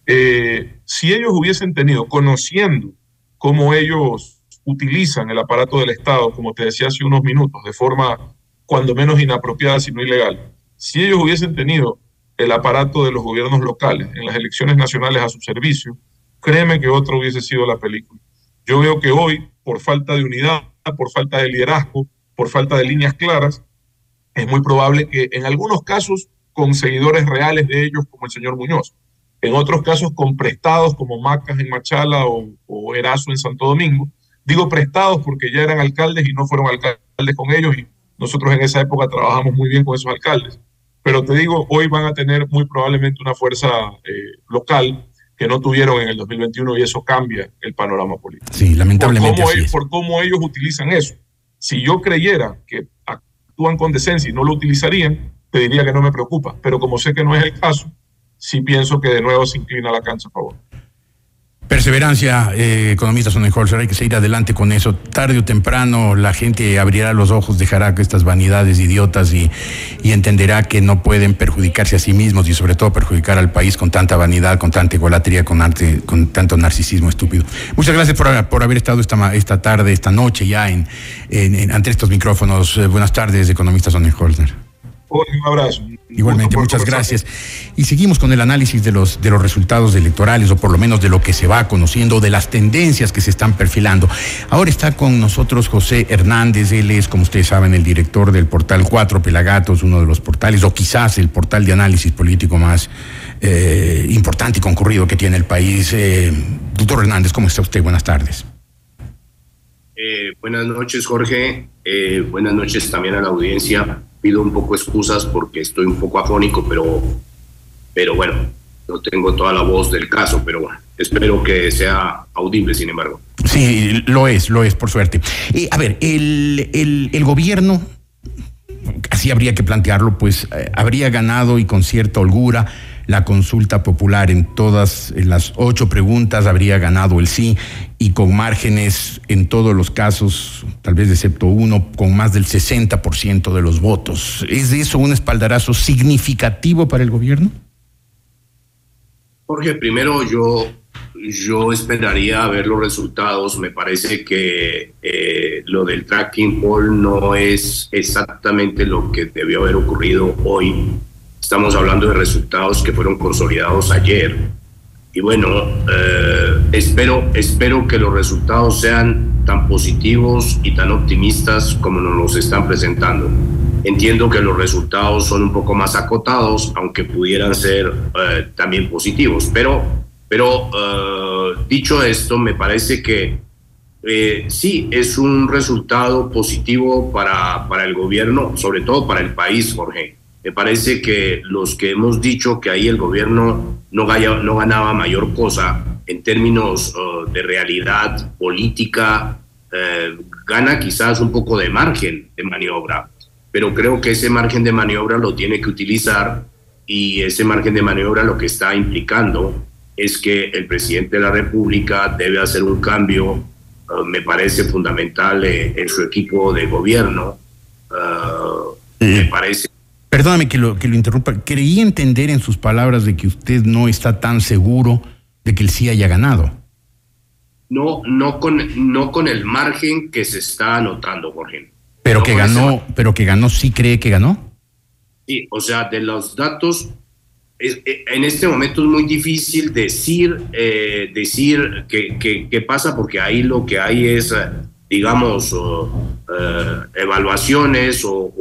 Eh, si ellos hubiesen tenido, conociendo cómo ellos utilizan el aparato del Estado, como te decía hace unos minutos, de forma cuando menos inapropiada, sino ilegal. Si ellos hubiesen tenido el aparato de los gobiernos locales en las elecciones nacionales a su servicio, créeme que otra hubiese sido la película. Yo veo que hoy, por falta de unidad, por falta de liderazgo, por falta de líneas claras, es muy probable que en algunos casos con seguidores reales de ellos, como el señor Muñoz, en otros casos con prestados como Macas en Machala o, o Erazo en Santo Domingo, Digo prestados porque ya eran alcaldes y no fueron alcaldes con ellos y nosotros en esa época trabajamos muy bien con esos alcaldes. Pero te digo, hoy van a tener muy probablemente una fuerza eh, local que no tuvieron en el 2021 y eso cambia el panorama político. Sí, lamentablemente. Por cómo, ellos, por cómo ellos utilizan eso. Si yo creyera que actúan con decencia y no lo utilizarían, te diría que no me preocupa. Pero como sé que no es el caso, sí pienso que de nuevo se inclina la cancha a favor. Perseverancia, eh, economista Sonnenholzer, hay que seguir adelante con eso. Tarde o temprano la gente abrirá los ojos, dejará estas vanidades idiotas y, y, entenderá que no pueden perjudicarse a sí mismos y sobre todo perjudicar al país con tanta vanidad, con tanta egolatría, con, arte, con tanto narcisismo estúpido. Muchas gracias por, por haber estado esta, esta tarde, esta noche ya en, ante estos micrófonos. Eh, buenas tardes, economista Sonnenholzer. Un abrazo. Igualmente, muchas gracias. Y seguimos con el análisis de los, de los resultados electorales, o por lo menos de lo que se va conociendo, de las tendencias que se están perfilando. Ahora está con nosotros José Hernández, él es, como ustedes saben, el director del portal Cuatro Pelagatos, uno de los portales, o quizás el portal de análisis político más eh, importante y concurrido que tiene el país. Eh, doctor Hernández, ¿cómo está usted? Buenas tardes. Eh, buenas noches, Jorge. Eh, buenas noches también a la audiencia pido un poco excusas porque estoy un poco afónico, pero, pero bueno, no tengo toda la voz del caso, pero bueno, espero que sea audible, sin embargo. Sí, lo es, lo es, por suerte. Eh, a ver, el, el, gobierno, así habría que plantearlo, pues eh, habría ganado y con cierta holgura la consulta popular en todas las ocho preguntas habría ganado el sí y con márgenes en todos los casos, tal vez excepto uno, con más del 60% de los votos. ¿Es eso un espaldarazo significativo para el gobierno? Jorge, primero yo, yo esperaría ver los resultados. Me parece que eh, lo del tracking poll no es exactamente lo que debió haber ocurrido hoy Estamos hablando de resultados que fueron consolidados ayer. Y bueno, eh, espero, espero que los resultados sean tan positivos y tan optimistas como nos los están presentando. Entiendo que los resultados son un poco más acotados, aunque pudieran ser eh, también positivos. Pero, pero eh, dicho esto, me parece que sí es un resultado positivo para, para el gobierno, sobre todo para el país, Jorge. Me parece que los que hemos dicho que ahí el gobierno no, no ganaba mayor cosa en términos uh, de realidad política, eh, gana quizás un poco de margen de maniobra, pero creo que ese margen de maniobra lo tiene que utilizar y ese margen de maniobra lo que está implicando es que el presidente de la República debe hacer un cambio, uh, me parece fundamental eh, en su equipo de gobierno. Uh, me parece Perdóname que lo, que lo interrumpa. Creí entender en sus palabras de que usted no está tan seguro de que el sí haya ganado. No, no con, no con el margen que se está anotando, Jorge. Pero que ganó, pero que ganó, sí cree que ganó. Sí, o sea, de los datos, eh, en este momento es muy difícil decir, eh, decir qué pasa, porque ahí lo que hay es digamos, eh, evaluaciones o,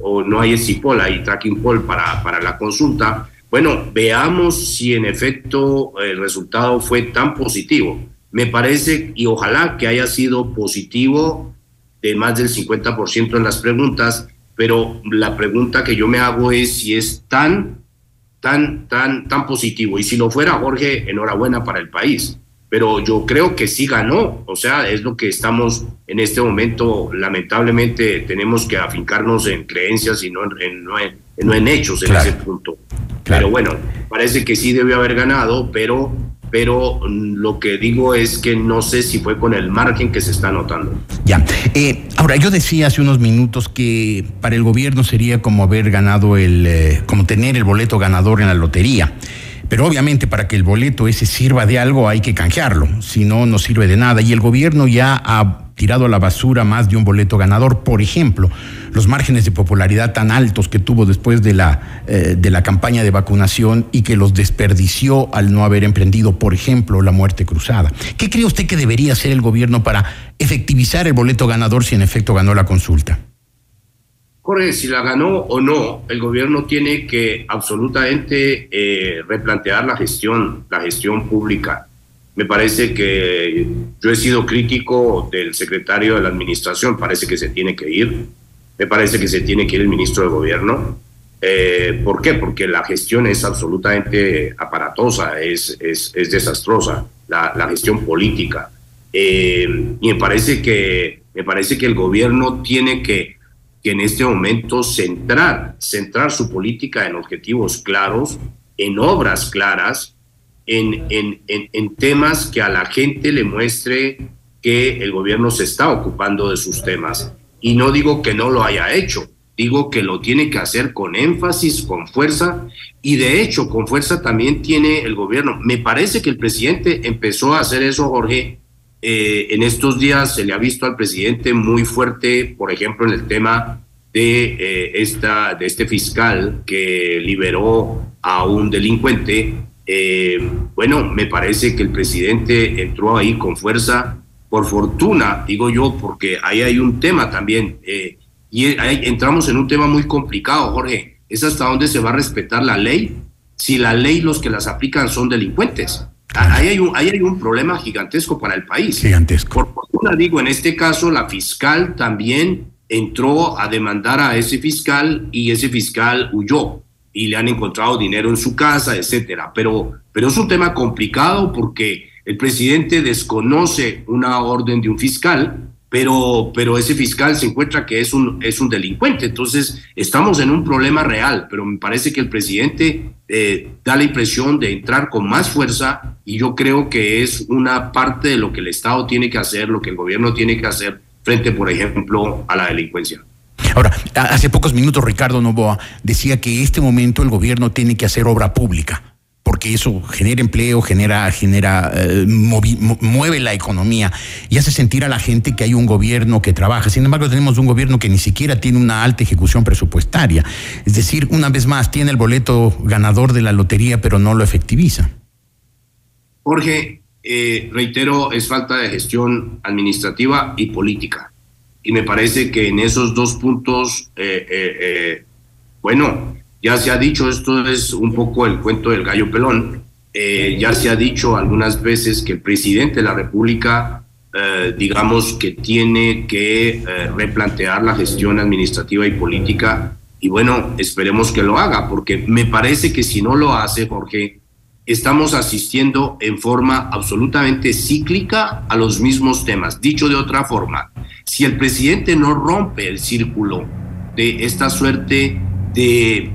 o, no hay exipol, hay tracking poll para, para la consulta, bueno, veamos si en efecto el resultado fue tan positivo. Me parece, y ojalá que haya sido positivo de más del 50% en las preguntas, pero la pregunta que yo me hago es si es tan, tan, tan, tan positivo. Y si lo fuera, Jorge, enhorabuena para el país pero yo creo que sí ganó, o sea, es lo que estamos en este momento, lamentablemente tenemos que afincarnos en creencias y no en, no en, hechos en ese punto. Pero bueno, parece que sí debió haber ganado, pero, pero lo que digo es que no sé si fue con el margen que se está notando. Ya, eh, ahora yo decía hace unos minutos que para el gobierno sería como haber ganado el, eh, como tener el boleto ganador en la lotería. Pero obviamente para que el boleto ese sirva de algo hay que canjearlo, si no, no sirve de nada. Y el gobierno ya ha tirado a la basura más de un boleto ganador. Por ejemplo, los márgenes de popularidad tan altos que tuvo después de la, eh, de la campaña de vacunación y que los desperdició al no haber emprendido, por ejemplo, la muerte cruzada. ¿Qué cree usted que debería hacer el gobierno para efectivizar el boleto ganador si en efecto ganó la consulta? Jorge, si la ganó o no, el gobierno tiene que absolutamente eh, replantear la gestión, la gestión pública. Me parece que yo he sido crítico del secretario de la administración, parece que se tiene que ir, me parece que se tiene que ir el ministro de gobierno. Eh, ¿Por qué? Porque la gestión es absolutamente aparatosa, es, es, es desastrosa, la, la, gestión política. Eh, y me parece, que, me parece que el gobierno tiene que que en este momento centrar, centrar su política en objetivos claros, en obras claras, en, en, en, en temas que a la gente le muestre que el gobierno se está ocupando de sus temas. Y no digo que no lo haya hecho, digo que lo tiene que hacer con énfasis, con fuerza, y de hecho con fuerza también tiene el gobierno. Me parece que el presidente empezó a hacer eso, Jorge. Eh, en estos días se le ha visto al presidente muy fuerte, por ejemplo, en el tema de, eh, esta, de este fiscal que liberó a un delincuente. Eh, bueno, me parece que el presidente entró ahí con fuerza, por fortuna, digo yo, porque ahí hay un tema también. y ahí entramos en un tema muy complicado, Jorge. Es hasta dónde se va a respetar la ley si la ley los que las aplican son delincuentes. Ahí hay, un, ahí hay un problema gigantesco para el país. Gigantesco. Por fortuna, digo, en este caso la fiscal también entró a demandar a ese fiscal y ese fiscal huyó y le han encontrado dinero en su casa, etcétera. Pero, pero es un tema complicado porque el presidente desconoce una orden de un fiscal, pero, pero ese fiscal se encuentra que es un, es un delincuente. Entonces, estamos en un problema real, pero me parece que el presidente eh, da la impresión de entrar con más fuerza y yo creo que es una parte de lo que el Estado tiene que hacer, lo que el gobierno tiene que hacer frente, por ejemplo, a la delincuencia. Ahora, hace pocos minutos Ricardo Novoa decía que en este momento el gobierno tiene que hacer obra pública, porque eso genera empleo, genera, genera, eh, mueve la economía y hace sentir a la gente que hay un gobierno que trabaja. Sin embargo, tenemos un gobierno que ni siquiera tiene una alta ejecución presupuestaria. Es decir, una vez más, tiene el boleto ganador de la lotería, pero no lo efectiviza. Jorge, eh, reitero, es falta de gestión administrativa y política. Y me parece que en esos dos puntos, eh, bueno, ya se ha dicho, esto es un poco el cuento del gallo pelón, ya se ha dicho algunas veces que el presidente de la República, digamos que tiene que replantear la gestión administrativa y política. Y bueno, esperemos que lo haga, porque me parece que si no lo hace, Jorge, estamos asistiendo en forma absolutamente cíclica a los mismos temas. Dicho de otra forma, si el presidente no rompe el círculo de esta suerte de,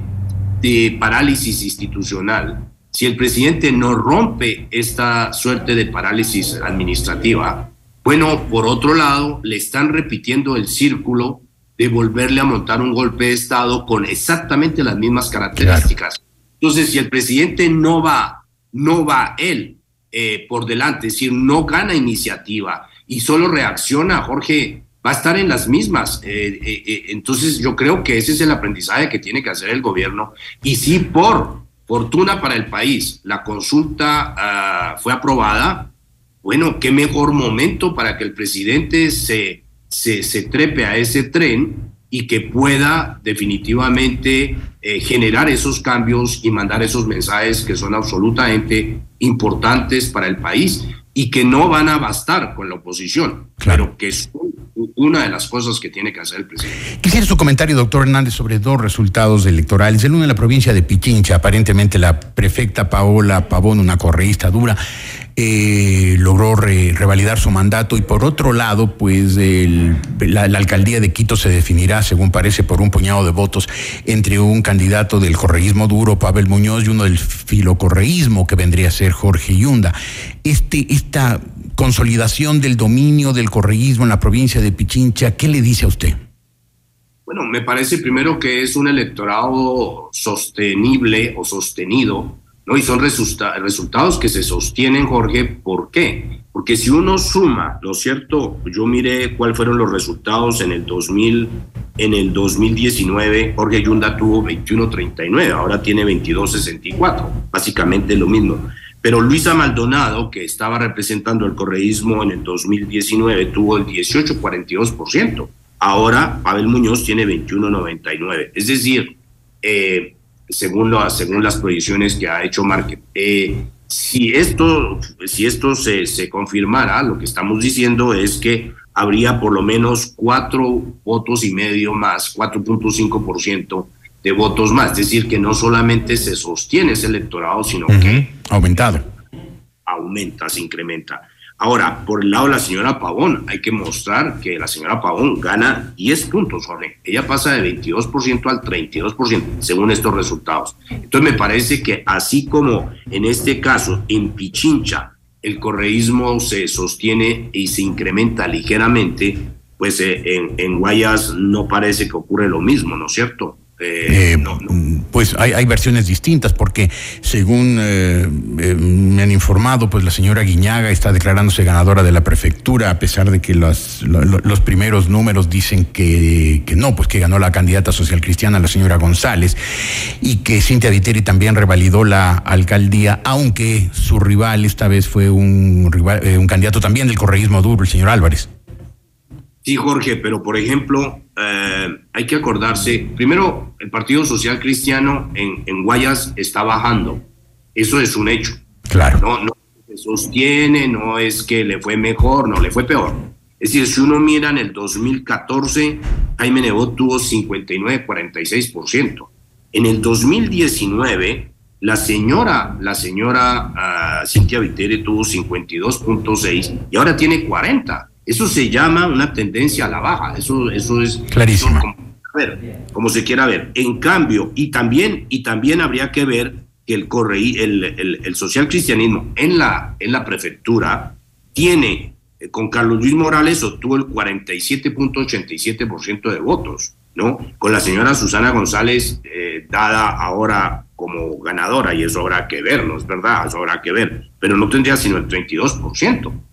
de parálisis institucional, si el presidente no rompe esta suerte de parálisis administrativa, bueno, por otro lado, le están repitiendo el círculo de volverle a montar un golpe de Estado con exactamente las mismas características. Entonces, si el presidente no va no va él eh, por delante, es decir, no gana iniciativa y solo reacciona, Jorge, va a estar en las mismas. Eh, eh, entonces yo creo que ese es el aprendizaje que tiene que hacer el gobierno. Y si por fortuna para el país la consulta ah, fue aprobada, bueno, qué mejor momento para que el presidente se, se, se trepe a ese tren y que pueda definitivamente eh, generar esos cambios y mandar esos mensajes que son absolutamente importantes para el país y que no van a bastar con la oposición, claro. que es una de las cosas que tiene que hacer el presidente. Quisiera su comentario, doctor Hernández, sobre dos resultados electorales. El uno en la provincia de Pichincha, aparentemente la prefecta Paola Pavón, una correísta dura, eh, logró revalidar su mandato y por otro lado, pues la, alcaldía de Quito se definirá, según parece, por un puñado de votos entre un candidato del correísmo duro, Pavel Muñoz, y uno del filocorreísmo, que vendría a ser Jorge Yunda. Este, esta consolidación del dominio del correísmo en la provincia de Pichincha, ¿qué le dice a usted? Bueno, me parece primero que es un electorado sostenible o sostenido ¿no? Y son resultados que se sostienen, Jorge, ¿por qué? Porque si uno suma, ¿no es cierto? Yo miré cuáles fueron los resultados en el 2000, en el 2019, Jorge Yunda tuvo 21.39, ahora tiene 22.64, básicamente lo mismo. Pero Luisa Maldonado, que estaba representando el correísmo en el 2019, tuvo el 18.42%. Ahora Pavel Muñoz tiene 21.99. Es decir, eh, según, según las proyecciones que ha hecho Market. Eh, si esto, si esto se, se confirmara, lo que estamos diciendo es que habría por lo menos cuatro votos y medio más, 4.5% de votos más. Es decir, que no solamente se sostiene ese electorado, sino que... Aumentado. Aumenta, se incrementa. Ahora, por el lado de la señora Pavón, hay que mostrar que la señora Pavón gana 10 puntos, Jorge. Ella pasa de 22% al 32%, según estos resultados. Entonces, me parece que así como en este caso, en Pichincha, el correísmo se sostiene y se incrementa ligeramente, pues eh, en, en Guayas no parece que ocurre lo mismo, ¿no es cierto? Eh, pues hay, hay, versiones distintas porque según eh, eh, me han informado, pues la señora Guiñaga está declarándose ganadora de la prefectura a pesar de que los, los primeros números dicen que, que, no, pues que ganó la candidata social cristiana, la señora González, y que Cintia Viteri también revalidó la alcaldía, aunque su rival esta vez fue un, rival, un candidato también del correísmo duro, el señor Álvarez. Sí, Jorge, pero por ejemplo, eh, hay que acordarse, primero, el Partido Social Cristiano en, en, Guayas está bajando. Eso es un hecho. Claro. No, no se sostiene, no es que le fue mejor, no le fue peor. Es decir, si uno mira en el 2014, Jaime Nebot tuvo 59,46%. En el 2019, la señora, la señora uh, Cintia Vitere tuvo 52.6 y ahora tiene 40. Eso se llama una tendencia a la baja. Eso, eso es clarísimo. Como, ver, como se quiera ver. En cambio, y también, y también habría que ver que el, correí, el, el, el social cristianismo en la, en la prefectura tiene, eh, con Carlos Luis Morales obtuvo el 47.87% de votos, ¿no? Con la señora Susana González eh, dada ahora como ganadora, y eso habrá que ver, ¿no es verdad? Eso habrá que ver, pero no tendría sino el 32%.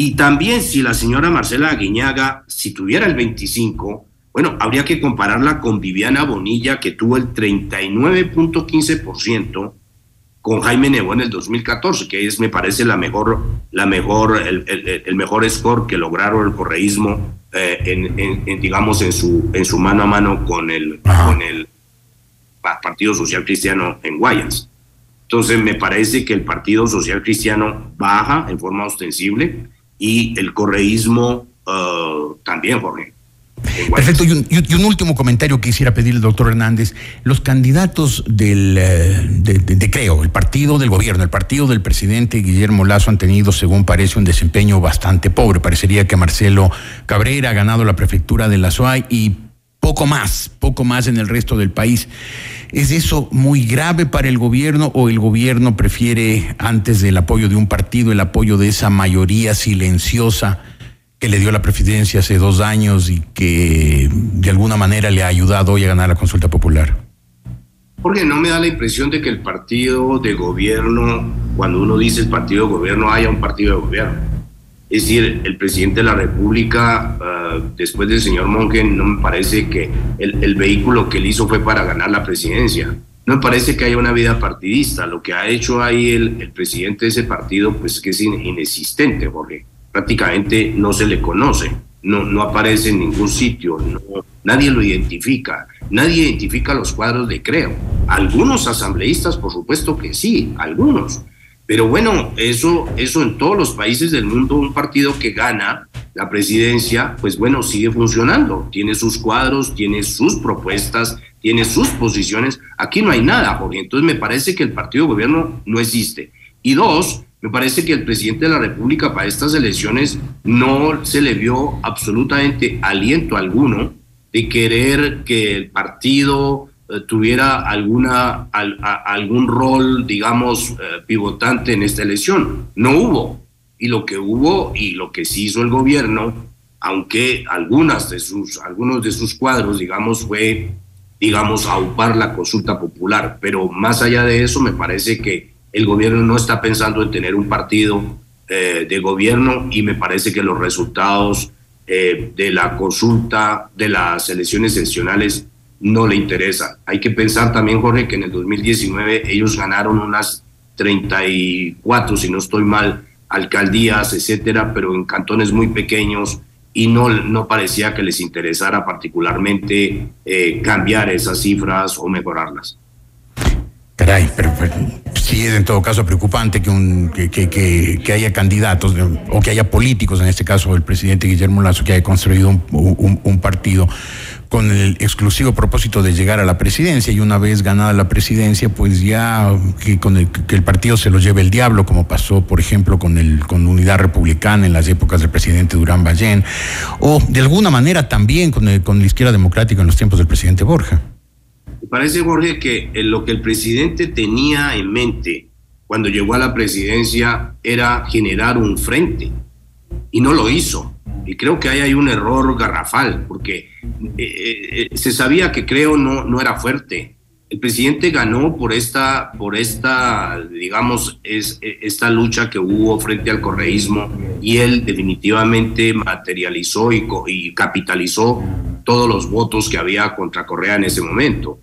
Y también si la señora Marcela Aguiñaga, si tuviera el 25, bueno, habría que compararla con Viviana Bonilla, que tuvo el 39.15% con Jaime Nebo en el 2014, que es, me parece, la mejor, la mejor, el, el, el mejor score que lograron el correísmo, eh, en, en, en, digamos, en su, en su mano a mano con el, con el Partido Social Cristiano en Guayas. Entonces, me parece que el Partido Social Cristiano baja en forma ostensible y el correísmo uh, también, Jorge. Perfecto, y un, último comentario que quisiera pedirle al doctor Hernández. Los candidatos del, de, de, de, Creo, el partido del gobierno, el partido del presidente Guillermo Lazo han tenido, según parece, un desempeño bastante pobre. Parecería que Marcelo Cabrera ha ganado la prefectura de la SOAI y poco más, poco más en el resto del país. ¿Es eso muy grave para el gobierno o el gobierno prefiere, antes del apoyo de un partido, el apoyo de esa mayoría silenciosa que le dio la presidencia hace dos años y que de alguna manera le ha ayudado hoy a ganar la consulta popular? Porque no me da la impresión de que el partido de gobierno, cuando uno dice el partido de gobierno, haya un partido de gobierno. Es decir, el presidente de la República, uh, después del señor Mongen, no me parece que el, vehículo que él hizo fue para ganar la presidencia. No me parece que haya una vida partidista. Lo que ha hecho ahí el, el presidente de ese partido, pues que es inexistente, porque prácticamente no se le conoce, no, no aparece en ningún sitio, no, nadie lo identifica, nadie identifica los cuadros de Creo. Algunos asambleístas, por supuesto que sí, algunos pero bueno, eso, eso en todos los países del mundo, un partido que gana la presidencia, pues bueno, sigue funcionando. Tiene sus cuadros, tiene sus propuestas, tiene sus posiciones. Aquí no hay nada, Jorge. Entonces me parece que el partido de gobierno no existe. Y dos, me parece que el presidente de la República para estas elecciones no se le vio absolutamente aliento alguno de querer que el partido tuviera alguna, al, algún rol, digamos, eh, pivotante en esta elección. No hubo. Y lo que hubo y lo que sí hizo el gobierno, aunque algunas de sus, algunos de sus cuadros, digamos, fue, digamos, aupar la consulta popular. Pero más allá de eso, me parece que el gobierno no está pensando en tener un partido eh, de gobierno y me parece que los resultados eh, de la consulta, de las elecciones seccionales, no le interesa. Hay que pensar también, Jorge, que en el 2019 ellos ganaron unas 34, si no estoy mal, alcaldías, etcétera, pero en cantones muy pequeños y no, no parecía que les interesara particularmente eh, cambiar esas cifras o mejorarlas. Sí es en todo caso preocupante que, haya candidatos o que haya políticos, en este caso el presidente Guillermo Lazo, que haya construido un, partido con el exclusivo propósito de llegar a la presidencia y una vez ganada la presidencia, pues ya que, con el, partido se lo lleve el diablo, como pasó, por ejemplo, con, el, con Unidad Republicana en las épocas del presidente Durán Ballén, o de alguna manera también con la izquierda democrática en los tiempos del presidente Borja. Me parece, Jorge, que lo que el presidente tenía en mente cuando llegó a la presidencia era generar un frente y no lo hizo. Y creo que ahí hay un error garrafal, porque eh, eh, se sabía que creo no, no era fuerte. El presidente ganó por esta, por esta, digamos, es, esta lucha que hubo frente al correísmo y él definitivamente materializó y capitalizó todos los votos que había contra Correa en ese momento.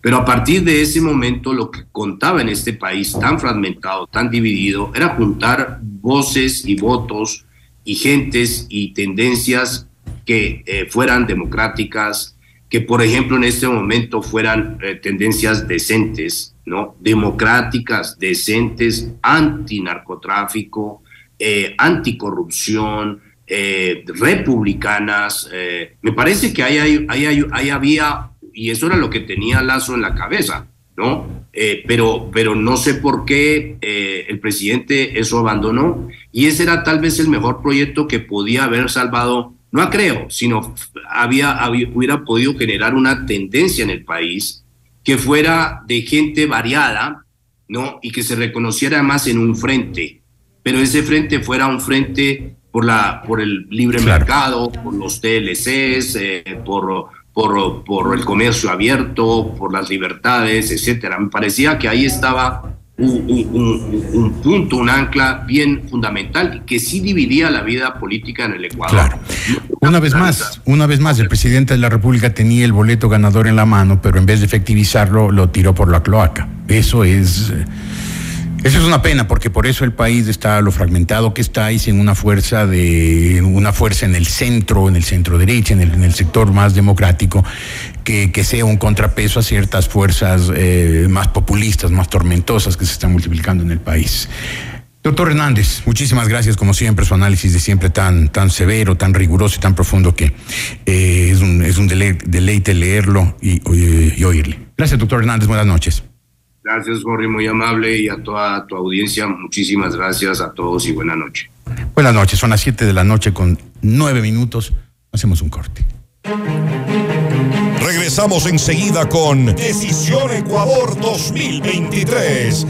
Pero a partir de ese momento lo que contaba en este país tan fragmentado, tan dividido, era juntar voces y votos y gentes y tendencias que eh, fueran democráticas, que por ejemplo en este momento fueran eh, tendencias decentes, ¿no? Democráticas, decentes, antinarcotráfico, eh, anticorrupción, eh, republicanas. Eh, me parece que ahí, había, y eso era lo que tenía Lazo en la cabeza, ¿no? Eh, pero, pero no sé por qué eh, el presidente eso abandonó y ese era tal vez el mejor proyecto que podía haber salvado, no creo, sino había, había, hubiera podido generar una tendencia en el país que fuera de gente variada, ¿no? Y que se reconociera más en un frente, pero ese frente fuera un frente por, la, por el libre claro. mercado, por los TLCs, eh, por por, por el comercio abierto, por las libertades, etcétera. Me parecía que ahí estaba un, un, un, punto, un ancla bien fundamental que sí dividía la vida política en el Ecuador. Claro. Una vez más, una vez más, el presidente de la República tenía el boleto ganador en la mano, pero en vez de efectivizarlo, lo tiró por la cloaca. Eso es. Eso es una pena porque por eso el país está lo fragmentado que está y sin una fuerza de una fuerza en el centro, en el centro derecha, en el, sector más democrático, que, que, sea un contrapeso a ciertas fuerzas eh, más populistas, más tormentosas que se están multiplicando en el país. Doctor Hernández, muchísimas gracias como siempre, su análisis de siempre tan, tan severo, tan riguroso y tan profundo que eh, es un, es un deleite, leerlo y, y oírle. Gracias, doctor Hernández, buenas noches. Gracias, Jorge, muy amable y a toda tu audiencia, muchísimas gracias a todos y buena noche. Buenas noches, son las 7 de la noche con 9 minutos. Hacemos un corte. Regresamos enseguida con Decisión Ecuador 2023.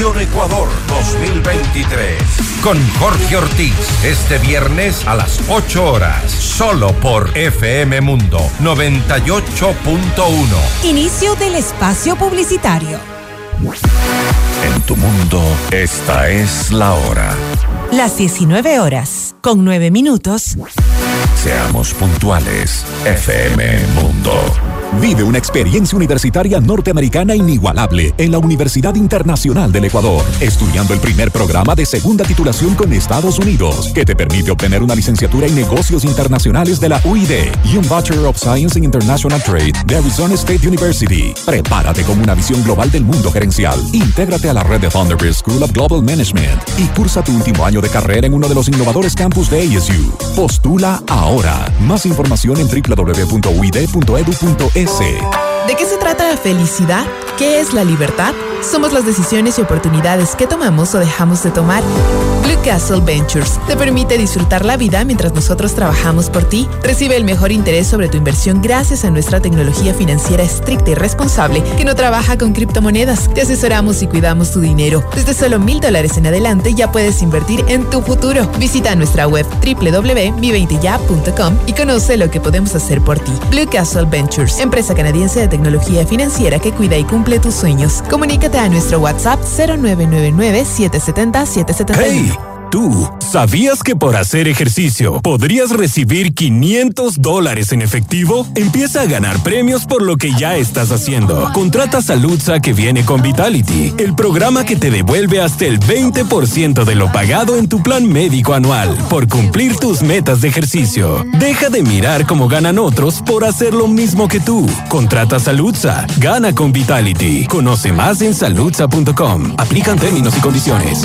Ecuador 2023. Con Jorge Ortiz. Este viernes a las 8 horas. Solo por FM Mundo 98.1. Inicio del espacio publicitario. En tu mundo, esta es la hora. Las 19 horas, con 9 minutos. Seamos puntuales. FM Mundo. Vive una experiencia universitaria norteamericana inigualable en la Universidad Internacional del Ecuador, estudiando el primer programa de segunda titulación con Estados Unidos, que te permite obtener una licenciatura en negocios internacionales de la UID y un Bachelor of Science in International Trade de Arizona State University. Prepárate con una visión global del mundo gerencial. Intégrate a la red de Thunderbird School of Global Management y cursa tu último año de carrera en uno de los innovadores campus de ASU. Postula ahora. Más información en www.uid.edu.es. ¿De qué se trata la felicidad? ¿Qué es la libertad? Somos las decisiones y oportunidades que tomamos o dejamos de tomar. Blue Castle Ventures te permite disfrutar la vida mientras nosotros trabajamos por ti. Recibe el mejor interés sobre tu inversión gracias a nuestra tecnología financiera estricta y responsable que no trabaja con criptomonedas. Te asesoramos y cuidamos tu dinero. Desde solo mil dólares en adelante ya puedes invertir en tu futuro. Visita nuestra web www.mi20ya.com y conoce lo que podemos hacer por ti. Blue Castle Ventures, empresa canadiense de tecnología financiera que cuida y cumple tus sueños. Comunícate a nuestro WhatsApp 0999 770 771. Hey. Tú. ¿Sabías que por hacer ejercicio podrías recibir 500 dólares en efectivo? Empieza a ganar premios por lo que ya estás haciendo. Contrata Saludza que viene con Vitality, el programa que te devuelve hasta el 20% de lo pagado en tu plan médico anual por cumplir tus metas de ejercicio. Deja de mirar cómo ganan otros por hacer lo mismo que tú. Contrata Saludza, gana con Vitality. Conoce más en saludza.com. Aplican términos y condiciones.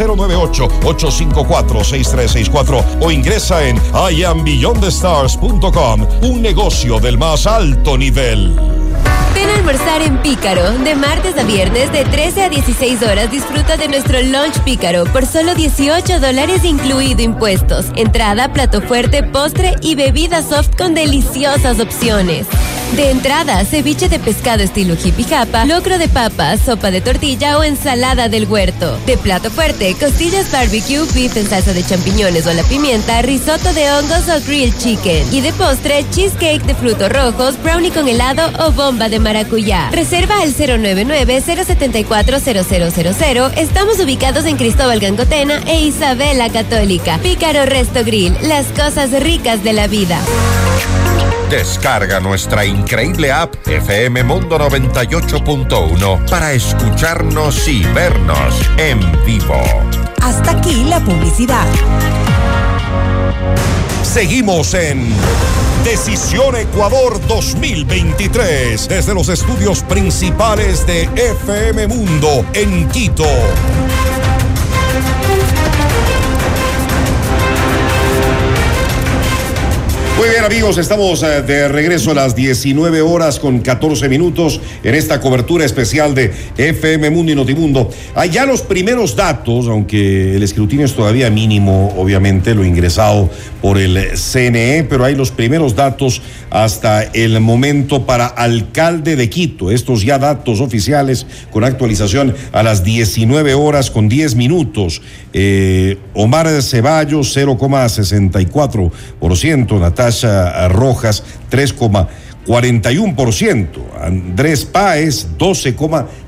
098-854-6364 o ingresa en iambeyondthestars.com, un negocio del más alto nivel. Ven a almorzar en Pícaro. De martes a viernes, de 13 a 16 horas, disfruta de nuestro lunch Pícaro por solo 18 dólares, incluido impuestos. Entrada, plato fuerte, postre y bebida soft con deliciosas opciones. De entrada, ceviche de pescado estilo hippie japa, locro de papa, sopa de tortilla o ensalada del huerto. De plato fuerte, costillas barbecue, beef en salsa de champiñones o la pimienta, risotto de hongos o grilled chicken. Y de postre, cheesecake de frutos rojos, brownie con helado o bomba de maracuyá. Reserva al 099-074-0000. Estamos ubicados en Cristóbal Gangotena e Isabela Católica. Pícaro Resto Grill, las cosas ricas de la vida. Descarga nuestra increíble app FM Mundo 98.1 para escucharnos y vernos en vivo. Hasta aquí la publicidad. Seguimos en Decisión Ecuador 2023 desde los estudios principales de FM Mundo en Quito. Muy bien amigos, estamos eh, de regreso a las 19 horas con 14 minutos en esta cobertura especial de FM Mundo y Notimundo. Hay ya los primeros datos, aunque el escrutinio es todavía mínimo, obviamente, lo ingresado por el CNE, pero hay los primeros datos hasta el momento para alcalde de Quito. Estos ya datos oficiales con actualización a las 19 horas con 10 minutos. Eh, Omar Ceballos 0,64%, Natasha Rojas 3,41%, Andrés Páez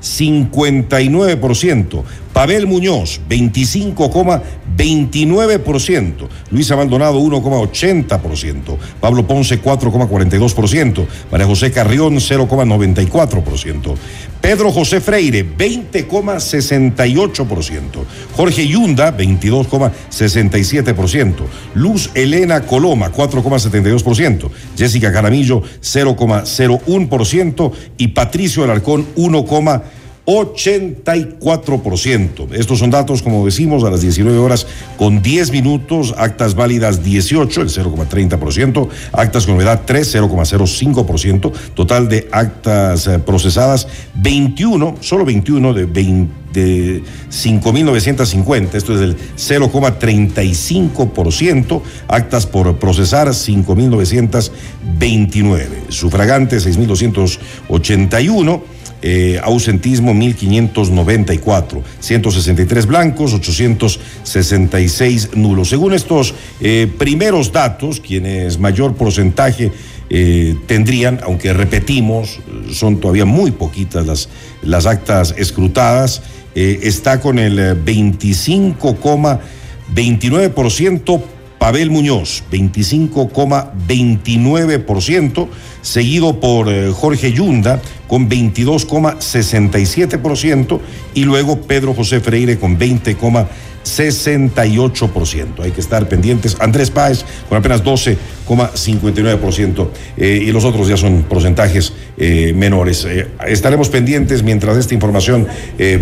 12,59%, Pavel Muñoz 25,29%, Luisa Maldonado 1,80%, Pablo Ponce 4,42%, María José Carrión 0,94%, Pedro José Freire 20,68%, Jorge Yunda 22,67%, Luz Elena Coloma 4,72%, Jessica Caramillo 0,01% y Patricio Alarcón 1,84%. 84%. Estos son datos, como decimos, a las 19 horas con 10 minutos, actas válidas 18, el 0,30%, actas con novedad 3, 0,05%, total de actas eh, procesadas 21, solo 21 de 20 de 5.950, esto es el 0,35%, actas por procesar 5.929, sufragantes 6.281, eh, ausentismo 1594, 163 blancos, 866 nulos. Según estos eh, primeros datos, quienes mayor porcentaje eh, tendrían, aunque repetimos, son todavía muy poquitas las, las actas escrutadas, está con el 25,29% Pavel Muñoz, 25,29%, seguido por eh, Jorge Yunda con 22,67% y luego Pedro José Freire con 20,68%. Hay que estar pendientes. Andrés Páez con apenas 12,59% eh, y los otros ya son porcentajes eh, menores. estaremos pendientes mientras esta información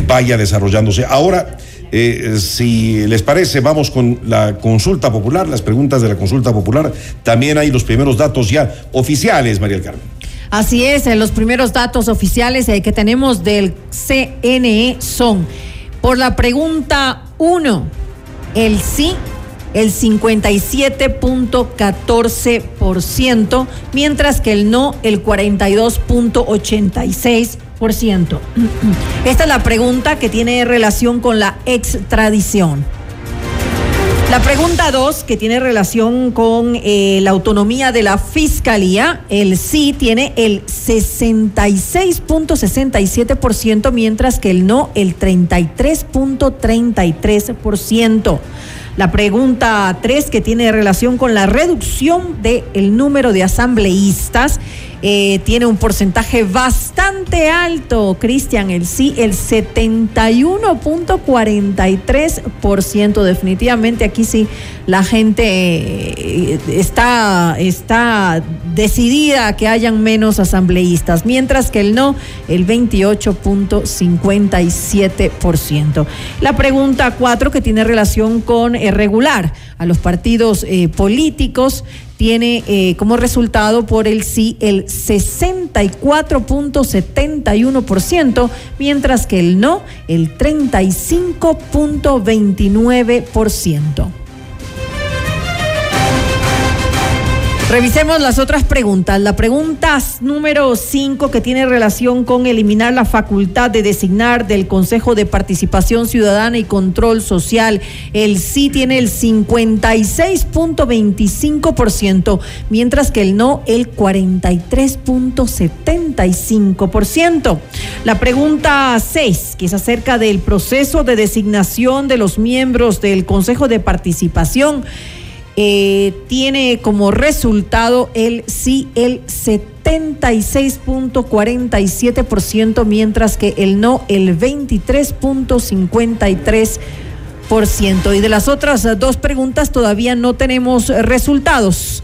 vaya desarrollándose. Ahora, eh, si les parece, vamos con la consulta popular, las preguntas de la consulta popular. También hay los primeros datos ya oficiales, María del Carmen. Así es, eh, los primeros datos oficiales eh, que tenemos del CNE son, por la pregunta 1, el sí el 57.14%, mientras que el no el 42.86%. Esta es la pregunta que tiene relación con la extradición. La pregunta 2, que tiene relación con eh, la autonomía de la fiscalía, el sí tiene el 66.67%, mientras que el no el 33.33%. La pregunta 3, que tiene relación con la reducción del número de asambleístas, eh, tiene un porcentaje bastante alto, Cristian, el sí, el 71.43%. Definitivamente aquí sí la gente eh, está, está decidida a que hayan menos asambleístas, mientras que el no, el 28.57%. La pregunta 4, que tiene relación con eh, regular a los partidos políticos, tiene eh, como resultado por el sí el 64.71%, mientras que el no el 35.29%. Revisemos las otras preguntas. La pregunta número 5 que tiene relación con eliminar la facultad de designar del Consejo de Participación Ciudadana y Control Social. El sí tiene el 56.25%, mientras que el no el 43.75%. La pregunta 6, que es acerca del proceso de designación de los miembros del Consejo de Participación. Eh, tiene como resultado el sí, el 76.47%, mientras que el no, el 23.53%. Y de las otras dos preguntas todavía no tenemos resultados.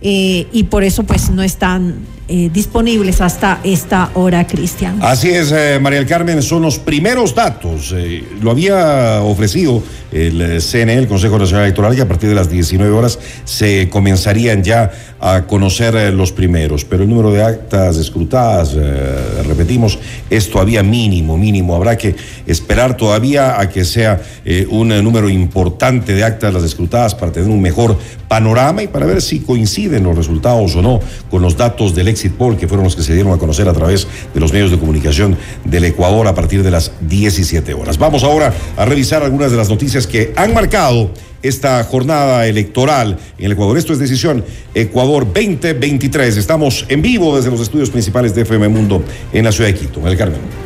Eh, y por eso pues no están eh, disponibles hasta esta hora, Cristian. Así es, María del Carmen, son los primeros datos. lo había ofrecido el CNE, el Consejo Nacional Electoral, y a partir de las 19 horas se comenzarían ya a conocer eh, los primeros. Pero el número de actas escrutadas, eh, repetimos, es todavía mínimo, mínimo. Habrá que esperar todavía a que sea eh, un número importante de actas las escrutadas para tener un mejor panorama y para ver si coinciden los resultados o no con los datos del que fueron los que se dieron a conocer a través de los medios de comunicación del Ecuador a partir de las 17 horas. Vamos ahora a revisar algunas de las noticias que han marcado esta jornada electoral en el Ecuador. Esto es Decisión Ecuador 2023. Estamos en vivo desde los estudios principales de FM Mundo en la ciudad de Quito, el Carmen.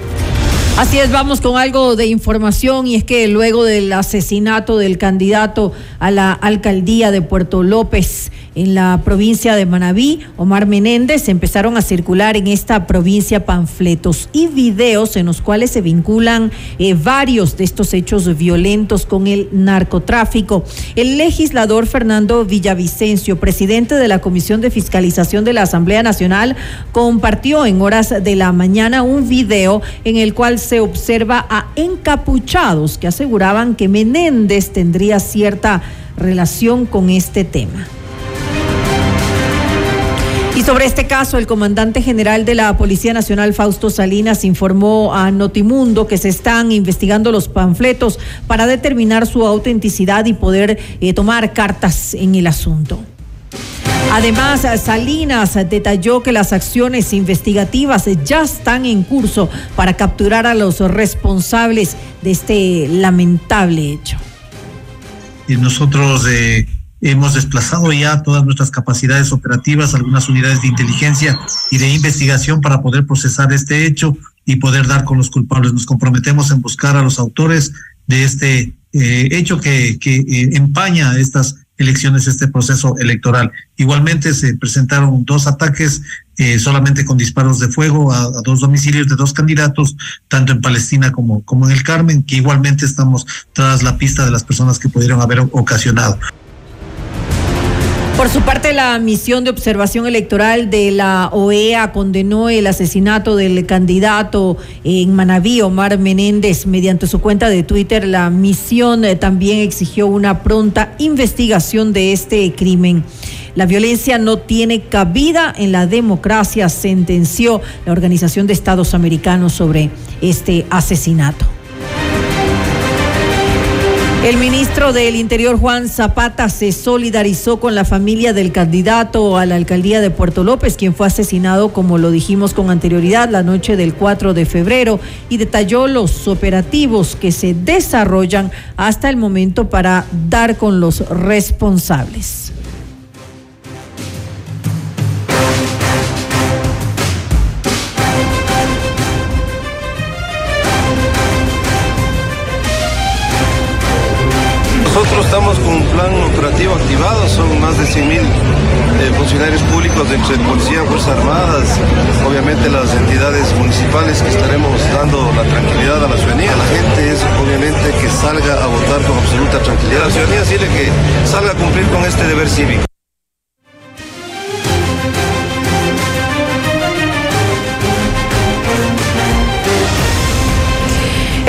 Así es, vamos con algo de información y es que luego del asesinato del candidato a la alcaldía de Puerto López, en la provincia de Manabí, Omar Menéndez, empezaron a circular en esta provincia panfletos y videos en los cuales se vinculan eh, varios de estos hechos violentos con el narcotráfico. El legislador Fernando Villavicencio, presidente de la Comisión de Fiscalización de la Asamblea Nacional, compartió en horas de la mañana un video en el cual observa a encapuchados que aseguraban que Menéndez tendría cierta relación con este tema. Y sobre este caso, el comandante general de la Policía Nacional, Fausto Salinas, informó a Notimundo que se están investigando los panfletos para determinar su autenticidad y poder eh, tomar cartas en el asunto. Además, Salinas detalló que las acciones investigativas ya están en curso para capturar a los responsables de este lamentable hecho. Y nosotros eh, Hemos desplazado ya todas nuestras capacidades operativas, algunas unidades de inteligencia y de investigación para poder procesar este hecho y poder dar con los culpables. Nos comprometemos en buscar a los autores de este eh, hecho que, eh, empaña estas elecciones, este proceso electoral. Igualmente se presentaron dos ataques eh, solamente con disparos de fuego a, a, dos domicilios de dos candidatos, tanto en Palestina como, como en el Carmen, que igualmente estamos tras la pista de las personas que pudieron haber ocasionado. Por su parte, la misión de observación electoral de la OEA condenó el asesinato del candidato en Manabí, Omar Menéndez, mediante su cuenta de Twitter. La misión eh, también exigió una pronta investigación de este crimen. La violencia no tiene cabida en la democracia, sentenció la Organización de Estados Americanos sobre este asesinato. El ministro del Interior, Juan Zapata, se solidarizó con la familia del candidato a la alcaldía de Puerto López, quien fue asesinado, como lo dijimos con anterioridad, la noche del 4 de febrero, y detalló los operativos que se desarrollan hasta el momento para dar con los responsables. Más de 100 mil eh, funcionarios públicos de Policía, Fuerzas Armadas, obviamente las entidades municipales que estaremos dando la tranquilidad a la ciudadanía. La gente es obviamente que salga a votar con absoluta tranquilidad. La ciudadanía decirle que salga a cumplir con este deber cívico.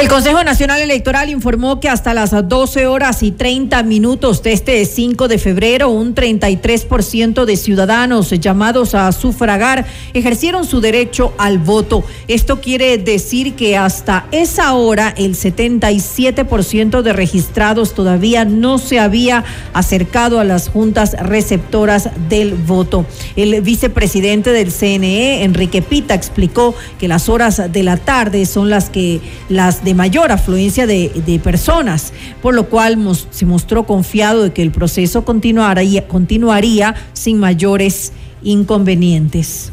El Consejo Nacional Electoral informó que hasta las 12 horas y 30 minutos de este 5 de febrero, un 33% de ciudadanos llamados a sufragar ejercieron su derecho al voto. Esto quiere decir que hasta esa hora el 77% de registrados todavía no se había acercado a las juntas receptoras del voto. El vicepresidente del CNE, Enrique Pita, explicó que las horas de la tarde son las que las de mayor afluencia de, de personas, por lo cual se mostró confiado de que el proceso continuaría, continuaría sin mayores inconvenientes.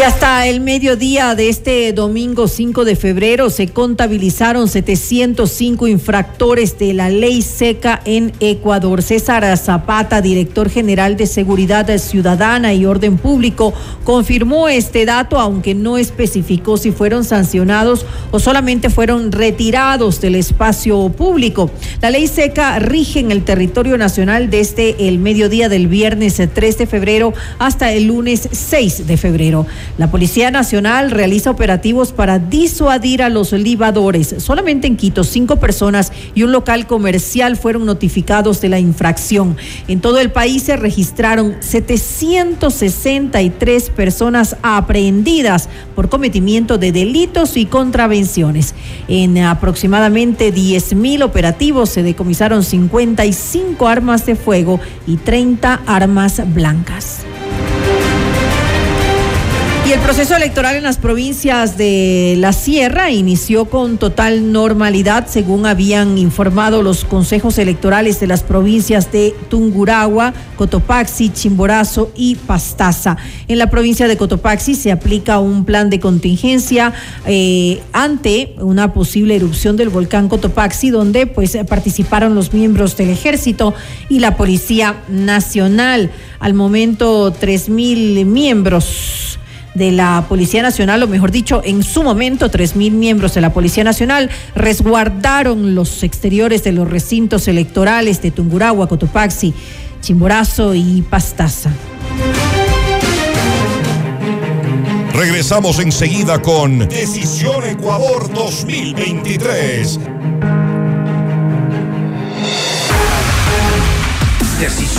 Y hasta el mediodía de este domingo 5 de febrero se contabilizaron 705 infractores de la ley seca en Ecuador. César Zapata, director general de Seguridad Ciudadana y Orden Público, confirmó este dato, aunque no especificó si fueron sancionados o solamente fueron retirados del espacio público. La ley seca rige en el territorio nacional desde el mediodía del viernes 3 de febrero hasta el lunes 6 de febrero. La Policía Nacional realiza operativos para disuadir a los libadores. Solamente en Quito, cinco personas y un local comercial fueron notificados de la infracción. En todo el país se registraron 763 personas aprehendidas por cometimiento de delitos y contravenciones. En aproximadamente 10 mil operativos se decomisaron 55 armas de fuego y 30 armas blancas. El proceso electoral en las provincias de la Sierra inició con total normalidad, según habían informado los consejos electorales de las provincias de Tunguragua, Cotopaxi, Chimborazo y Pastaza. En la provincia de Cotopaxi se aplica un plan de contingencia eh, ante una posible erupción del volcán Cotopaxi, donde pues participaron los miembros del ejército y la Policía Nacional. Al momento, tres mil miembros de la Policía Nacional, o mejor dicho, en su momento, tres mil miembros de la Policía Nacional resguardaron los exteriores de los recintos electorales de Tunguragua, Cotopaxi, Chimborazo y Pastaza. Regresamos enseguida con Decisión Ecuador 2023.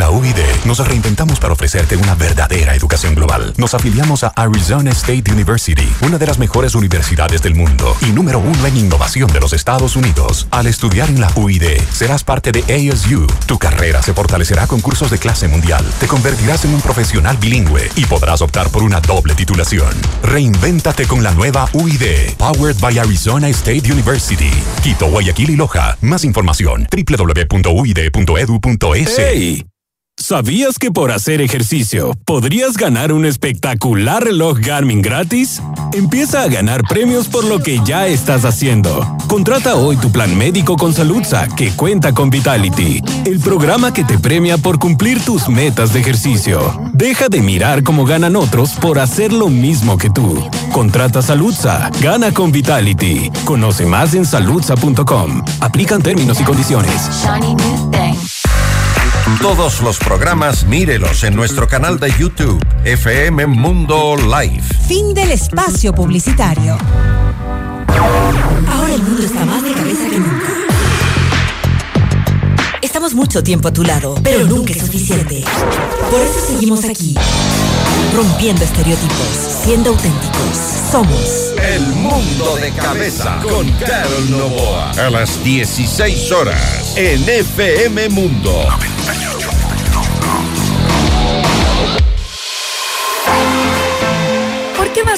La UID nos reinventamos para ofrecerte una verdadera educación global. Nos afiliamos a Arizona State University, una de las mejores universidades del mundo y número uno en innovación de los Estados Unidos. Al estudiar en la UID, serás parte de ASU. Tu carrera se fortalecerá con cursos de clase mundial. Te convertirás en un profesional bilingüe y podrás optar por una doble titulación. Reinvéntate con la nueva UID, powered by Arizona State University. Quito, Guayaquil y Loja. Más información www.uid.edu.es. ¿Sabías que por hacer ejercicio podrías ganar un espectacular reloj Garmin gratis? Empieza a ganar premios por lo que ya estás haciendo. Contrata hoy tu plan médico con Saludza, que cuenta con Vitality, el programa que te premia por cumplir tus metas de ejercicio. Deja de mirar cómo ganan otros por hacer lo mismo que tú. Contrata Saludza, gana con Vitality. Conoce más en saludza.com. Aplican términos y condiciones. Todos los programas mírelos en nuestro canal de YouTube, FM Mundo Live. Fin del espacio publicitario. Ahora el mundo está más de cabeza que nunca. Estamos mucho tiempo a tu lado, pero nunca es suficiente. Por eso seguimos aquí, rompiendo estereotipos, siendo auténticos. Somos El Mundo de Cabeza con Carol Novoa. A las 16 horas en FM Mundo.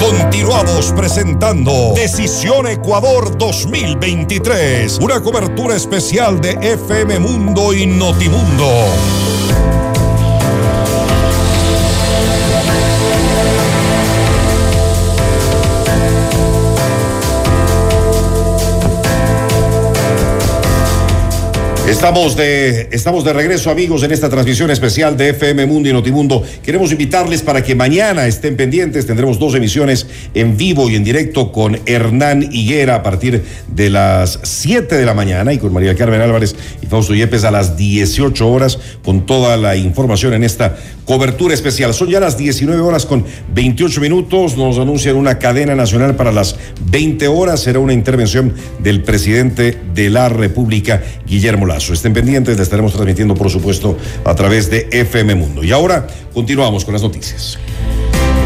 Continuamos presentando Decisión Ecuador 2023, una cobertura especial de FM Mundo y Notimundo. Estamos de, estamos de regreso, amigos, en esta transmisión especial de FM Mundo y Notimundo. Queremos invitarles para que mañana estén pendientes. Tendremos dos emisiones en vivo y en directo con Hernán Higuera a partir de las 7 de la mañana y con María Carmen Álvarez y Fausto Yepes a las 18 horas con toda la información en esta cobertura especial. Son ya las 19 horas con 28 minutos. Nos anuncian una cadena nacional para las 20 horas. Será una intervención del presidente de la República, Guillermo Lazo. Estén pendientes, la estaremos transmitiendo, por supuesto, a través de FM Mundo. Y ahora continuamos con las noticias.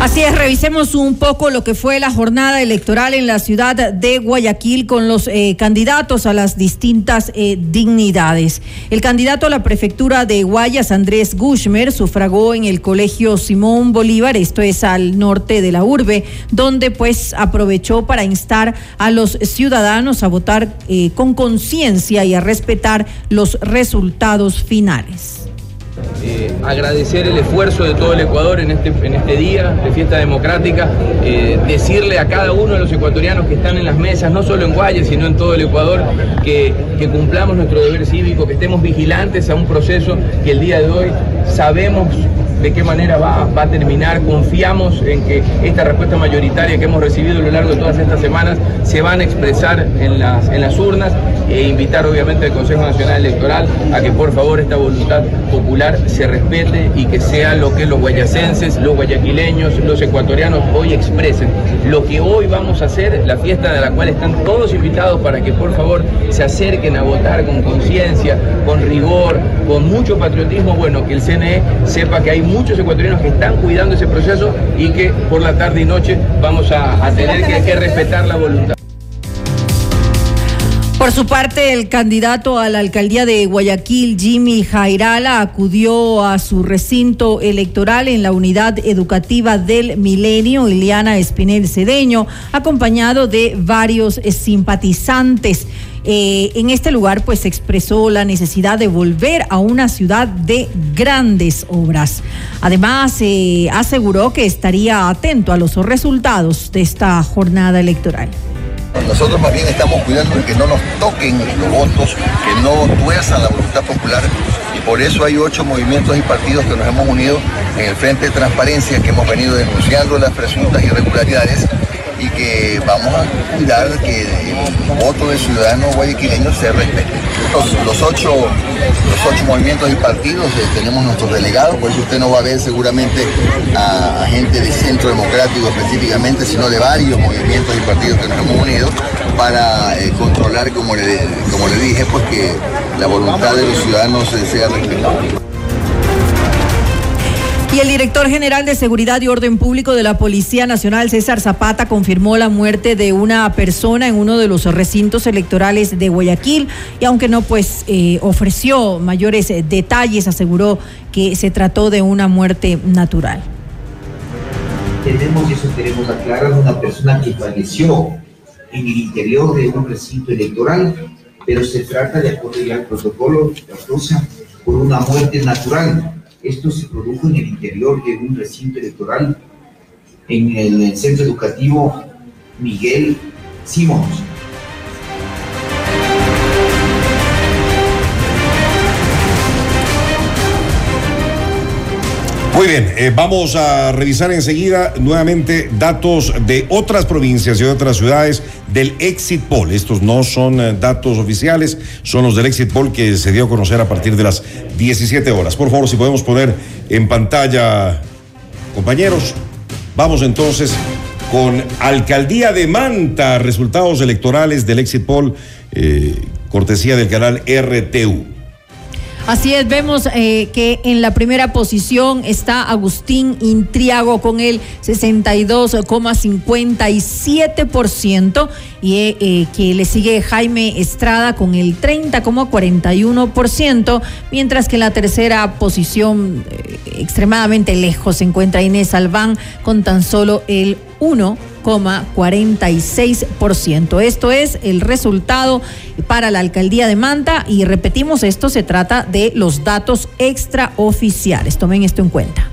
Así es, revisemos un poco lo que fue la jornada electoral en la ciudad de Guayaquil con los eh, candidatos a las distintas eh, dignidades. El candidato a la prefectura de Guayas, Andrés Gushmer, sufragó en el colegio Simón Bolívar, esto es al norte de la urbe, donde pues aprovechó para instar a los ciudadanos a votar eh, con conciencia y a respetar los resultados finales. Eh, agradecer el esfuerzo de todo el Ecuador en este, en este día de fiesta democrática, eh, decirle a cada uno de los ecuatorianos que están en las mesas, no solo en Guayas, sino en todo el Ecuador, que, que cumplamos nuestro deber cívico, que estemos vigilantes a un proceso que el día de hoy sabemos de qué manera va, va a terminar, confiamos en que esta respuesta mayoritaria que hemos recibido a lo largo de todas estas semanas se van a expresar en las, en las urnas e invitar obviamente al Consejo Nacional Electoral a que por favor esta voluntad popular se respete y que sea lo que los guayacenses, los guayaquileños, los ecuatorianos hoy expresen. Lo que hoy vamos a hacer, la fiesta de la cual están todos invitados para que por favor se acerquen a votar con conciencia, con rigor, con mucho patriotismo, bueno, que el CNE sepa que hay muchos ecuatorianos que están cuidando ese proceso y que por la tarde y noche vamos a, a tener que, que respetar la voluntad. Por su parte, el candidato a la alcaldía de Guayaquil, Jimmy Jairala, acudió a su recinto electoral en la unidad educativa del Milenio, Iliana Espinel Cedeño, acompañado de varios simpatizantes. Eh, en este lugar, pues expresó la necesidad de volver a una ciudad de grandes obras. Además, eh, aseguró que estaría atento a los resultados de esta jornada electoral. Nosotros más bien estamos cuidando de que no nos toquen los votos, que no tuerzan la voluntad popular y por eso hay ocho movimientos y partidos que nos hemos unido en el Frente de Transparencia que hemos venido denunciando las presuntas irregularidades y que vamos a cuidar que el voto del ciudadano guayaquileño se respete. Los, los ocho, los ocho movimientos y partidos eh, tenemos nuestros delegados, por eso usted no va a ver seguramente a, a gente de Centro Democrático específicamente, sino de varios movimientos y partidos que nos hemos unido para eh, controlar, como le, como le dije, pues que la voluntad de los ciudadanos eh, sea respetada. Y el director general de Seguridad y Orden Público de la Policía Nacional, César Zapata, confirmó la muerte de una persona en uno de los recintos electorales de Guayaquil y aunque no pues eh, ofreció mayores eh, detalles, aseguró que se trató de una muerte natural. tenemos, y eso queremos aclarar, una persona que falleció en el interior de un recinto electoral, pero se trata de acuerdo al protocolo, la causa, por una muerte natural. Esto se produjo en el interior de un recinto electoral, en el centro educativo Miguel Simons. Muy bien, eh, vamos a revisar enseguida nuevamente datos de otras provincias y otras ciudades del Exit Poll. Estos no son eh, datos oficiales, son los del Exit Poll que se dio a conocer a partir de las 17 horas. Por favor, si podemos poner en pantalla, compañeros, vamos entonces con Alcaldía de Manta, resultados electorales del Exit Poll, eh, cortesía del canal RTU. Así es, vemos eh, que en la primera posición está Agustín Intriago con el 62,57% y eh, eh, que le sigue Jaime Estrada con el 30,41%, mientras que en la tercera posición, extremadamente lejos, se encuentra Inés Albán con tan solo el 1,46%. Esto es el resultado para la alcaldía de Manta y repetimos, esto se trata de los datos extraoficiales. Tomen esto en cuenta.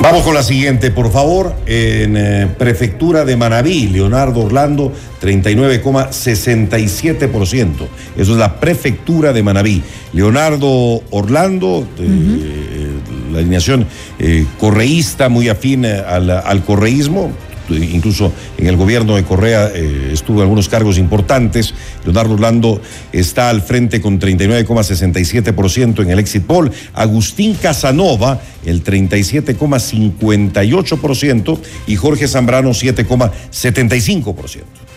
Vamos con la siguiente, por favor. En eh, Prefectura de Manabí, Leonardo Orlando, 39,67%. Eso es la Prefectura de Manabí. Leonardo Orlando, eh, la alineación eh, correísta, muy afín al, al correísmo, incluso en el gobierno de Correa eh, estuvo en algunos cargos importantes. Leonardo Orlando está al frente con 39,67% en el exit poll. Agustín Casanova, el 37,58% y Jorge Zambrano, 7,75%.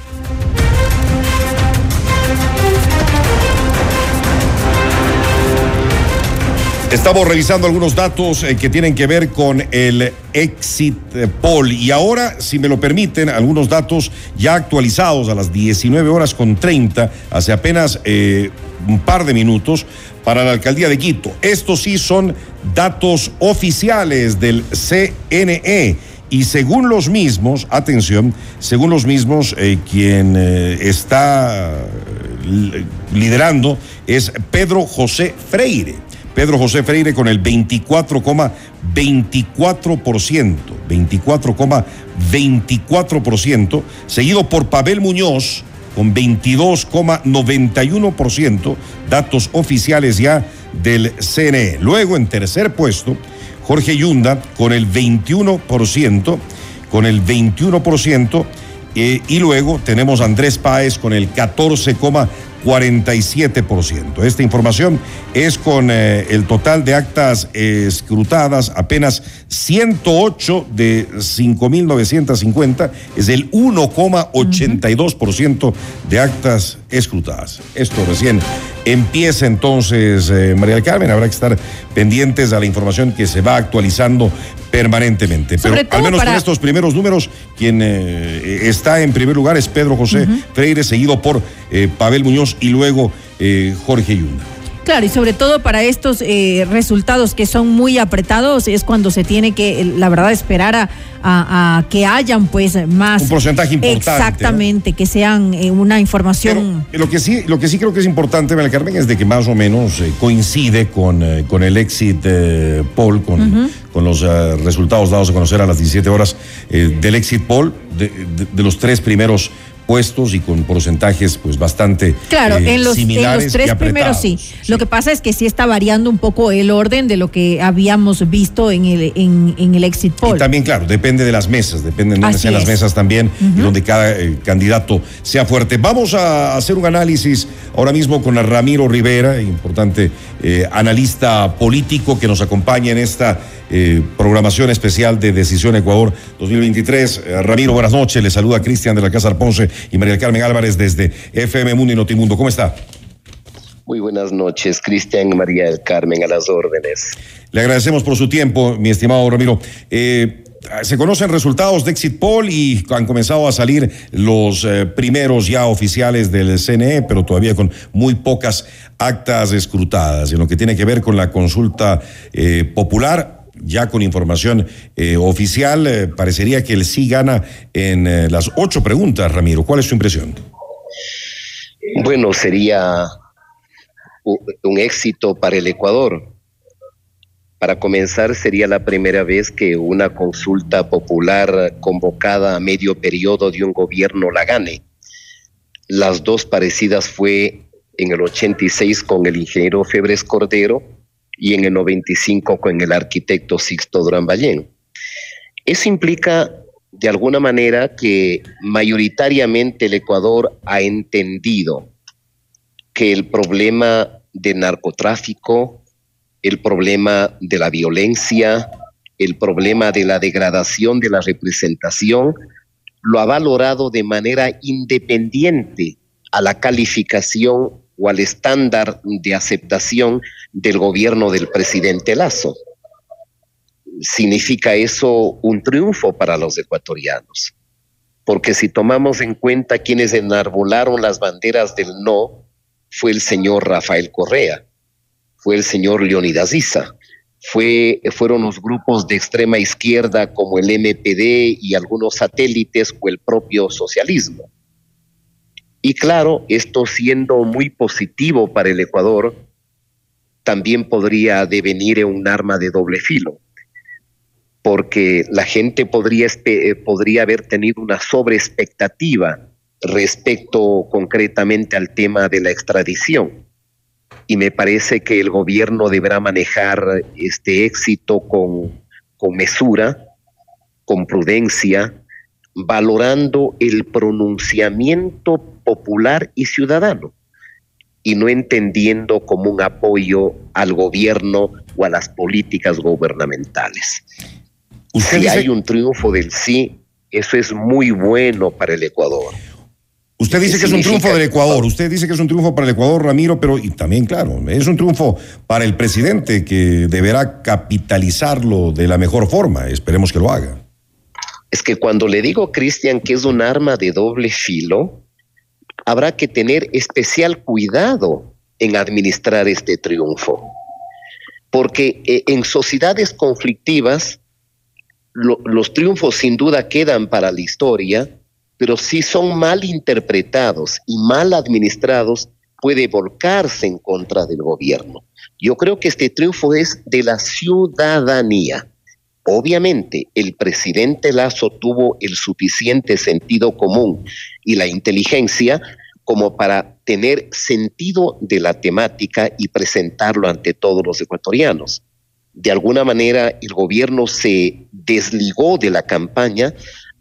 Estamos revisando algunos datos eh, que tienen que ver con el exit poll y ahora, si me lo permiten, algunos datos ya actualizados a las 19 horas con 30, hace apenas eh, un par de minutos, para la alcaldía de Quito. Estos sí son datos oficiales del CNE. Y según los mismos, atención, según los mismos, eh, quien está liderando es Pedro José Freire. Pedro José Freire con el 24,24%, 24,24%, seguido por Pavel Muñoz con 22,91%, datos oficiales ya del CNE. Luego, en tercer puesto, Jorge Yunda con el 21%, con el 21%, eh, y luego tenemos a Andrés Páez con el 14,3%. 47%. Esta información es con eh, el total de actas escrutadas, apenas 108 de 5.950, es el 1,82% de actas escrutadas. Esto recién empieza entonces, eh, María del Carmen, habrá que estar pendientes a la información que se va actualizando permanentemente. Pero al menos con estos primeros números, quien eh, está en primer lugar es Pedro José Freire, seguido por eh, Pavel Muñoz y luego Jorge Yunda. Claro, y sobre todo para estos resultados que son muy apretados es cuando se tiene que, la verdad, esperar a, que hayan pues más... Un porcentaje importante. Exactamente, que sean una información... lo, que sí, lo que sí creo que es importante, María Carmen, es de que más o menos coincide con, con el exit poll, con con los eh, resultados dados a conocer a las 17 horas eh, del exit poll de, los tres primeros puestos y con porcentajes pues bastante claro eh, en, los, tres primeros sí. lo que pasa es que sí está variando un poco el orden de lo que habíamos visto en el en, el exit poll y también claro depende de las mesas depende de dónde sean las mesas también y donde cada candidato sea fuerte vamos a hacer un análisis ahora mismo con Ramiro Rivera importante analista político que nos acompaña en esta eh, programación especial de Decisión Ecuador 2023. Eh, Ramiro, buenas noches. Le saluda Cristian de la Casa Ponce y María Carmen Álvarez desde FM Mundo y Notimundo. ¿Cómo está? Muy buenas noches, Cristian y María del Carmen, a las órdenes. Le agradecemos por su tiempo, mi estimado Ramiro. Eh, se conocen resultados de Exit Poll y han comenzado a salir los primeros ya oficiales del CNE, pero todavía con muy pocas actas escrutadas en lo que tiene que ver con la consulta popular ya con información eh, oficial, eh, parecería que el sí gana en eh, las ocho preguntas, Ramiro. ¿Cuál es su impresión? Bueno, sería un éxito para el Ecuador. Para comenzar, sería la primera vez que una consulta popular convocada a medio periodo de un gobierno la gane. Las dos parecidas fue en el 86 con el ingeniero Febres Cordero y en el 95 con el arquitecto Sixto Durán Ballén. Eso implica de alguna manera que mayoritariamente el Ecuador ha entendido que el problema de narcotráfico, el problema de la violencia, el problema de la degradación de la representación, lo ha valorado de manera independiente a la calificación o al estándar de aceptación del gobierno del presidente Lazo. Significa eso un triunfo para los ecuatorianos, porque si tomamos en cuenta quienes enarbolaron las banderas del no, fue el señor Rafael Correa, fue el señor Leonidas Issa, fue, fueron los grupos de extrema izquierda como el MPD y algunos satélites o el propio socialismo. Y claro, esto siendo muy positivo para el Ecuador, también podría devenir en un arma de doble filo, porque la gente podría, eh, podría haber tenido una sobreexpectativa respecto concretamente al tema de la extradición. Y me parece que el gobierno deberá manejar este éxito con, con mesura, con prudencia, valorando el pronunciamiento popular y ciudadano y no entendiendo como un apoyo al gobierno o a las políticas gubernamentales. Si hay un triunfo del sí, eso es muy bueno para el Ecuador. Usted dice que es un triunfo del Ecuador, usted dice que es un triunfo para el Ecuador, Ramiro, pero y también, claro, es un triunfo para el presidente que deberá capitalizarlo de la mejor forma. Esperemos que lo haga. Es que cuando le digo, Cristian, que es un arma de doble filo, habrá que tener especial cuidado en administrar este triunfo. Porque eh, en sociedades conflictivas, los triunfos sin duda quedan para la historia, pero si son mal interpretados y mal administrados, puede volcarse en contra del gobierno. Yo creo que este triunfo es de la ciudadanía. Obviamente, el presidente Lazo tuvo el suficiente sentido común y la inteligencia como para tener sentido de la temática y presentarlo ante todos los ecuatorianos. De alguna manera, el gobierno se desligó de la campaña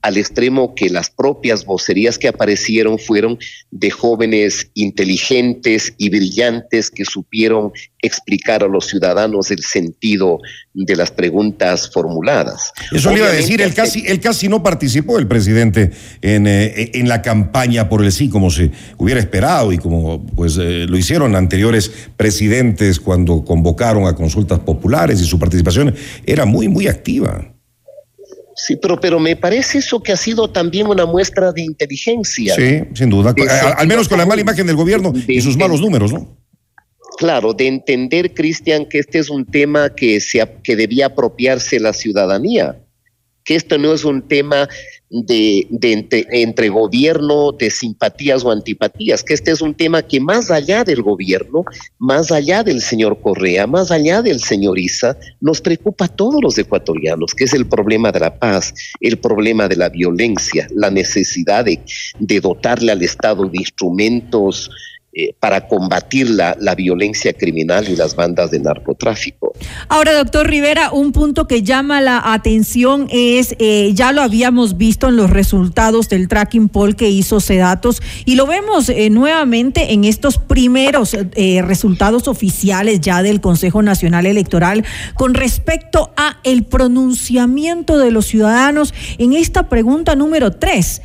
al extremo que las propias vocerías que aparecieron fueron de jóvenes inteligentes y brillantes que supieron explicar a los ciudadanos el sentido de las preguntas formuladas. Eso le iba a decir, él casi, él casi no participó el presidente en, eh, en, la campaña por el sí, como se hubiera esperado y como pues eh, lo hicieron anteriores presidentes cuando convocaron a consultas populares y su participación era muy, muy activa. Sí, pero, pero me parece eso que ha sido también una muestra de inteligencia. Sí, sin duda. Al, menos con la mala imagen del gobierno y sus malos números, ¿no? Claro, de entender, Cristian, que este es un tema que, se, que debía apropiarse la ciudadanía, que esto no es un tema de, entre, gobierno, de simpatías o antipatías, que este es un tema que más allá del gobierno, más allá del señor Correa, más allá del señor Isa, nos preocupa a todos los ecuatorianos, que es el problema de la paz, el problema de la violencia, la necesidad de, de dotarle al Estado de instrumentos eh, para combatir la, violencia criminal y las bandas de narcotráfico. Ahora, doctor Rivera, un punto que llama la atención es, eh, ya lo habíamos visto en los resultados del tracking poll que hizo Sedatos y lo vemos eh, nuevamente en estos primeros resultados oficiales ya del Consejo Nacional Electoral con respecto a el pronunciamiento de los ciudadanos en esta pregunta número tres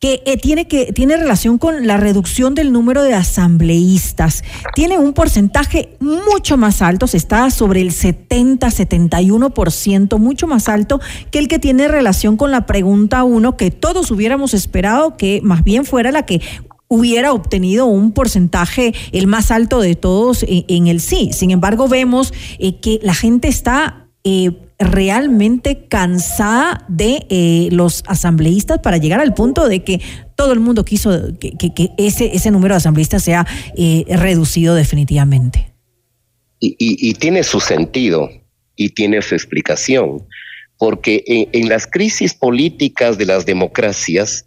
que eh, tiene que tiene relación con la reducción del número de asambleístas. Tiene un porcentaje mucho más alto, se está sobre el 70, 71%, mucho más alto que el que tiene relación con la pregunta 1 que todos hubiéramos esperado que más bien fuera la que hubiera obtenido un porcentaje el más alto de todos en, el sí. Sin embargo, vemos eh, que la gente está eh, realmente cansada de eh, los asambleístas para llegar al punto de que todo el mundo quiso que, ese, ese número de asambleístas sea eh, reducido definitivamente. Y, tiene su sentido y tiene su explicación, porque en, las crisis políticas de las democracias,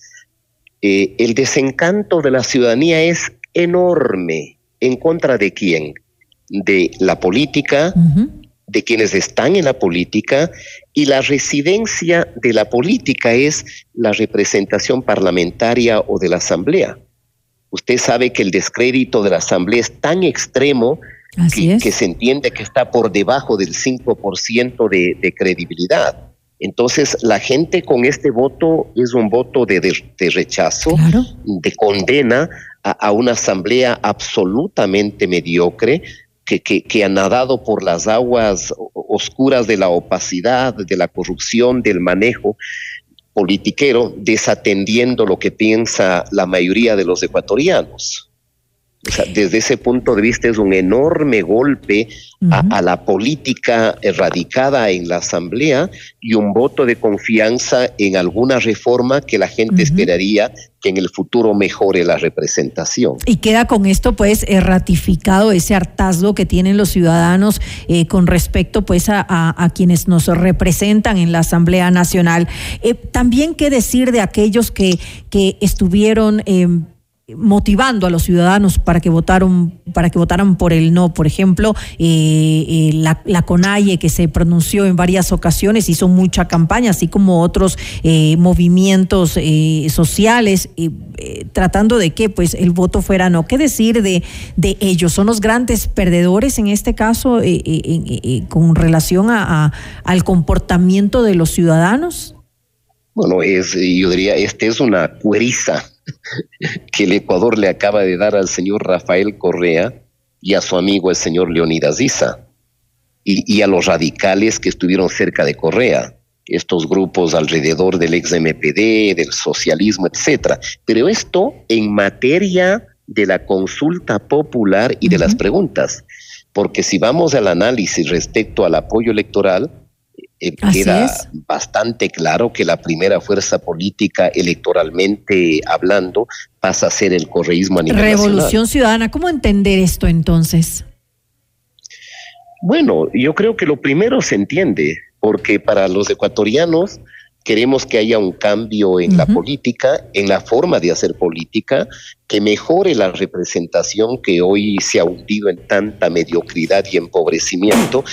el desencanto de la ciudadanía es enorme, ¿En contra de quién? De la política, de quienes están en la política y la residencia de la política es la representación parlamentaria o de la asamblea. Usted sabe que el descrédito de la asamblea es tan extremo que, se entiende que está por debajo del 5% de, de credibilidad. Entonces, la gente con este voto es un voto de, rechazo, de condena a, una asamblea absolutamente mediocre que, que, ha nadado por las aguas oscuras de la opacidad, de la corrupción, del manejo politiquero, desatendiendo lo que piensa la mayoría de los ecuatorianos desde ese punto de vista es un enorme golpe a, la política erradicada en la Asamblea y un voto de confianza en alguna reforma que la gente esperaría que en el futuro mejore la representación. Y queda con esto pues eh, ratificado ese hartazgo que tienen los ciudadanos eh, con respecto pues a, quienes nos representan en la Asamblea Nacional. Eh, también qué decir de aquellos que, que estuvieron em, motivando a los ciudadanos para que votaron para que votaran por el no. Por ejemplo eh, eh, la, la, que se pronunció en varias ocasiones hizo mucha campaña así como otros eh, movimientos sociales tratando de que pues el voto fuera no. Qué decir de de ellos son los grandes perdedores en este caso con relación a, al comportamiento de los ciudadanos bueno es yo diría este es una cueriza que el Ecuador le acaba de dar al señor Rafael Correa y a su amigo el señor Leonidas Issa, y, a los radicales que estuvieron cerca de Correa, estos grupos alrededor del ex MPD, del socialismo, etcétera. Pero esto en materia de la consulta popular y de las preguntas, porque si vamos al análisis respecto al apoyo electoral, eh, queda bastante claro que la primera fuerza política electoralmente hablando pasa a ser el correísmo a nivel Revolución Ciudadana, ¿cómo entender esto entonces? Bueno, yo creo que lo primero se entiende, porque para los ecuatorianos queremos que haya un cambio en la política, en la forma de hacer política, que mejore la representación que hoy se ha hundido en tanta mediocridad y empobrecimiento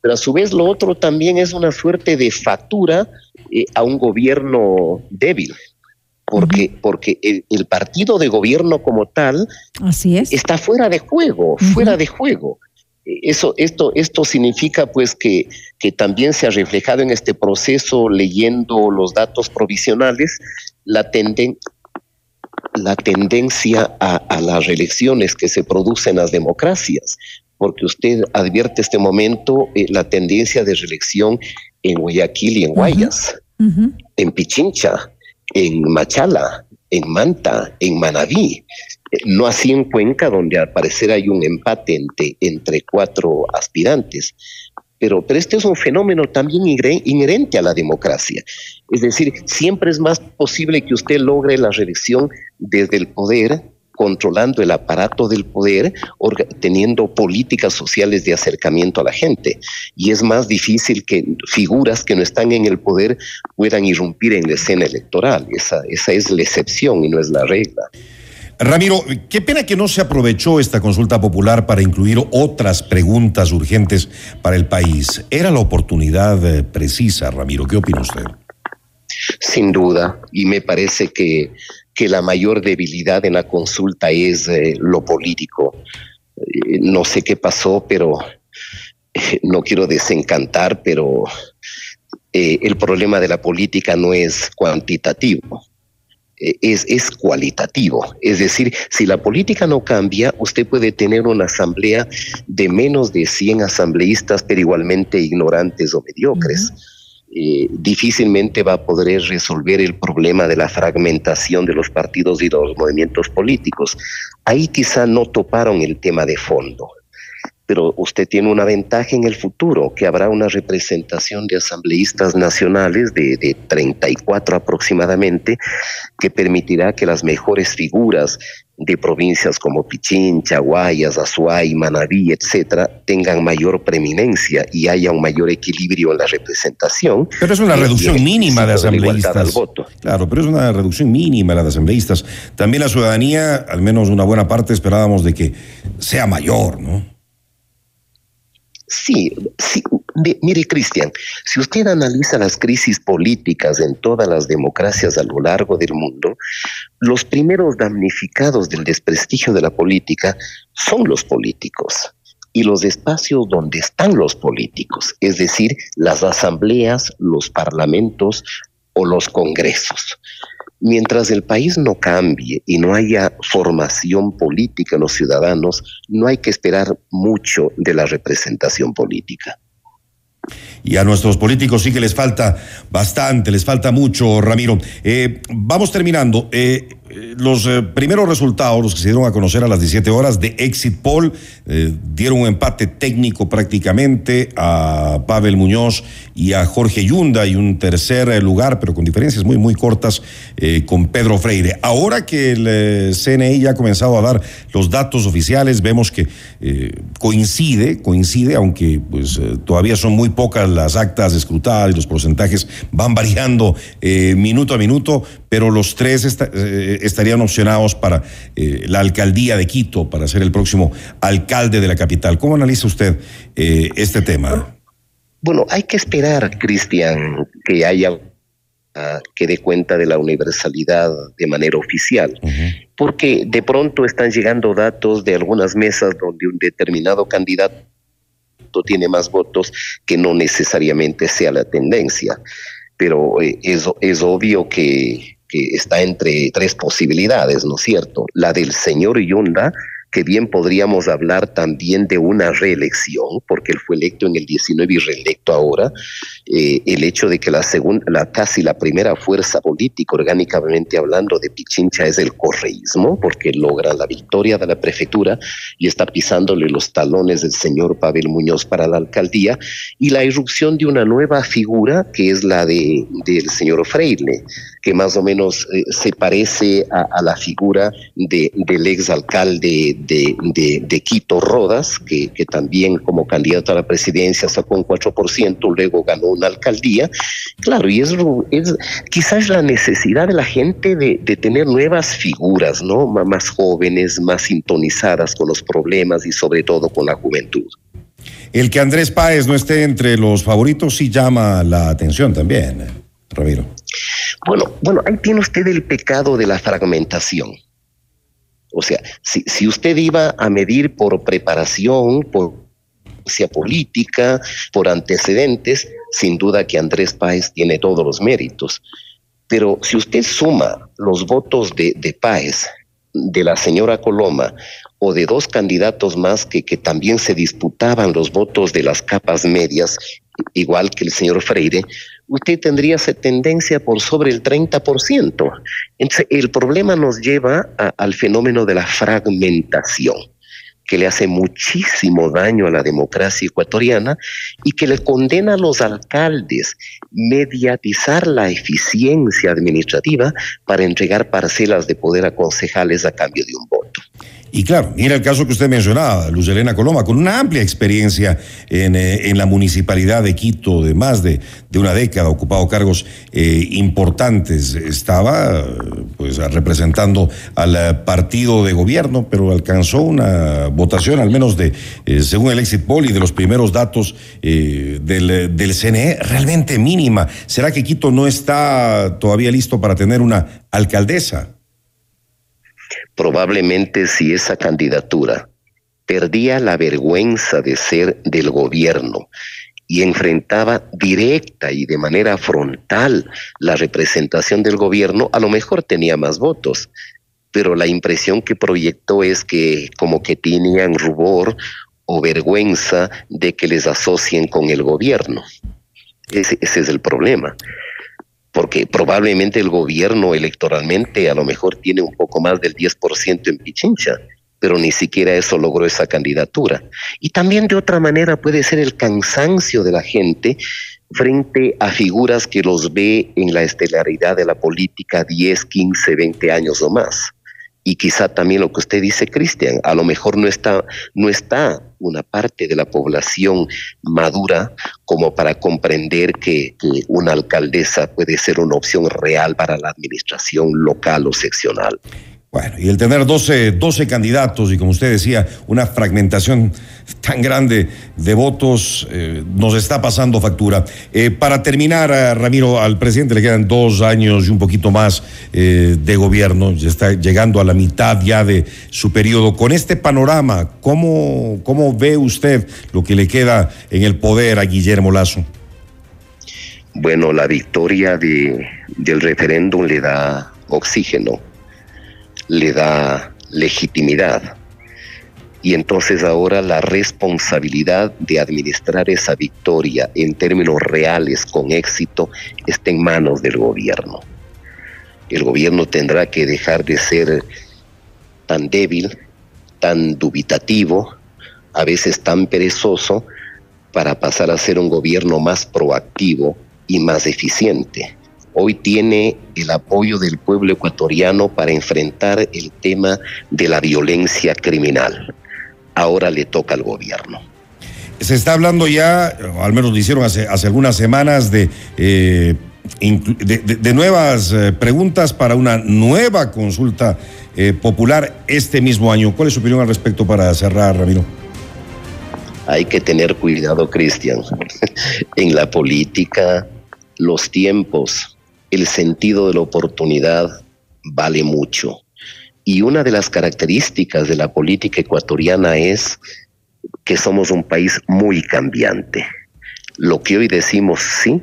pero a su vez lo otro también es una suerte de factura eh, a un gobierno débil. Porque, porque el, partido de gobierno como tal Así es. está fuera de juego, fuera de juego. Eso, esto, esto significa pues que, que también se ha reflejado en este proceso leyendo los datos provisionales la, tenden, la tendencia a, a, las reelecciones que se producen en las democracias porque usted advierte este momento eh, la tendencia de reelección en Guayaquil y en Guayas, en Pichincha, en Machala, en Manta, en Manabí. No así en Cuenca, donde al parecer hay un empate entre, entre cuatro aspirantes. Pero, pero este es un fenómeno también inherente a la democracia. Es decir, siempre es más posible que usted logre la reelección desde el poder controlando el aparato del poder, teniendo políticas sociales de acercamiento a la gente. Y es más difícil que figuras que no están en el poder puedan irrumpir en la escena electoral. Esa, esa es la excepción y no es la regla. Ramiro, qué pena que no se aprovechó esta consulta popular para incluir otras preguntas urgentes para el país. Era la oportunidad eh, precisa, Ramiro. ¿Qué opina usted? Sin duda, y me parece que que la mayor debilidad en la consulta es eh, lo político. Eh, no sé qué pasó, pero no quiero desencantar, pero el problema de la política no es cuantitativo. Es, es cualitativo. Es decir, si la política no cambia, usted puede tener una asamblea de menos de 100 asambleístas, pero igualmente ignorantes o mediocres. Eh, difícilmente va a poder resolver el problema de la fragmentación de los partidos y de los movimientos políticos. Ahí quizá no toparon el tema de fondo, pero usted tiene una ventaja en el futuro, que habrá una representación de asambleístas nacionales de, de 34 aproximadamente, que permitirá que las mejores figuras de provincias como Pichincha, Guayas, Azuay, Manabí, etcétera, tengan mayor preeminencia y haya un mayor equilibrio en la representación. Pero es una reducción mínima de asambleístas. al voto. Claro, pero es una reducción mínima la de asambleístas. También la ciudadanía, al menos una buena parte, esperábamos de que sea mayor, ¿no? Sí, sí. Mi- Mire, Cristian, si usted analiza las crisis políticas en todas las democracias a lo largo del mundo, los primeros damnificados del desprestigio de la política son los políticos y los espacios donde están los políticos, es decir, las asambleas, los parlamentos o los congresos. Mientras el país no cambie y no haya formación política en los ciudadanos, no hay que esperar mucho de la representación política. Y a nuestros políticos sí que les falta bastante, les falta mucho, Ramiro. Eh, vamos terminando. Eh, los eh, primeros resultados, los que se dieron a conocer a las 17 horas de Exit Poll, eh, dieron un empate técnico prácticamente a Pavel Muñoz y a Jorge Yunda y un tercer eh, lugar, pero con diferencias muy, muy cortas, eh, con Pedro Freire. Ahora que el eh, CNI ya ha comenzado a dar los datos oficiales, vemos que eh, coincide, coincide, aunque pues eh, todavía son muy pocas las actas escrutadas y los porcentajes van variando eh, minuto a minuto, pero los tres esta- eh, estarían opcionados para eh, la alcaldía de Quito, para ser el próximo alcalde de la capital. ¿Cómo analiza usted eh, este tema? Bueno, hay que esperar, Cristian, que haya ah, que dé cuenta de la universalidad de manera oficial, porque de pronto están llegando datos de algunas mesas donde un determinado candidato tiene más votos que no necesariamente sea la tendencia, pero eh, es, es obvio que, que está entre tres posibilidades, ¿no es cierto? La del señor Yunda, que bien podríamos hablar también de una reelección, porque él fue electo en el 19 y reelecto ahora, eh, el hecho de que la segunda, la casi la primera fuerza política, orgánicamente hablando, de Pichincha es el correísmo, porque logra la victoria de la prefectura y está pisándole los talones del señor Pavel Muñoz para la alcaldía, y la irrupción de una nueva figura que es la de, del señor Freire, que más o menos eh, se parece a, a la figura de, del exalcalde de, de, de Quito Rodas, que, que también como candidato a la presidencia sacó un 4%, luego ganó una alcaldía. Claro, y es, es quizás la necesidad de la gente de, de tener nuevas figuras, ¿no? M- Más jóvenes, más sintonizadas con los problemas y sobre todo con la juventud. El que Andrés Páez no esté entre los favoritos sí llama la atención también, Ramiro. Bueno, bueno, ahí tiene usted el pecado de la fragmentación. O sea, si, si usted iba a medir por preparación, por política, por antecedentes, sin duda que Andrés Páez tiene todos los méritos. Pero si usted suma los votos de, de Páez, de la señora Coloma o de dos candidatos más que, que también se disputaban los votos de las capas medias, igual que el señor Freire, usted tendría esa tendencia por sobre el 30%. Entonces, el problema nos lleva a- al fenómeno de la fragmentación que le hace muchísimo daño a la democracia ecuatoriana y que le condena a los alcaldes mediatizar la eficiencia administrativa para entregar parcelas de poder a concejales a cambio de un voto. Y claro, mira el caso que usted mencionaba, Luz Elena Coloma, con una amplia experiencia en, eh, en la municipalidad de Quito, de más de, de una década, ocupado cargos eh, importantes. Estaba pues representando al eh, partido de gobierno, pero alcanzó una votación, al menos de, según el exit poll y de los primeros datos del, del CNE, realmente mínima. ¿Será que Quito no está todavía listo para tener una alcaldesa? Probablemente si esa candidatura perdía la vergüenza de ser del gobierno y enfrentaba directa y de manera frontal la representación del gobierno, a lo mejor tenía más votos, pero la impresión que proyectó es que como que tenían rubor o vergüenza de que les asocien con el gobierno. Ese, ese es el problema porque probablemente el gobierno electoralmente a lo mejor tiene un poco más del 10% en Pichincha, pero ni siquiera eso logró esa candidatura. Y también de otra manera puede ser el cansancio de la gente frente a figuras que los ve en la estelaridad de la política 10, 15, 20 años o más. Y quizá también lo que usted dice, Cristian, a lo mejor no está, no está una parte de la población madura como para comprender que, que una alcaldesa puede ser una opción real para la administración local o seccional. Bueno, y el tener 12, 12 candidatos y como usted decía, una fragmentación tan grande de votos eh, nos está pasando factura. Eh, para terminar, eh, Ramiro, al presidente le quedan dos años y un poquito más de gobierno, ya está llegando a la mitad ya de su periodo. Con este panorama, ¿cómo, cómo ve usted lo que le queda en el poder a Guillermo Lazo? Bueno, la victoria de, del referéndum le da oxígeno le da legitimidad. Y entonces ahora la responsabilidad de administrar esa victoria en términos reales con éxito está en manos del gobierno. El gobierno tendrá que dejar de ser tan débil, tan dubitativo, a veces tan perezoso, para pasar a ser un gobierno más proactivo y más eficiente hoy tiene el apoyo del pueblo ecuatoriano para enfrentar el tema de la violencia criminal. Ahora le toca al gobierno. Se está hablando ya, al menos lo hicieron hace, algunas semanas, de, eh, de, nuevas eh, preguntas para una nueva consulta eh, popular este mismo año. ¿Cuál es su opinión al respecto para cerrar, Ramiro? Hay que tener cuidado, Cristian. en la política, los tiempos el sentido de la oportunidad vale mucho. Y una de las características de la política ecuatoriana es que somos un país muy cambiante. Lo que hoy decimos sí,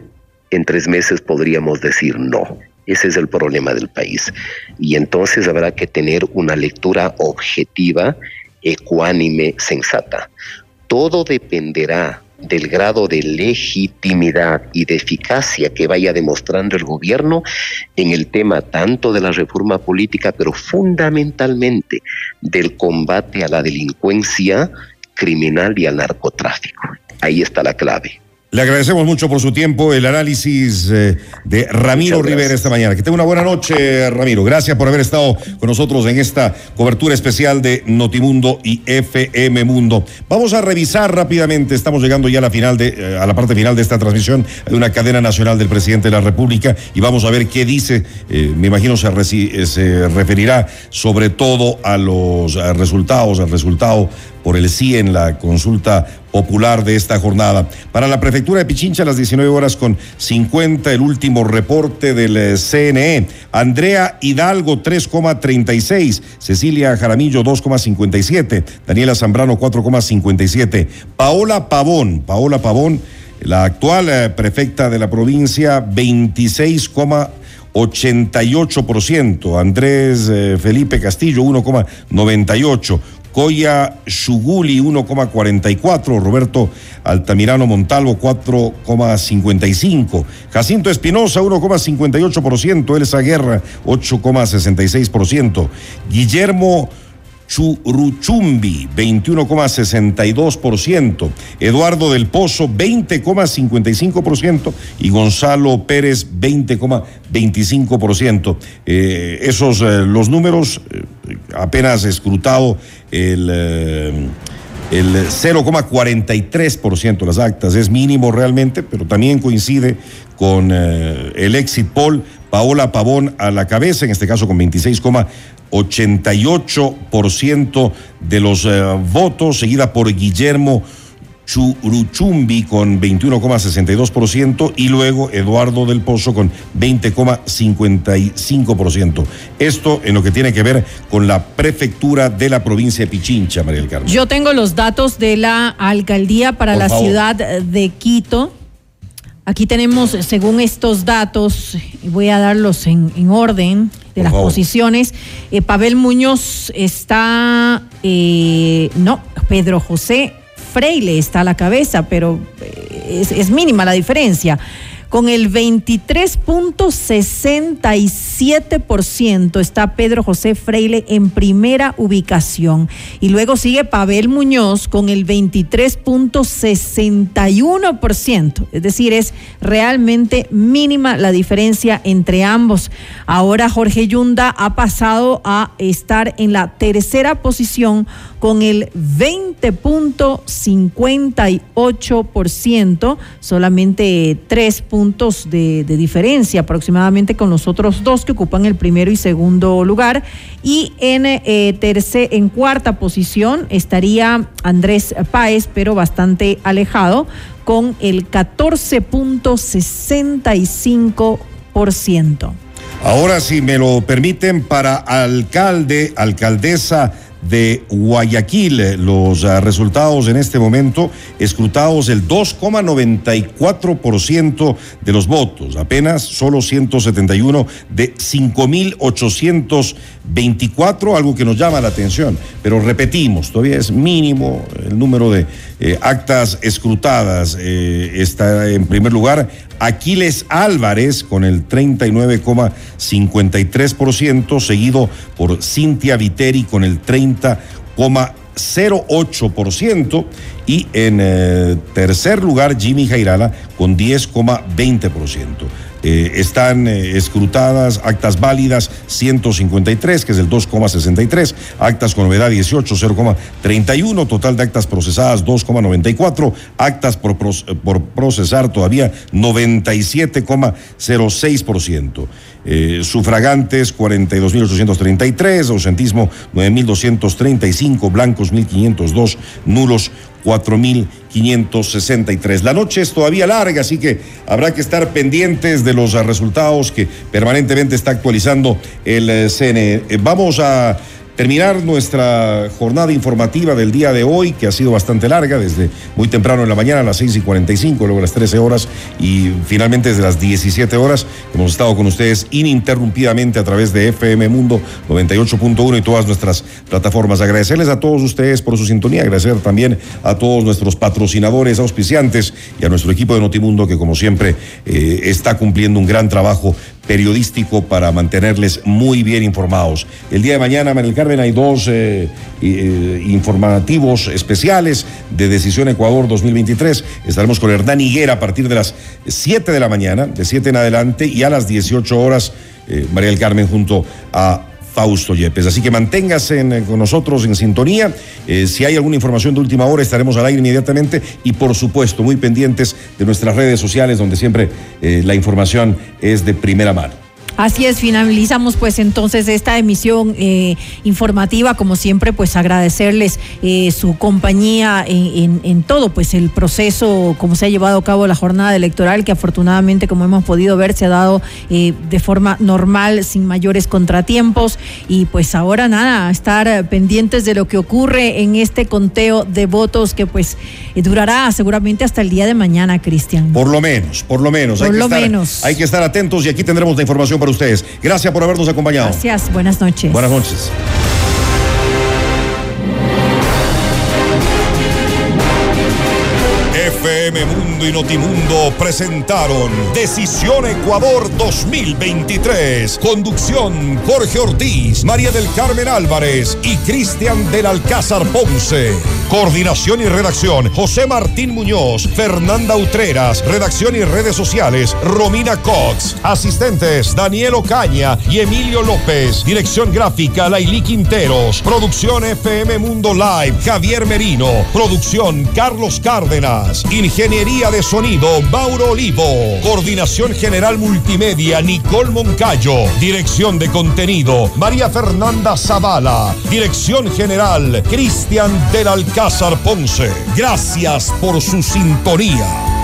en tres meses podríamos decir no. Ese es el problema del país. Y entonces habrá que tener una lectura objetiva, ecuánime, sensata. Todo dependerá del grado de legitimidad y de eficacia que vaya demostrando el gobierno en el tema tanto de la reforma política, pero fundamentalmente del combate a la delincuencia criminal y al narcotráfico. Ahí está la clave. Le agradecemos mucho por su tiempo, el análisis eh, de Ramiro Rivera esta mañana. Que tenga una buena noche, Ramiro. Gracias por haber estado con nosotros en esta cobertura especial de Notimundo y FM Mundo. Vamos a revisar rápidamente, estamos llegando ya a la final de, eh, a la parte final de esta transmisión de una cadena nacional del presidente de la República y vamos a ver qué dice. Eh, me imagino se, se referirá sobre todo a los resultados, al resultado por el sí en la consulta popular de esta jornada. Para la prefectura de Pichincha, a las 19 horas con 50, el último reporte del eh, CNE. Andrea Hidalgo, 3,36. Cecilia Jaramillo, 2,57. Daniela Zambrano, 4,57. Paola Pavón, Paola Pavón, la actual eh, prefecta de la provincia, 26,88%. Andrés eh, Felipe Castillo, 1,98%. Coya Shuguli 1,44, Roberto Altamirano Montalvo 4,55, Jacinto Espinosa 1,58%, Elsa Guerra 8,66%, Guillermo Churuchumbi, 21,62%, Eduardo del Pozo, 20,55% y Gonzalo Pérez, 20,25%. Eh, esos eh, los números, eh, apenas escrutado el... el 0,43% de las actas es mínimo realmente, pero también coincide con el exit poll. Paola Pavón a la cabeza, en este caso con 26,5%. 88% de los eh, votos, seguida por Guillermo Churuchumbi con 21,62% y luego Eduardo del Pozo con 20,55%. Esto en lo que tiene que ver con la prefectura de la provincia de Pichincha, María del Carmen. Yo tengo los datos de la alcaldía para la ciudad de Quito. Aquí tenemos, según estos datos, y voy a darlos en, orden de las posiciones, eh, Pavel Muñoz está, eh, no, Pedro José Freile está a la cabeza, pero eh, es, mínima la diferencia Con el 23.67% está Pedro José Freile en primera ubicación. Y luego sigue Pavel Muñoz con el 23.61%. Es decir, es realmente mínima la diferencia entre ambos. Ahora Jorge Yunda ha pasado a estar en la tercera posición con el 20.58%, solamente tres puntos de, diferencia aproximadamente con los otros dos que ocupan el primero y segundo lugar. Y en, eh, en cuarta posición estaría Andrés Páez, pero bastante alejado, con el 14.65%. Ahora, si me lo permiten, para alcalde, alcaldesa, de Guayaquil. Los uh, resultados en este momento escrutados el 2,94% de los votos, apenas solo 171 de 5.824, algo que nos llama la atención. Pero repetimos, todavía es mínimo el número de eh, actas escrutadas. Eh, está en primer lugar Aquiles Álvarez con el 39,53%, seguido por Cintia Viteri con el 30,08% y en eh, tercer lugar Jimmy Jairala con 10,20%. Eh, están eh, escrutadas actas válidas 153, que es el 2,63, actas con novedad 18, 0,31, total de actas procesadas 2,94, actas por, por procesar todavía 97,06%. Eh, sufragantes 42.833, ausentismo 9.235, blancos 1.502, nulos 4.563. La noche es todavía larga, así que habrá que estar pendientes de los resultados que permanentemente está actualizando el eh, CNE. Vamos a terminar nuestra jornada informativa del día de hoy, que ha sido bastante larga, desde muy temprano en la mañana a las 6 y 45, luego a las 13 horas y finalmente desde las 17 horas. Hemos estado con ustedes ininterrumpidamente a través de FM Mundo 98.1 y todas nuestras plataformas. Agradecerles a todos ustedes por su sintonía, agradecer también a todos nuestros patrocinadores, auspiciantes y a nuestro equipo de Notimundo que como siempre eh, está cumpliendo un gran trabajo periodístico para mantenerles muy bien informados. El día de mañana, Manuel Carmen, hay dos eh, eh, informativos especiales de Decisión Ecuador 2023. Estaremos con Hernán Higuera a partir de las 7 de la mañana, de 7 en adelante, y a las 18 horas, eh, María del Carmen junto a Fausto Yepes. Así que manténgase eh, con nosotros en sintonía. Eh, si hay alguna información de última hora, estaremos al aire inmediatamente y, por supuesto, muy pendientes de nuestras redes sociales, donde siempre eh, la información es de primera mano. Así es, finalizamos pues entonces esta emisión eh, informativa, como siempre, pues agradecerles eh, su compañía en, todo, pues el proceso, como se ha llevado a cabo la jornada electoral, que afortunadamente, como hemos podido ver, se ha dado eh, de forma normal, sin mayores contratiempos, y pues ahora nada, estar pendientes de lo que ocurre en este conteo de votos que pues durará seguramente hasta el día de mañana, Cristian. Por lo menos, por lo menos. Por lo menos. Hay que estar atentos y aquí tendremos la información para ustedes. Gracias por habernos acompañado. Gracias, buenas noches. Buenas noches. FM Mundo y Notimundo presentaron Decisión Ecuador 2023. Conducción Jorge Ortiz, María del Carmen Álvarez y Cristian del Alcázar Ponce. Coordinación y redacción José Martín Muñoz, Fernanda Utreras, redacción y redes sociales Romina Cox, asistentes Daniel Ocaña y Emilio López, dirección gráfica Laili Quinteros, producción FM Mundo Live Javier Merino, producción Carlos Cárdenas. Ingeniería de Sonido, Mauro Olivo. Coordinación General Multimedia, Nicole Moncayo. Dirección de Contenido, María Fernanda Zavala. Dirección General, Cristian del Alcázar Ponce. Gracias por su sintonía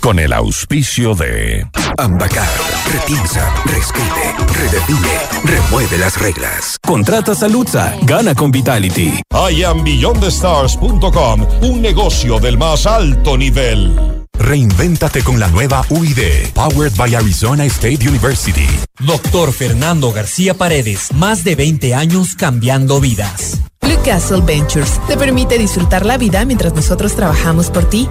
con el auspicio de Ambacar. Repiensa, reescribe, redefine, remueve las reglas. Contrata Saludza, gana con Vitality. IamBeyondTheStars.com, un negocio del más alto nivel. Reinvéntate con la nueva UID, powered by Arizona State University. Doctor Fernando García Paredes, más de 20 años cambiando vidas. Blue Castle Ventures te permite disfrutar la vida mientras nosotros trabajamos por ti.